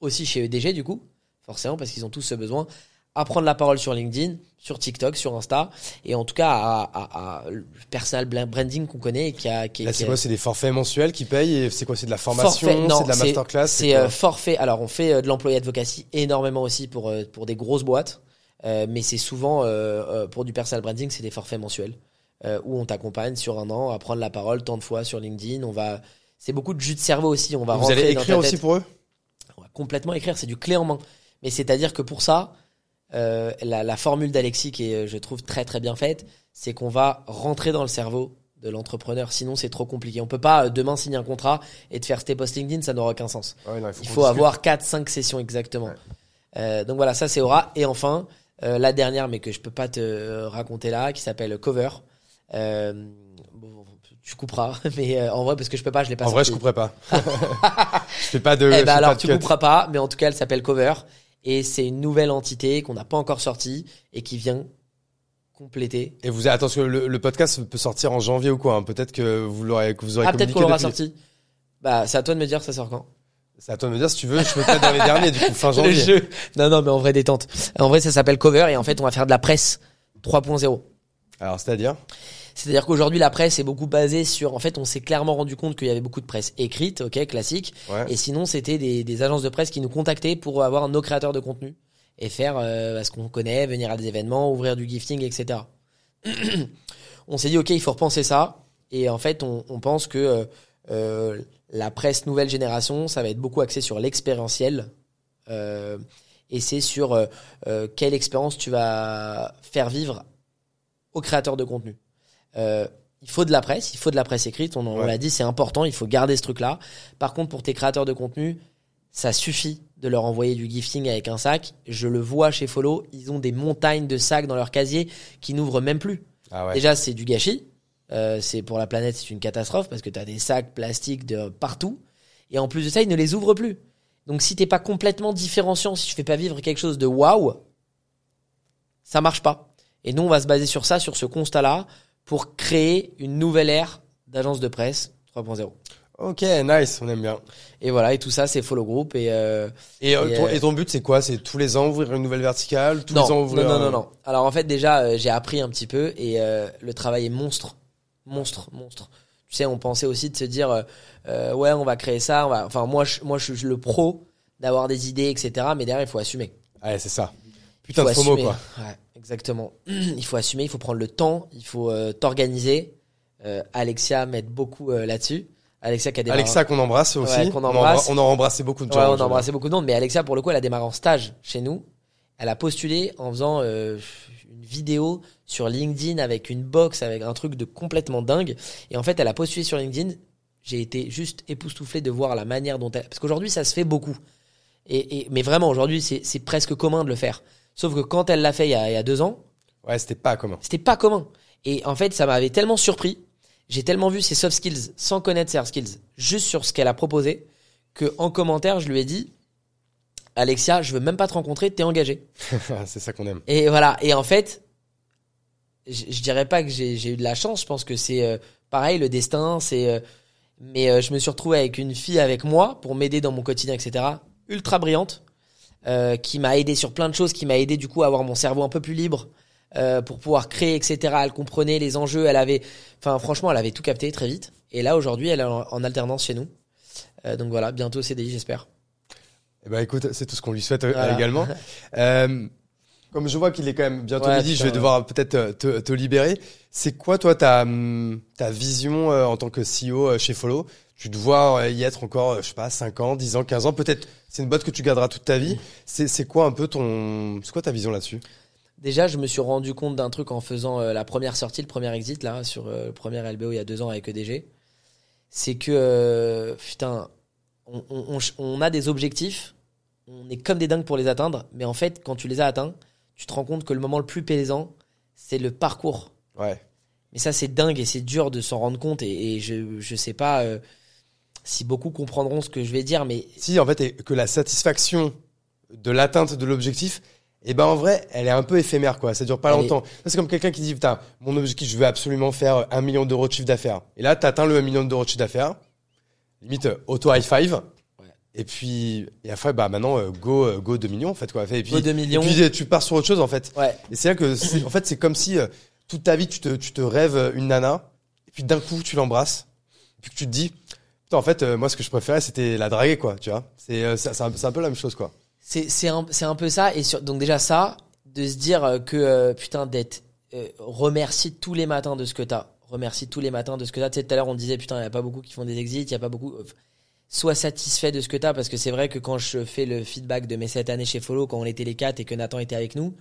aussi chez EDG du coup, forcément parce qu'ils ont tous ce besoin à prendre la parole sur LinkedIn, sur TikTok, sur Insta, et en tout cas à, à- à le personal branding qu'on connaît et qui a, qui, Là, qui c'est quoi? C'est des forfaits mensuels qui payent et c'est quoi? C'est de la formation? C'est de la masterclass? C'est euh, forfait. Alors, on fait euh, de l'employé advocacy énormément aussi pour, pour des grosses boîtes. Euh, mais c'est souvent, euh, pour du personal branding, c'est des forfaits mensuels. Euh, où on t'accompagne sur un an à prendre la parole tant de fois sur LinkedIn. On va, c'est beaucoup de jus de cerveau aussi. On va Vous allez écrire aussi pour eux? On va complètement écrire. C'est du clé en main. Mais c'est-à-dire que pour ça, euh, la, la formule d'Alexis qui est, je trouve, très très bien faite, c'est qu'on va rentrer dans le cerveau de l'entrepreneur. Sinon, c'est trop compliqué. On peut pas euh, demain signer un contrat et te faire tes posts LinkedIn, ça n'aura aucun sens. Ouais, non, Il faut avoir 4-5 sessions exactement. Ouais. Euh, donc voilà, ça c'est Aura. Et enfin, la dernière, mais que je peux pas te raconter là, qui s'appelle Cover. Euh, bon, tu couperas, mais euh, en vrai, parce que je peux pas, je l'ai pas En vrai, je couperai pas. je fais pas de. Eh ben alors tu cut. couperas pas, mais en tout cas elle s'appelle Cover et c'est une nouvelle entité qu'on n'a pas encore sortie et qui vient compléter. Et vous, que le, le podcast peut sortir en janvier ou quoi hein Peut-être que vous l'aurez, que vous aurez Ah peut-être qu'on l'aura depuis. sorti. Bah c'est à toi de me dire ça sort quand? C'est à toi de me dire si tu veux. Je peux peut-être dans les derniers, du coup, fin Le janvier. jeu. Non non mais en vrai détente. En vrai ça s'appelle Cover et en fait on va faire de la presse 3.0. Alors, c'est-à-dire? C'est-à-dire qu'aujourd'hui la presse est beaucoup basée sur en fait on s'est clairement rendu compte qu'il y avait beaucoup de presse écrite, OK, classique Ouais. et sinon c'était des, des agences de presse qui nous contactaient pour avoir nos créateurs de contenu et faire euh, ce qu'on connaît, venir à des événements, ouvrir du gifting, etc. on s'est dit ok, il faut repenser ça. Et en fait, on, on pense que euh, euh, la presse nouvelle génération, ça va être beaucoup axé sur l'expérientiel. Euh, et c'est sur euh, euh, quelle expérience tu vas faire vivre aux créateurs de contenu. Euh, il faut de la presse, il faut de la presse écrite, on, l'a dit, c'est important, il faut garder ce truc-là. Par contre, pour tes créateurs de contenu, ça suffit de leur envoyer du gifting avec un sac. Je le vois chez Follow, ils ont des montagnes de sacs dans leur casier qui n'ouvrent même plus. Ah ouais. Déjà, c'est du gâchis. Euh, c'est pour la planète, c'est une catastrophe parce que tu as des sacs plastiques de partout. Et en plus de ça, ils ne les ouvrent plus. Donc, si t'es pas complètement différenciant, si tu fais pas vivre quelque chose de waouh, ça marche pas. Et nous, on va se baser sur ça, sur ce constat-là, pour créer une nouvelle ère d'agence de presse 3.0. Ok, nice, on aime bien. Et voilà, et tout ça, c'est Follow Group. Et euh, Et, euh, ton, euh, et ton but, c'est quoi? C'est tous les ans ouvrir une nouvelle verticale Tous non, les ans non, ouvrir non, non, non. Alors en fait, déjà, euh, j'ai appris un petit peu et le travail est monstre, monstre, monstre. Tu sais, on pensait aussi de se dire, ouais, on va créer ça. On va... Enfin, moi, je, moi, je suis le pro d'avoir des idées, etc. Mais derrière, il faut assumer. Ouais, c'est ça. Putain de assumer. quoi. Ouais, exactement. Il faut assumer, il faut prendre le temps, il faut euh, t'organiser. Euh, Alexia m'aide beaucoup euh, là-dessus. Alexia qui a démarré. Alexa qu'on embrasse aussi. Ouais, qu'on On embrasse. embra- On a embrassé beaucoup de gens. Ouais, on a aujourd'hui. embrassé beaucoup de monde, mais Alexia, pour le coup, elle a démarré en stage chez nous. Elle a postulé en faisant euh, une vidéo sur LinkedIn avec une box, avec un truc de complètement dingue. Et en fait, elle a postulé sur LinkedIn. J'ai été juste époustouflé de voir la manière dont elle. Parce qu'aujourd'hui, ça se fait beaucoup. Et, et- mais vraiment, aujourd'hui, c'est presque commun de le faire. Sauf que quand elle l'a fait il y a, il y a deux ans, Ouais, c'était pas commun. c'était pas commun. Et en fait, ça m'avait tellement surpris. J'ai tellement vu ses soft skills sans connaître ses hard skills, juste sur ce qu'elle a proposé, que en commentaire, je lui ai dit, Alexia, je veux même pas te rencontrer, t'es engagé. c'est ça qu'on aime. Et voilà. Et en fait, je, je dirais pas que j'ai j'ai eu de la chance. Je pense que c'est euh, pareil, le destin. C'est, euh, mais euh, je me suis retrouvé avec une fille avec moi pour m'aider dans mon quotidien, etc. Ultra brillante, euh, qui m'a aidé sur plein de choses, qui m'a aidé du coup à avoir mon cerveau un peu plus libre. euh, pour pouvoir créer, etc. Elle comprenait les enjeux, elle avait, enfin franchement, elle avait tout capté très vite. Et là aujourd'hui, elle est en, en alternance chez nous. Euh, donc voilà, bientôt CDI, j'espère. Eh ben écoute, c'est tout ce qu'on lui souhaite Voilà. également. Comme je vois qu'il est quand même bientôt Ouais, midi, je vais devoir peut-être te, te libérer. C'est quoi toi ta, hum, ta vision en tant que CEO chez Follow? Tu te vois euh, y être encore, je sais pas, 5 ans, 10 ans, 15 ans, peut-être c'est une boîte que tu garderas toute ta vie. C'est c'est quoi un peu ton... C'est quoi ta vision là-dessus? Déjà, je me suis rendu compte d'un truc en faisant euh, la première sortie, le premier exit, là, sur euh, le premier LBO il y a deux ans avec EDG. C'est que, euh, putain, on, on- on- on a des objectifs, on est comme des dingues pour les atteindre, mais en fait, quand tu les as atteints, tu te rends compte que le moment le plus plaisant, c'est le parcours. Ouais. Mais ça, c'est dingue et c'est dur de s'en rendre compte. Et, et je, je sais pas si beaucoup comprendront ce que je vais dire, mais Si en fait, et que la satisfaction de l'atteinte de l'objectif, et ben en vrai, elle est un peu éphémère quoi. Ça dure pas longtemps. C'est comme quelqu'un qui dit putain, mon objectif, je veux absolument faire un million d'euros de chiffre d'affaires. Et là, t'atteins le 1 million d'euros de chiffre d'affaires. Limite euh, auto high five. Ouais. Et puis et après bah maintenant euh, go euh, go 2 millions en fait quoi. Et puis, Go 2 millions. Et puis euh, tu pars sur autre chose en fait. Ouais. Et c'est là que en fait c'est comme si euh, toute ta vie tu te tu te rêves euh, une nana et puis d'un coup tu l'embrasses. Puis que tu te dis en fait euh, moi ce que je préférais c'était la draguer quoi, tu vois. C'est euh, un, peu la même chose quoi. C'est un, peu ça. Et donc déjà ça, de se dire euh, que putain d'être euh, remercie tous les matins de ce que t'as. Remercie tous les matins de ce que t'as. Tu sais, tout à l'heure on disait putain il y a pas beaucoup qui font des exits, il y a pas beaucoup. Sois satisfait de ce que t'as parce que c'est vrai que quand je fais le feedback de mes 7 années chez Follow, quand on était les quatre et que Nathan était avec nous,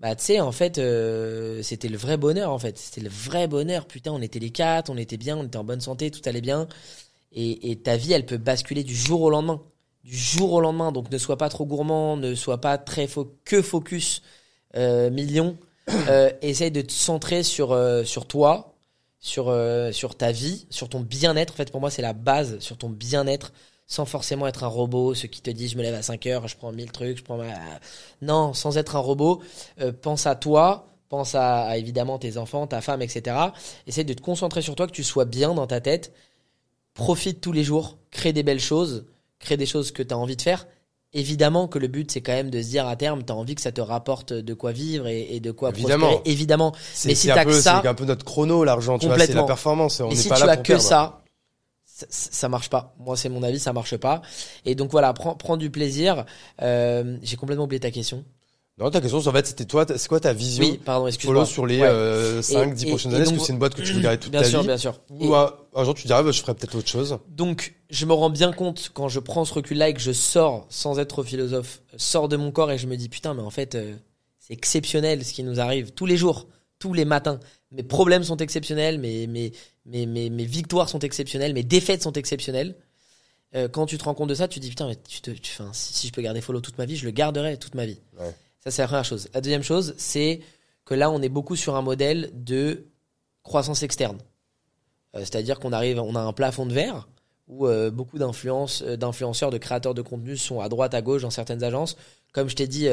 bah tu sais en fait euh, c'était le vrai bonheur en fait. C'était le vrai bonheur. Putain on était les quatre, on était bien, on était en bonne santé, tout allait bien. Et, et ta vie elle peut basculer du jour au lendemain du jour au lendemain. Donc ne sois pas trop gourmand, ne sois pas très que focus euh, million. Euh, essaye de te centrer sur euh, sur toi, sur euh, sur ta vie, sur ton bien-être. En fait, pour moi, c'est la base, sur ton bien-être, sans forcément être un robot. Ceux qui te disent, je me lève à 5 heures, je prends 1000 trucs, je prends ma... non, sans être un robot. euh, pense à toi. Pense à, à, évidemment tes enfants, ta femme, etc. Essaye de te concentrer sur toi, que tu sois bien dans ta tête. Profite tous les jours, crée des belles choses, crée des choses que tu as envie de faire. Évidemment que le but, c'est quand même de se dire à terme, tu as envie que ça te rapporte de quoi vivre et, et de quoi Évidemment. prospérer. Évidemment. Mais si peu que ça- c'est un peu notre chrono l'argent, tu vois, c'est la performance, on n'est si pas tu là as pour que perdre. ça, ça, ça marche pas. Moi, c'est mon avis, ça marche pas. Et donc voilà, prends, prends du plaisir. Euh, J'ai complètement oublié ta question. Non, ta question, en fait, c'était toi, c'est quoi ta vision Oui, pardon, excuse-moi. Sur les Ouais. euh, 5, 10 Et- prochaines années Est-ce que c'est une boîte que tu veux garder toute bien ta sûr, vie bien sûr. Et- Ou un, un jour tu dirais, bah, je ferais peut-être autre chose Donc, je me rends bien compte quand je prends ce recul-là et que je sors, sans être philosophe, sors de mon corps et je me dis putain, mais en fait, euh, c'est exceptionnel ce qui nous arrive tous les jours, tous les matins. Mes problèmes sont exceptionnels, mes, mes, mes, mes, victoires sont exceptionnelles, mes défaites sont exceptionnelles. Euh, quand tu te rends compte de ça, tu te dis putain, mais tu te, tu, si, si je peux garder follow toute ma vie, je le garderai toute ma vie. Ouais. Ça, c'est la première chose. La deuxième chose, c'est que là, on est beaucoup sur un modèle de croissance externe. Euh, C'est-à-dire qu'on arrive, on a un plafond de verre où euh, beaucoup euh, d'influenceurs, de créateurs de contenu sont à droite, à gauche dans certaines agences. Comme je t'ai dit,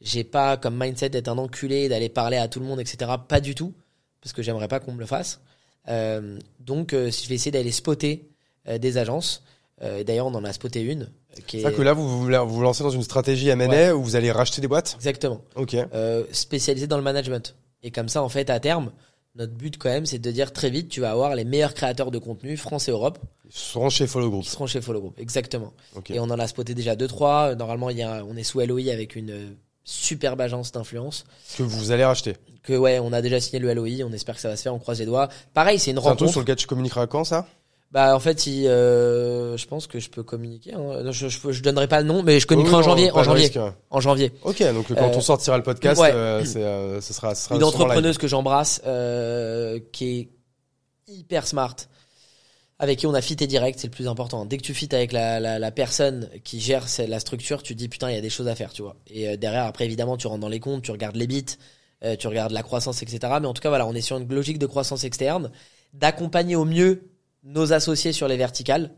j'ai pas comme mindset d'être un enculé, d'aller parler à tout le monde, etc. Pas du tout, parce que j'aimerais pas qu'on me le fasse. Euh, donc, euh, je vais essayer d'aller spotter euh, des agences. Euh, D'ailleurs, on en a spoté une. C'est est... ça que là, vous vous, lancez dans une stratégie M&A Ouais. où vous allez racheter des boîtes Exactement. Ok. spécialisé dans le management. Et comme ça, en fait, à terme, notre but quand même, c'est de dire très vite, tu vas avoir les meilleurs créateurs de contenu, France et Europe, Ils seront chez Follow Group. qui seront chez Follow Group. Exactement. Ok. Et on en a spoté déjà deux trois. Normalement, il y a, on est sous LOI avec une superbe agence d'influence. Que vous allez racheter. Que ouais, on a déjà signé le LOI. On espère que ça va se faire. On croise les doigts. Pareil, c'est une C'est un rencontre. sur lequel tu communiqueras quand ça? Bah en fait, euh, je pense que je peux communiquer. hein. Je, je, je donnerai pas le nom, mais je communiquerai Oui, en janvier. En janvier. risque, ouais. En janvier. Ok, donc quand Euh, on sortira le podcast, ouais. euh, c'est, ce sera, ce sera une entrepreneuse que j'embrasse qui est hyper smart avec qui on a fité direct c'est le plus important. Dès que tu fites avec la, la, la personne qui gère la structure tu te dis putain il y a des choses à faire tu vois. Et euh, derrière après évidemment tu rentres dans les comptes tu regardes les bits euh, tu regardes la croissance etc mais en tout cas voilà on est sur une logique de croissance externe d'accompagner au mieux nos associés sur les verticales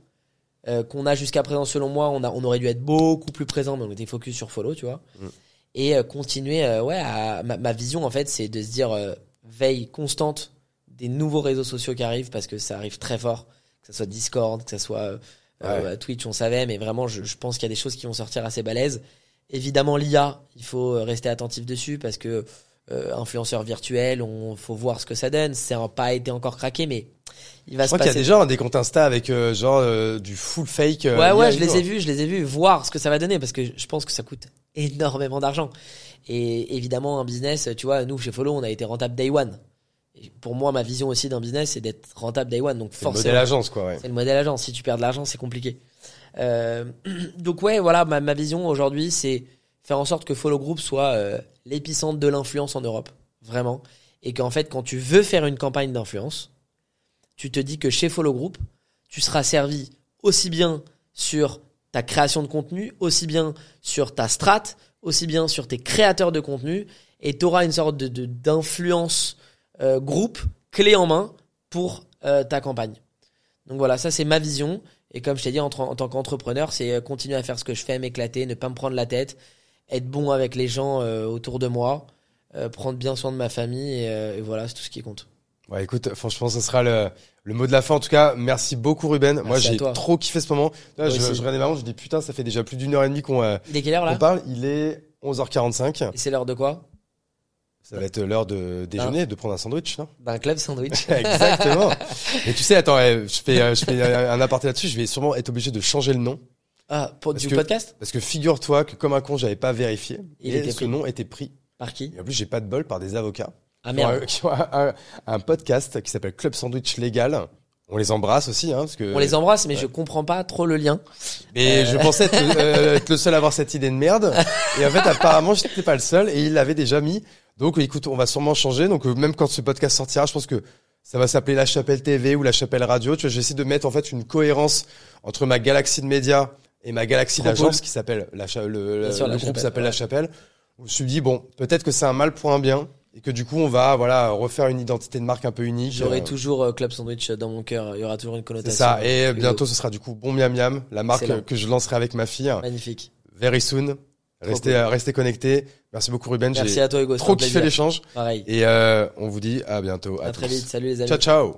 euh, qu'on a jusqu'à présent selon moi on a on aurait dû être beaucoup plus présent mais on était focus sur follow tu vois. Mm. et euh, continuer ouais à, ma, ma vision en fait c'est de se dire veille constante des nouveaux réseaux sociaux qui arrivent parce que ça arrive très fort que ce soit Discord que ce soit euh, euh, Twitch on savait mais vraiment je, je pense qu'il y a des choses qui vont sortir assez balèzes évidemment l'IA il faut euh, rester attentif dessus parce que euh, influenceur virtuel on faut voir ce que ça donne ça n'a pas été encore craqué mais il va Je se crois qu'il y a déjà hein, des comptes Insta avec euh, genre euh, du full fake. Ouais, ouais, je les ai vus, je les ai vus, voir ce que ça va donner parce que je pense que ça coûte énormément d'argent. Et évidemment, un business, tu vois, nous chez Follow, on a été rentable day one. Et pour moi, ma vision aussi d'un business, c'est d'être rentable day one. Donc C'est le forcément, modèle agence, quoi, ouais. c'est le modèle agent. Si tu perds de l'argent, c'est compliqué. Euh, donc ouais, voilà, ma, ma vision aujourd'hui, c'est faire en sorte que Follow Group soit euh, l'épicentre de l'influence en Europe, vraiment. Et qu'en fait, quand tu veux faire une campagne d'influence, tu te dis que chez Follow Group, tu seras servi aussi bien sur ta création de contenu, aussi bien sur ta strat, aussi bien sur tes créateurs de contenu, et tu auras une sorte de- d'influence euh, groupe clé en main pour euh, ta campagne. Donc voilà, ça c'est ma vision. Et comme je t'ai dit, en, en tant qu'entrepreneur, c'est euh, continuer à faire ce que je fais, m'éclater, ne pas me prendre la tête, être bon avec les gens euh, autour de moi, prendre bien soin de ma famille, et, et voilà, c'est tout ce qui compte. Ouais, écoute, franchement, ce sera le, le mot de la fin. En tout cas, merci beaucoup, Ruben. Moi, j'ai trop kiffé ce moment. Là, je, je regardais ma montre, je dis putain, ça fait déjà plus d'une heure et demie qu'on euh, parle. Il est 11h45. Et c'est l'heure de quoi? Ça va être l'heure de déjeuner, de prendre un sandwich, non? D'un club sandwich. Exactement. Et tu sais, attends, euh, je fais, euh, je fais un aparté là-dessus. Je vais sûrement être obligé de changer le nom. Ah, pour, du que- podcast? Parce que figure-toi que comme un con, j'avais pas vérifié. Il et ce pris. nom était pris. Par qui? Et en plus, j'ai pas de bol par des avocats. Ah merde. un- qui ont un, un- un podcast qui s'appelle Club Sandwich Légal. On les embrasse aussi, hein, parce que. On les embrasse, mais je comprends pas trop le lien. Mais Euh. je pensais être, le- euh, être le seul à avoir cette idée de merde. Et en fait, apparemment, je n'étais pas le seul et il l'avait déjà mis. Donc, écoute, on va sûrement changer. Donc, euh, même quand ce podcast sortira, je pense que ça va s'appeler La Chapelle TV ou La Chapelle Radio. Tu vois, j'essaie de mettre en fait une cohérence entre ma galaxie de médias et ma galaxie d'agence qui s'appelle la le, le- La groupe s'appelle ouais. La Chapelle. Je me suis dit bon, peut-être que c'est un mal pour un bien et que du coup, on va voilà refaire une identité de marque un peu unique. J'aurai Euh, toujours euh, club sandwich dans mon cœur. Il y aura toujours une c'est connotation. ça. Et euh, bientôt, ce sera du coup Bon Miam Miam, la marque euh, que je lancerai avec ma fille. Magnifique. Very soon. Restez, cool. restez connectés. Merci beaucoup Ruben. Merci à toi Hugo. trop kiffé l'échange. Pareil. Et on vous dit à bientôt. À très vite. Salut les amis. Ciao ciao.